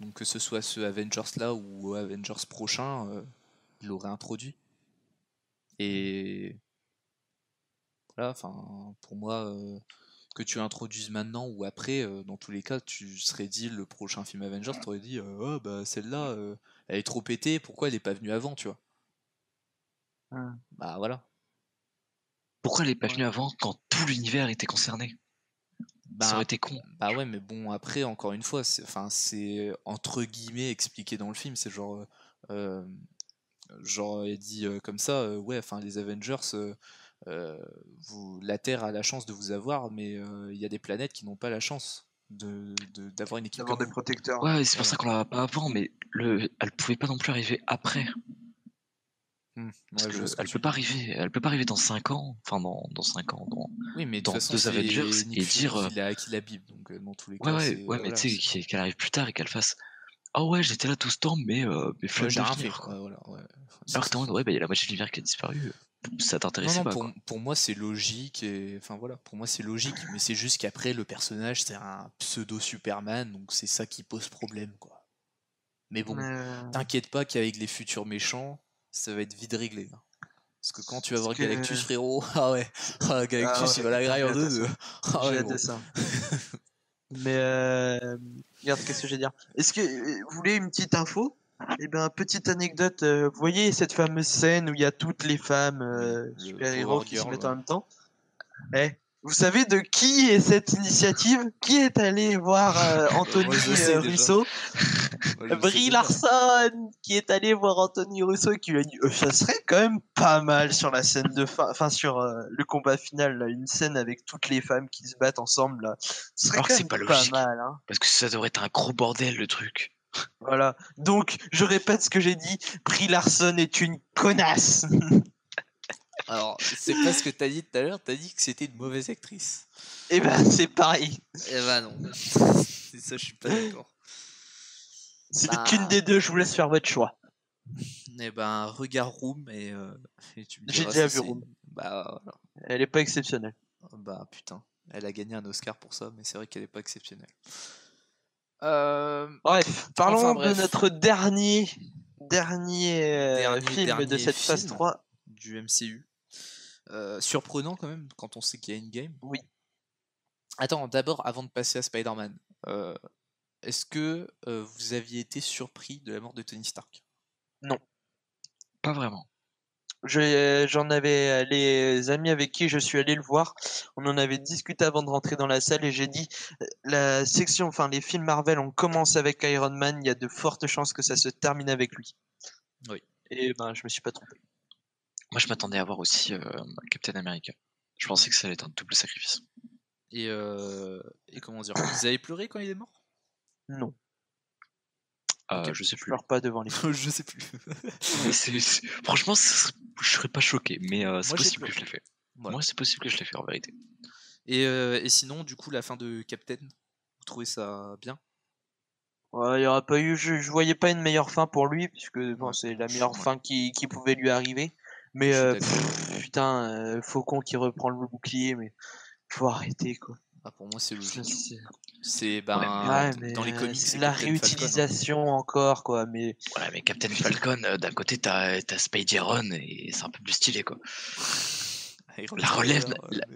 A: Donc que ce soit ce Avengers-là ou Avengers prochain, euh, il l'aurait introduit. Et voilà, enfin, pour moi, euh, que tu introduises maintenant ou après, euh, dans tous les cas, tu serais dit le prochain film Avengers, tu aurais dit, euh, oh, bah celle-là, euh, elle est trop pétée, pourquoi elle est pas venue avant, tu vois?
E: Hmm.
A: Bah voilà.
C: Pourquoi elle est pas venue avant quand tout l'univers était concerné? Ça
A: Bah,
C: aurait été con.
A: Bah ouais, mais bon, après, encore une fois, c'est, enfin, c'est entre guillemets expliqué dans le film, c'est genre, euh, genre, il dit euh, comme ça, euh, ouais, enfin, les Avengers, euh, euh, vous, la Terre a la chance de vous avoir, mais euh, il y a des planètes qui n'ont pas la chance de, de- d'avoir une équipe
E: D'avoir des
A: vous.
E: protecteurs.
C: Ouais, c'est pour ça qu'on l'a pas avant, mais le... elle pouvait pas non plus arriver après.
A: Hmm,
C: Parce
A: ouais, je
C: elle peut pas arriver, elle peut pas arriver dans 5 ans, enfin dans, dans 5 ans, dans...
A: Oui, mais de
C: dans
A: toute façon,
C: deux
A: c'est
C: Avengers
A: Nick
C: et dire, euh,
A: qu'il a acquis la Bible, donc euh, dans tous les
C: Ouais,
A: cas,
C: ouais,
A: c'est,
C: ouais, mais
A: voilà,
C: tu sais, qu'elle arrive plus tard et qu'elle fasse Ah ouais, j'étais là tout ce temps, mais, euh, mais
A: Ouais,
C: flemme
A: j'ai
C: de
A: rien
C: venir,
A: fait.
C: quoi.
A: Ouais, voilà, ouais.
C: Alors que t'es en mode, ouais, bah, il y a la moitié de l'univers qui a disparu. Ça t'intéressait
A: non,
C: pas,
A: pour,
C: quoi.
A: pour moi c'est logique, et enfin voilà, pour moi c'est logique, mais c'est juste qu'après le personnage c'est un pseudo Superman, donc c'est ça qui pose problème quoi. Mais bon,
E: Euh,
A: t'inquiète pas qu'avec les futurs méchants, ça va être vite réglé. hein. Parce que quand tu vas voir
E: que-
A: Galactus frérot, ah ouais, ah, Galactus
E: Ah ouais,
A: il va la graille en deux. Ah ouais,
E: ça. Mais euh, regarde, qu'est-ce que je vais dire? Est-ce que vous voulez une petite info? Eh ben, petite anecdote. euh, vous voyez cette fameuse scène où il y a toutes les femmes euh, super-héros qui se mettent
A: ouais.
E: en même temps? Eh, vous savez de qui est cette initiative? Qui est allé voir euh, Anthony
A: Moi,
E: euh. Russo?
A: Moi,
E: Brie. Larson qui est allé voir Anthony Russo et qui lui a dit Euh, ça serait quand même pas mal sur la scène de fin, enfin sur euh, le combat final, là, une scène avec toutes les femmes qui se battent ensemble là. Ce serait
C: Alors que
E: quand même
C: pas
E: pas,
C: logique.
E: mal, hein.
C: Parce que ça devrait être un gros bordel, le truc.
E: Voilà. Donc, je répète ce que j'ai dit. Brie Larson est une connasse.
A: Alors, c'est pas ce que t'as dit tout à l'heure, t'as dit que c'était une mauvaise actrice.
E: Et ben, c'est pareil.
A: Eh ben non. C'est ça, je suis pas d'accord.
E: C'est
A: Bah.
E: qu'une des deux. Je vous laisse faire votre choix.
A: Eh ben, regarde Room et, euh, et tu me
E: J'ai déjà
A: si
E: vu Room.
A: Bah voilà.
E: Elle est pas exceptionnelle.
A: Bah putain, elle a gagné un Oscar pour ça, mais c'est vrai qu'elle est pas exceptionnelle. Euh,
E: Bref, parlons
A: Enfin, bref.
E: de notre dernier, dernier, euh,
A: Dernier,
E: film de
A: dernier
E: cette phase
A: film.
E: 3.
A: du MCU. Euh, surprenant quand même quand on sait qu'il y a une game.
E: Oui.
A: Attends, d'abord, avant de passer à Spider-Man, euh, est-ce que euh, vous aviez été surpris de la mort de Tony Stark?
C: Pas vraiment.
E: Je- J'en avais les amis avec qui je suis allé le voir. On en avait discuté avant de rentrer dans la salle et j'ai dit la section, enfin les films Marvel, on commence avec Iron Man. Il y a de fortes chances que ça se termine avec lui.
A: Oui.
E: Et ben je me suis pas trompé.
C: Moi, je m'attendais à voir aussi euh, Captain America. Je pensais que ça allait être un double sacrifice.
A: et, euh, et comment dire Vous avez pleuré quand il est mort?
E: Non,
C: Euh,
A: Ok,
C: je sais
E: je
C: plus.
E: pleure pas devant les.
A: Je sais plus.
C: Mais c'est- c'est- Franchement, serait- je serais pas choqué, mais euh, c'est possible que je l'ai fait.
A: Voilà.
C: Moi, c'est possible que je l'ai fait en vérité.
A: Et, euh, et sinon, du coup, la fin de Captain, vous trouvez ça bien?
E: Ouais, il y aura pas eu, je, je voyais pas une meilleure fin pour lui puisque bon, c'est la meilleure
A: ouais.
E: fin qui, qui pouvait lui arriver. Mais euh, pff, putain, euh, Faucon qui reprend le bouclier, mais faut arrêter quoi.
A: Ah, Pour moi, c'est logique.
E: c'est-
A: ben,
E: Ouais,
A: d-
E: mais
A: dans les
E: euh,
A: comics,
E: c'est la
A: Captain Falcon, hein.
E: réutilisation encore quoi. Mais
C: Ouais, mais Captain Falcon, euh, d'un côté, t'as as Spidey Run et c'est un peu plus stylé, quoi.
A: Iron
C: La relève,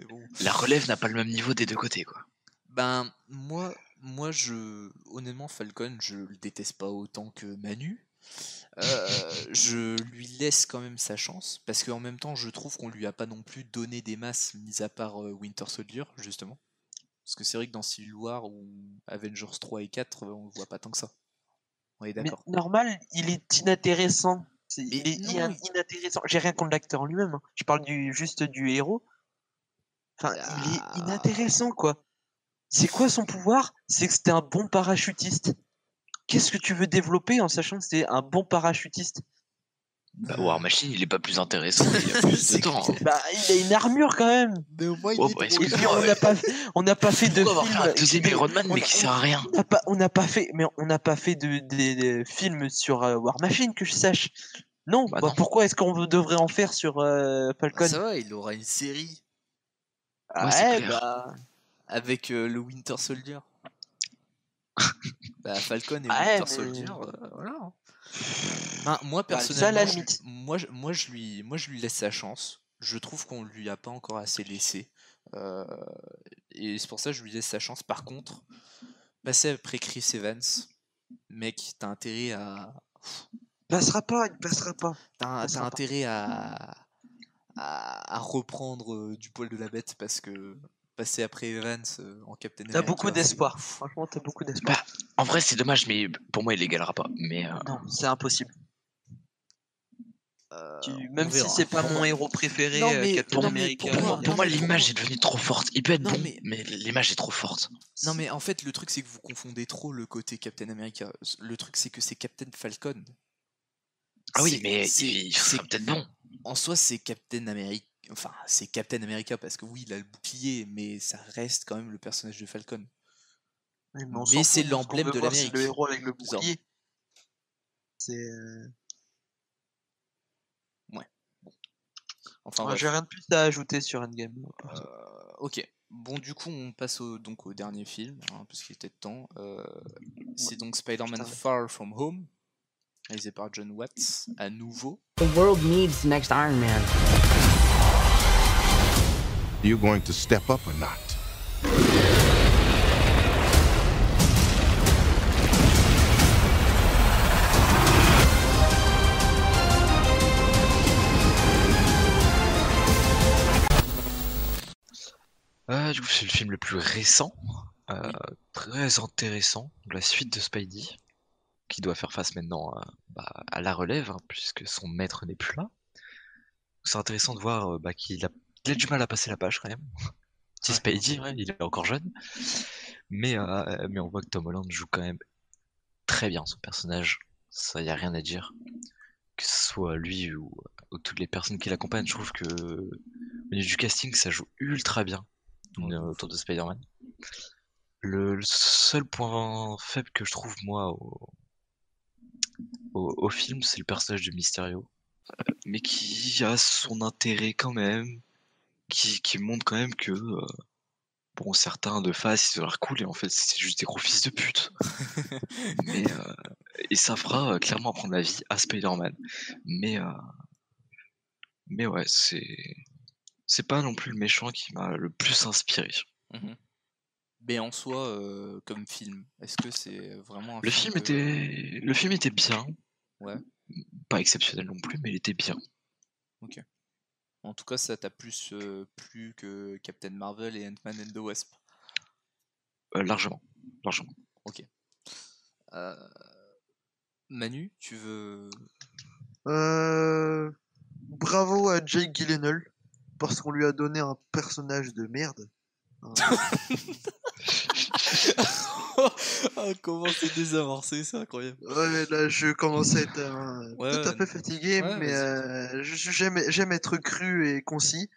A: bon.
C: La relève n'a pas le même niveau des deux côtés, quoi.
A: Ben, moi, moi, je. Honnêtement, Falcon, je le déteste pas autant que Manu. Euh, je lui laisse quand même sa chance, parce qu'en même temps, je trouve qu'on lui a pas non plus donné des masses, mis à part euh, Winter Soldier, justement. Parce que c'est vrai que dans Civil War ou Avengers 3 et 4, euh, on le voit pas tant que ça. On est
E: Mais
A: d'accord.
E: normal, il est inintéressant. Il est
A: non,
E: in-
A: il-
E: inintéressant. J'ai rien contre l'acteur en lui-même. hein. Je parle du juste du héros. Enfin, il
A: Ah.
E: est inintéressant quoi. C'est quoi son pouvoir? C'est que c'était un bon parachutiste. Qu'est-ce que tu veux développer en sachant que c'est un bon parachutiste?
C: Bah, War Machine, il est pas plus intéressant, il y a plus de temps. hein.
E: Bah, il a une armure quand même.
A: Mais au moins,
C: Oh, bah,
E: Et puis
C: Excuse-moi,
E: on n'a pas, on n'a pas fait de
C: Pourquoi avoir fait un deuxième Iron Man, mais
E: a-
C: qui sert à rien
E: On n'a pas, on n'a pas fait, mais on n'a pas fait de, films sur euh, War Machine que je sache. Non.
C: Bah
E: bah,
C: non.
E: pourquoi est-ce qu'on devrait en faire sur euh, Falcon?
A: Bah, ça va, il aura une série
C: Ouais,
E: Ouais, bah,
A: avec euh, le Winter Soldier. Bah, Falcon et
E: Ouais,
A: Winter Soldier, euh, voilà. hein. Ben, moi
E: Bah, ça,
A: personnellement, je- moi, je, moi, je lui, moi je lui laisse sa chance. Je trouve qu'on lui a pas encore assez laissé. Euh, et c'est pour ça que je lui laisse sa chance. Par contre, passer après Chris Evans, mec, t'as intérêt à.
E: passera pas, il passera pas.
A: T'as,
E: pas.
A: intérêt à, à, à reprendre euh, du poil de la bête parce que passer après Evans euh, en Captain
E: T'as beaucoup
A: America, c'est-
E: d'espoir. Franchement, t'as beaucoup d'espoir.
C: Bah, en vrai, c'est dommage, mais pour moi, il égalera pas. Mais euh,
E: Non, c'est impossible.
A: Euh,
E: Tu- même si c'est pas mon héros préféré,
A: Non, mais-
E: Captain
A: non,
E: America.
A: pour moi-
C: l'image est devenue trop forte. Il peut être
A: Non,
C: bon,
A: mais-
C: mais, l'image est trop forte.
A: Non mais en fait le truc c'est que vous confondez trop le côté Captain America. Le truc c'est que c'est Captain Falcon.
C: Ah oui, mais
A: c'est-
C: il sera
A: c'est-
C: peut-être bon.
A: En soi c'est Captain America. Enfin c'est Captain America parce que oui il a le bouclier mais ça reste quand même le personnage de Falcon. Mais c'est l'emblème de l'Amérique.
E: Le héros avec le
A: Bizarre.
E: bouclier. C'est. euh,
A: Enfin
E: ouais,
A: bref.
E: J'ai rien de plus à ajouter sur Endgame.
A: Euh, ok. Bon du coup on passe au, donc au dernier film hein, parce qu'il était de temps. Euh, c'est donc Spider-Man. Far From Home réalisé par John Watts à nouveau.
I: The world needs the next Iron Man.
J: You going to step up or not?
C: Euh, c'est le film le plus récent, euh, très intéressant, la suite de Spidey, qui doit faire face maintenant à, bah, à la relève, hein, puisque son maître n'est plus là. C'est intéressant de voir euh, bah, qu'il a, il a du mal à passer la page quand même. Petit. Spidey, ouais, il est encore jeune, mais, euh, mais on voit que Tom Holland joue quand même très bien son personnage, ça y a rien à dire. Que ce soit lui ou, ou toutes les personnes qui l'accompagnent, je trouve que au niveau du casting, ça joue ultra bien euh, autour de Spider-Man. Le, le seul point faible que je trouve moi au, au, au film, c'est le personnage de Mysterio, Euh, mais qui a son intérêt quand même, qui, qui montre quand même que euh, bon, certains de face ils ont l'air cool et en fait c'est juste des gros fils de pute. mais euh, et ça fera euh, clairement prendre la vie à Spider-Man. Mais mais ouais, c'est c'est pas non plus le méchant qui m'a le plus inspiré.
A: Mhm. Mais en soi, comme film, est-ce que c'est vraiment un
C: Le film
A: que-
C: était, le film était bien,
A: Ouais.
C: pas exceptionnel non plus, mais il était bien.
A: Ok. En tout cas, ça t'a plus euh, plu que Captain Marvel et Ant-Man and the Wasp.
C: Euh, largement, largement.
A: Ok. Euh, Manu, tu veux.
E: Euh, bravo à Jake Gyllenhaal parce qu'on lui a donné un personnage de merde.
A: Ah, comment c'est désamorcé, c'est incroyable.
E: Ouais, là, je commence à être euh,
A: Ouais,
E: tout à fait fatigué,
A: Ouais,
E: mais euh, j'aime être cru et concis.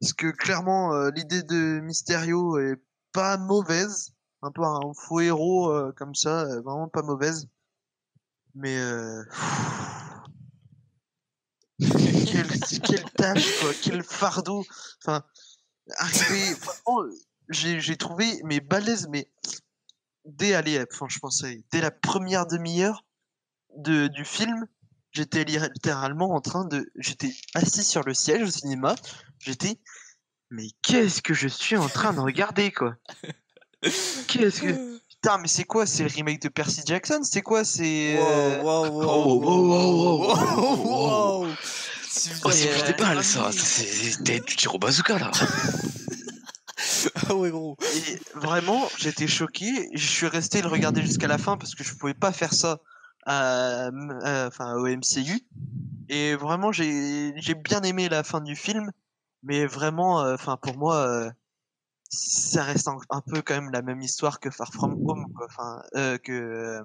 E: Parce que clairement, euh, l'idée de Mysterio est pas mauvaise. Un peu un faux héros euh, comme ça, vraiment pas mauvaise. Mais euh, quel, quel tâche, quoi, quel fardeau. Enfin, franchement, j'ai trouvé mes balèzes, mais dès, allez, enfin, je pensais, dès la première demi-heure de, du film, j'étais littéralement en train de, j'étais assis sur le siège au cinéma, j'étais, mais qu'est-ce que je suis en train de regarder, quoi? Qu'est-ce que, putain, mais c'est quoi C'est le remake de Percy Jackson? C'est quoi C'est
A: Wow, wow,
C: Oh, wow, wow, wow,
A: wow, wow.
C: Oh, c'est
E: euh,
C: ça.
E: oui.
C: C'est du tir au bazooka, là.
E: Et vraiment, j'étais choqué. Je suis resté le regarder jusqu'à la fin parce que je pouvais pas faire ça à, enfin, au MCU. Et vraiment, j'ai j'ai bien aimé la fin du film, mais vraiment, euh, pour moi, euh, ça reste un, peu quand même la même histoire que Far From Home, euh, que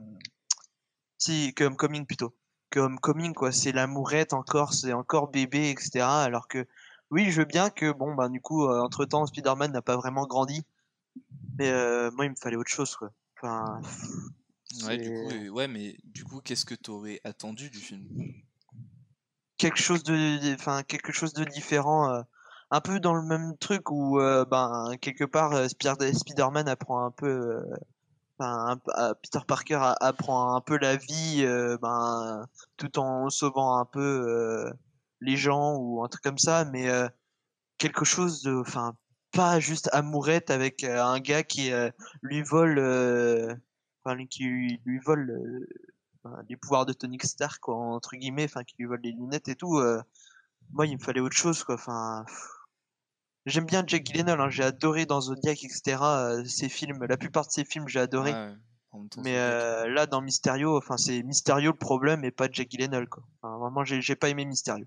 E: si que Homecoming plutôt. Que Homecoming, quoi. C'est l'amourette encore, c'est encore bébé, etc. Alors que oui, je veux bien que bon, bah du coup, entre temps, Spider-Man n'a pas vraiment grandi. Mais euh, moi, il me fallait autre chose, quoi. Enfin,
A: Ouais, du coup, euh, ouais, mais du coup, qu'est-ce que t'aurais attendu du film?
E: Quelque chose de, enfin, quelque chose de différent. euh, un peu dans le même truc où, euh, ben, quelque part, euh, Spider- Spider-Man apprend un peu, euh, enfin, euh, Peter Parker apprend un peu la vie, euh, ben, tout en sauvant un peu euh, les gens ou un truc comme ça, mais euh, quelque chose de, enfin, pas juste amourette avec euh, un gars qui euh, lui vole, enfin, qui lui, lui vole les pouvoirs de Tony Stark, quoi, entre guillemets, enfin, qui lui vole les lunettes et tout. moi, il me fallait autre chose, quoi. Enfin, j'aime bien Jack Gyllenhaal, hein, j'ai adoré dans Zodiac, etc. ses films, la plupart de ses films, j'ai adoré.
A: Ouais. Temps,
E: Mais euh, là, dans Mysterio, enfin, c'est Mysterio le problème et pas Jack Gyllenhaal, quoi. Enfin, vraiment, j'ai j'ai pas aimé Mysterio.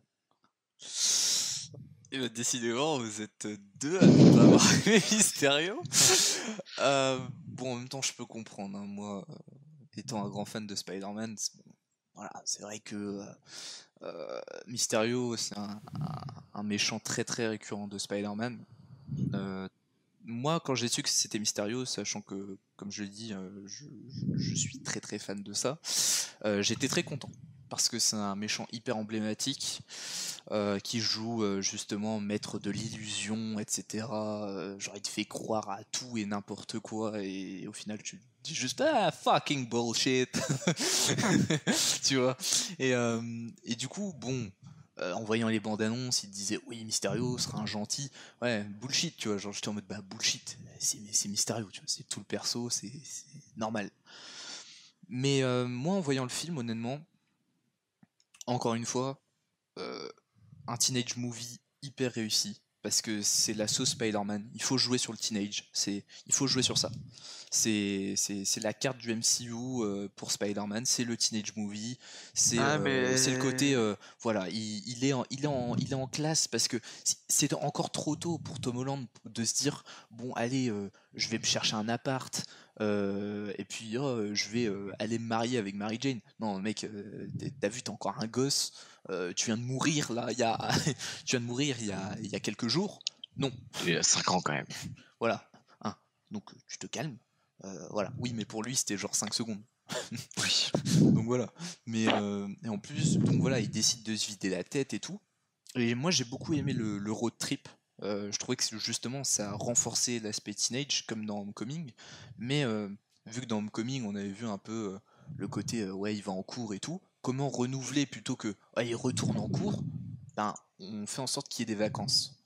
A: Et bah, décidément, vous êtes deux à ne pas avoir aimé Mysterio. Euh, bon, en même temps, je peux comprendre. hein, Moi, euh, étant un grand fan de Spider-Man, c'est vrai que euh, Mysterio, c'est un, méchant très très récurrent de Spider-Man. Moi, quand j'ai su que c'était Mysterio, sachant que, comme je l'ai dit, je, je- suis très très fan de ça, j'étais très content. Parce que c'est un méchant hyper emblématique euh, qui joue euh, justement maître de l'illusion, etc. Euh, genre il te fait croire à tout et n'importe quoi et au final tu dis juste ah fucking bullshit, tu vois. Et, et du coup bon, en voyant les bandes annonces, il te disait oui Mysterio sera un gentil, ouais bullshit, tu vois. Genre j'étais en mode bah bullshit, c'est Mysterio, tu vois, c'est tout le perso, c'est normal. Mais moi en voyant le film honnêtement, encore une fois. euh, un teenage movie hyper réussi parce que c'est la sauce Spider-Man. Il faut jouer sur le teenage. C'est, il faut jouer sur ça. C'est, c'est, c'est la carte du MCU euh, pour Spider-Man. C'est le teenage movie. C'est,
E: Ah,
A: euh, c'est le côté, euh, voilà, il, il est en, il est en, il est en classe parce que c'est- c'est encore trop tôt pour Tom Holland de se dire, bon, allez, euh, je vais me chercher un appart. Euh, et puis oh, je vais euh, aller me marier avec Mary Jane. Non, mec, euh, t'as vu, t'es encore un gosse. Tu viens de mourir là, il y a, tu viens de mourir il y a, il y a quelques jours. Non,
C: Il y a 5 ans, quand même.
A: voilà. Hein. Donc tu te calmes. Voilà. Oui, mais pour lui c'était genre 5 secondes.
C: Oui.
A: Donc voilà. Mais et en plus, donc voilà, il décide de se vider la tête et tout. Et moi j'ai beaucoup aimé le, le road trip. Euh, je trouvais que justement ça a renforcé l'aspect teenage comme dans Homecoming. Mais euh, vu que dans Homecoming on avait vu un peu euh, le côté ouais il va en cours et tout, comment renouveler plutôt que ouais, il retourne en cours, ben on fait en sorte qu'il y ait des vacances.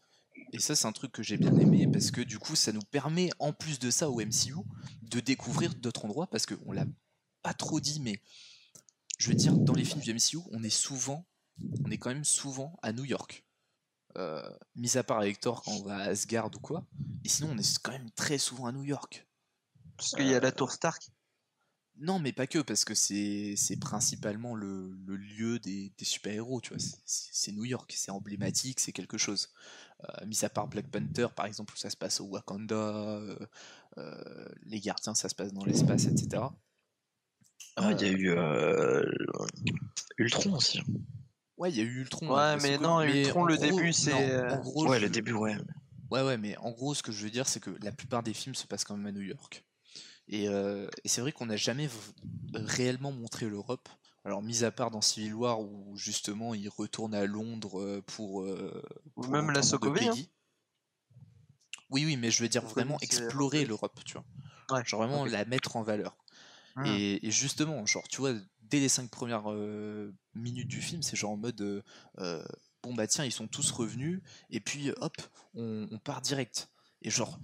A: Et ça, c'est un truc que j'ai bien aimé parce que du coup, ça nous permet, en plus de ça, au MCU, de découvrir d'autres endroits parce qu'on l'a pas trop dit, mais je veux dire, dans les films du MCU, on est souvent, on est quand même souvent à New York. Euh, mis à part Hector quand on va à Asgard ou quoi. Et sinon, on est quand même très souvent à New York.
E: Parce qu'il y a la tour Stark.
A: Non, mais pas que, parce que c'est c'est principalement le, le lieu des, des super-héros, tu vois. C'est- New York, c'est emblématique, c'est quelque chose. Euh, mis à part Black Panther, par exemple, où ça se passe au Wakanda, euh, euh, les gardiens, ça se passe dans l'espace, etc.
C: Ah, il y a
A: Euh,
C: eu euh, Ultron aussi.
A: Ouais, il y a eu Ultron.
E: Ouais,
A: hein,
E: mais
A: c'est
E: non,
A: mais
E: Ultron,
A: en
E: le
A: gros-
E: début, c'est, euh,
C: Ouais,
A: je-
C: le début, ouais.
A: Ouais, ouais, mais en gros, ce que je veux dire, c'est que la plupart des films se passent quand même à New York. Et, euh, et c'est vrai qu'on n'a jamais v- réellement montré l'Europe. Alors, mis à part dans Civil War, où justement il retourne à Londres euh, pour. euh,
E: Ou
A: pour
E: même la Sokovie, hein.
A: Peggy. Oui, oui, mais je veux dire
E: Sokovie,
A: vraiment explorer l'Europe, tu vois.
E: Ouais,
A: Genre vraiment la mettre en valeur.
E: Hmm.
A: Et, et justement, genre, tu vois, dès les cinq premières euh, minutes du film, c'est genre en mode euh, euh, bon bah tiens, ils sont tous revenus, et puis hop, on, part direct. Et genre,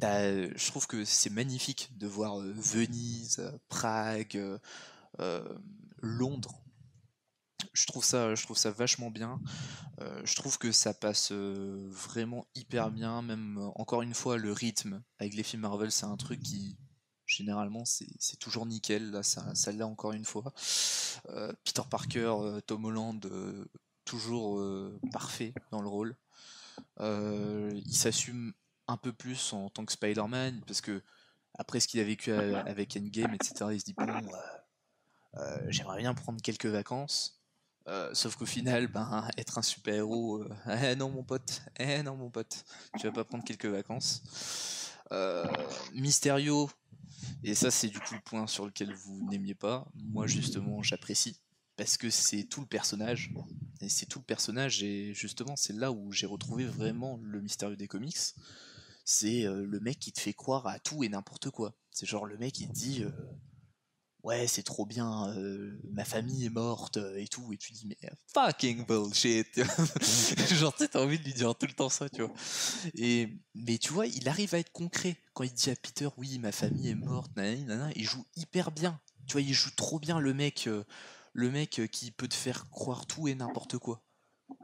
A: t'as- je trouve que c'est magnifique de voir Venise, Prague, Londres. Je trouve ça, je trouve ça vachement bien. Je trouve que ça passe vraiment hyper bien. Même encore une fois, le rythme avec les films Marvel, c'est un truc qui généralement c'est toujours nickel. Là, ça, ça l'a encore une fois. Euh, Peter Parker, euh, Tom Holland, euh, toujours euh, parfait dans le rôle. Il s'assume un peu plus en tant que Spider-Man parce que après ce qu'il a vécu avec Endgame, etc., il se dit bon, j'aimerais bien prendre quelques vacances. Euh, sauf qu'au final, ben, être un super-héros, euh, eh non mon pote, eh non mon pote, tu vas pas prendre quelques vacances. Euh, Mysterio, et ça c'est du coup le point sur lequel vous n'aimiez pas, moi justement j'apprécie, parce que c'est tout le personnage, et c'est tout le personnage, et justement c'est là où j'ai retrouvé vraiment le Mysterio des comics, c'est euh, le mec qui te fait croire à tout et n'importe quoi. C'est genre le mec qui te dit... euh, ouais c'est trop bien euh, ma famille est morte euh, et tout et tu dis mais fucking bullshit. Genre tu envie de lui dire tout le temps ça tu vois. Et mais tu vois il arrive à être concret. Quand il dit à Peter oui ma famille est morte nanana, il joue hyper bien. Tu vois il joue trop bien le mec euh, le mec qui peut te faire croire tout et n'importe quoi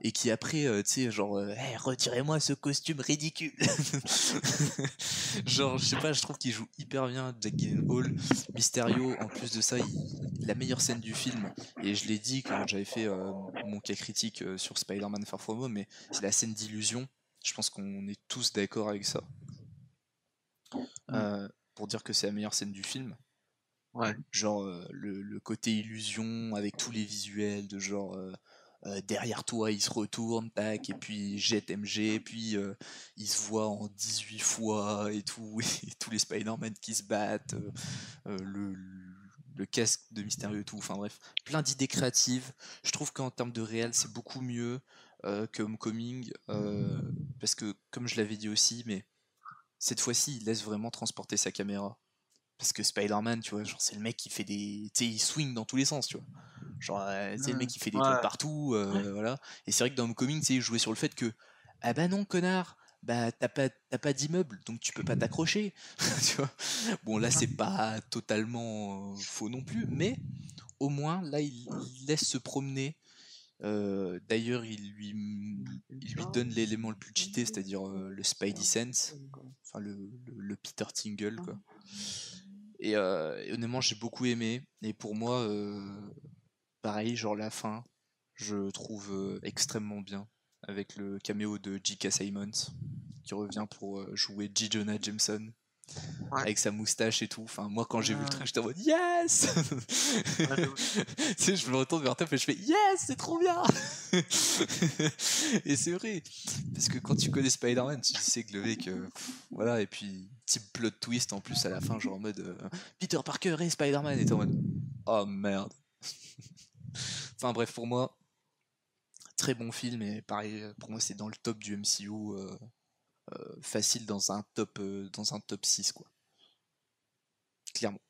A: et qui après, euh, tu sais, genre, euh, Hey, retirez-moi ce costume ridicule. genre, je sais pas, je trouve qu'il joue hyper bien Jack Gyllenhaal. Mysterio, en plus de ça, il- la meilleure scène du film, et je l'ai dit quand j'avais fait euh, mon cas critique sur Spider-Man Far From Home, mais c'est la scène d'illusion. Je pense qu'on est tous d'accord avec ça. Euh, pour dire que c'est la meilleure scène du film.
E: Ouais.
A: Genre le, le côté illusion avec tous les visuels de genre euh, derrière toi il se retourne, tac, et puis jette MG, puis euh, il se voit en 18 fois et tout, et tous les Spider-Man qui se battent, euh, le, casque de Mystérieux et tout, enfin bref, plein d'idées créatives. Je trouve qu'en termes de réel c'est beaucoup mieux que Homecoming, parce que comme je l'avais dit aussi, mais cette fois-ci il laisse vraiment transporter sa caméra. Parce que Spider-Man, tu vois, genre c'est le mec qui fait des. Tu sais, il swing dans tous les sens, tu vois. Genre, euh, tu sais, le mec qui fait des
E: Ouais.
A: trucs partout, euh, voilà. Et c'est vrai que dans Homecoming, tu sais, il jouait sur le fait que. Ah bah non, connard, bah t'as pas, t'as pas d'immeuble, donc tu peux pas t'accrocher. tu vois. Bon, là, c'est pas totalement euh, faux non plus, mais au moins, là, il, il laisse se promener. Euh, D'ailleurs, il lui, il lui donne l'élément le plus cheaté, c'est-à-dire le Spidey Sense, enfin le, le, le Peter Tingle, quoi. Et, euh, et honnêtement, j'ai beaucoup aimé. Et pour moi, euh, pareil, genre la fin, je trouve euh, extrêmement bien. Avec le caméo de J.K. Simons, qui revient pour jouer J. Jonah Jameson.
E: Ouais.
A: Avec sa moustache et tout. Enfin, moi, quand j'ai vu le truc, j'étais en mode Yes Tu sais, je me retourne vers toi et je fais Yes, c'est trop bien Et c'est vrai. Parce que quand tu connais Spider-Man, tu sais que le mec. euh, voilà, et puis, petit plot twist en plus à la fin, genre en mode euh, Peter Parker et Spider-Man. Et en mode Oh merde Enfin, bref, pour moi, très bon film. Et pareil, pour moi, c'est dans le top du MCU. euh, euh, facile dans un top euh, dans un top 6 quoi clairement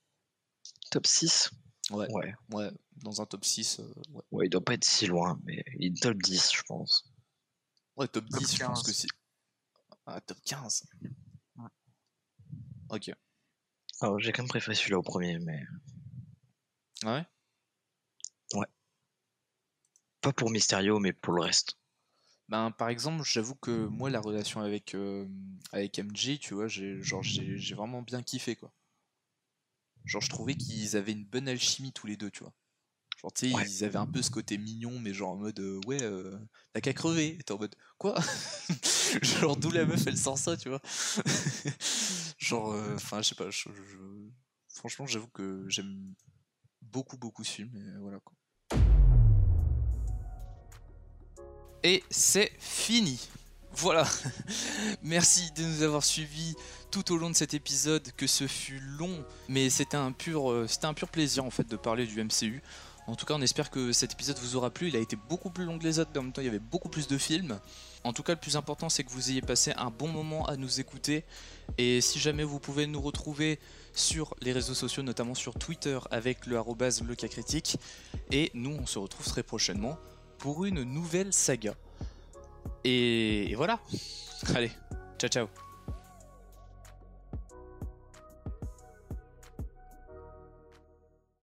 C: Top 6
A: ouais
C: Ouais.
A: ouais dans un top 6 euh, ouais.
C: Ouais, il doit pas être si loin, mais il est top 10, je pense.
A: Ouais, top
E: Top
A: 10 je pense
E: 15.
A: que c'est Ah, top 15. Ok.
C: Alors, j'ai quand même préféré celui-là au premier, mais
A: Ah ouais?
C: Pas pour Mysterio, mais pour le reste.
A: Ben, par exemple, j'avoue que moi, la relation avec, euh, avec MJ, tu vois, j'ai genre, j'ai j'ai vraiment bien kiffé, quoi. Genre, je trouvais qu'ils avaient une bonne alchimie tous les deux, tu vois. Genre, tu sais,
C: Ouais.
A: ils avaient un peu ce côté mignon, mais genre en mode, euh, ouais, euh, t'as qu'à crever. Et t'es en mode, quoi? Genre, d'où la meuf, elle sort ça, tu vois? Genre, euh, enfin, je sais pas, je- je- franchement, j'avoue que j'aime beaucoup, beaucoup ce film, et voilà, quoi. Et c'est fini. Voilà. Merci de nous avoir suivis tout au long de cet épisode, que ce fut long, mais c'était un pur, c'était un pur plaisir en fait de parler du MCU. En tout cas, on espère que cet épisode vous aura plu. Il a été beaucoup plus long que les autres, mais en même temps, il y avait beaucoup plus de films. En tout cas, le plus important, c'est que vous ayez passé un bon moment à nous écouter. Et si jamais vous pouvez nous retrouver sur les réseaux sociaux, notamment sur Twitter avec le arrobase le cas critique. Et nous, on se retrouve très prochainement pour une nouvelle saga. Et, et voilà. Allez, ciao ciao.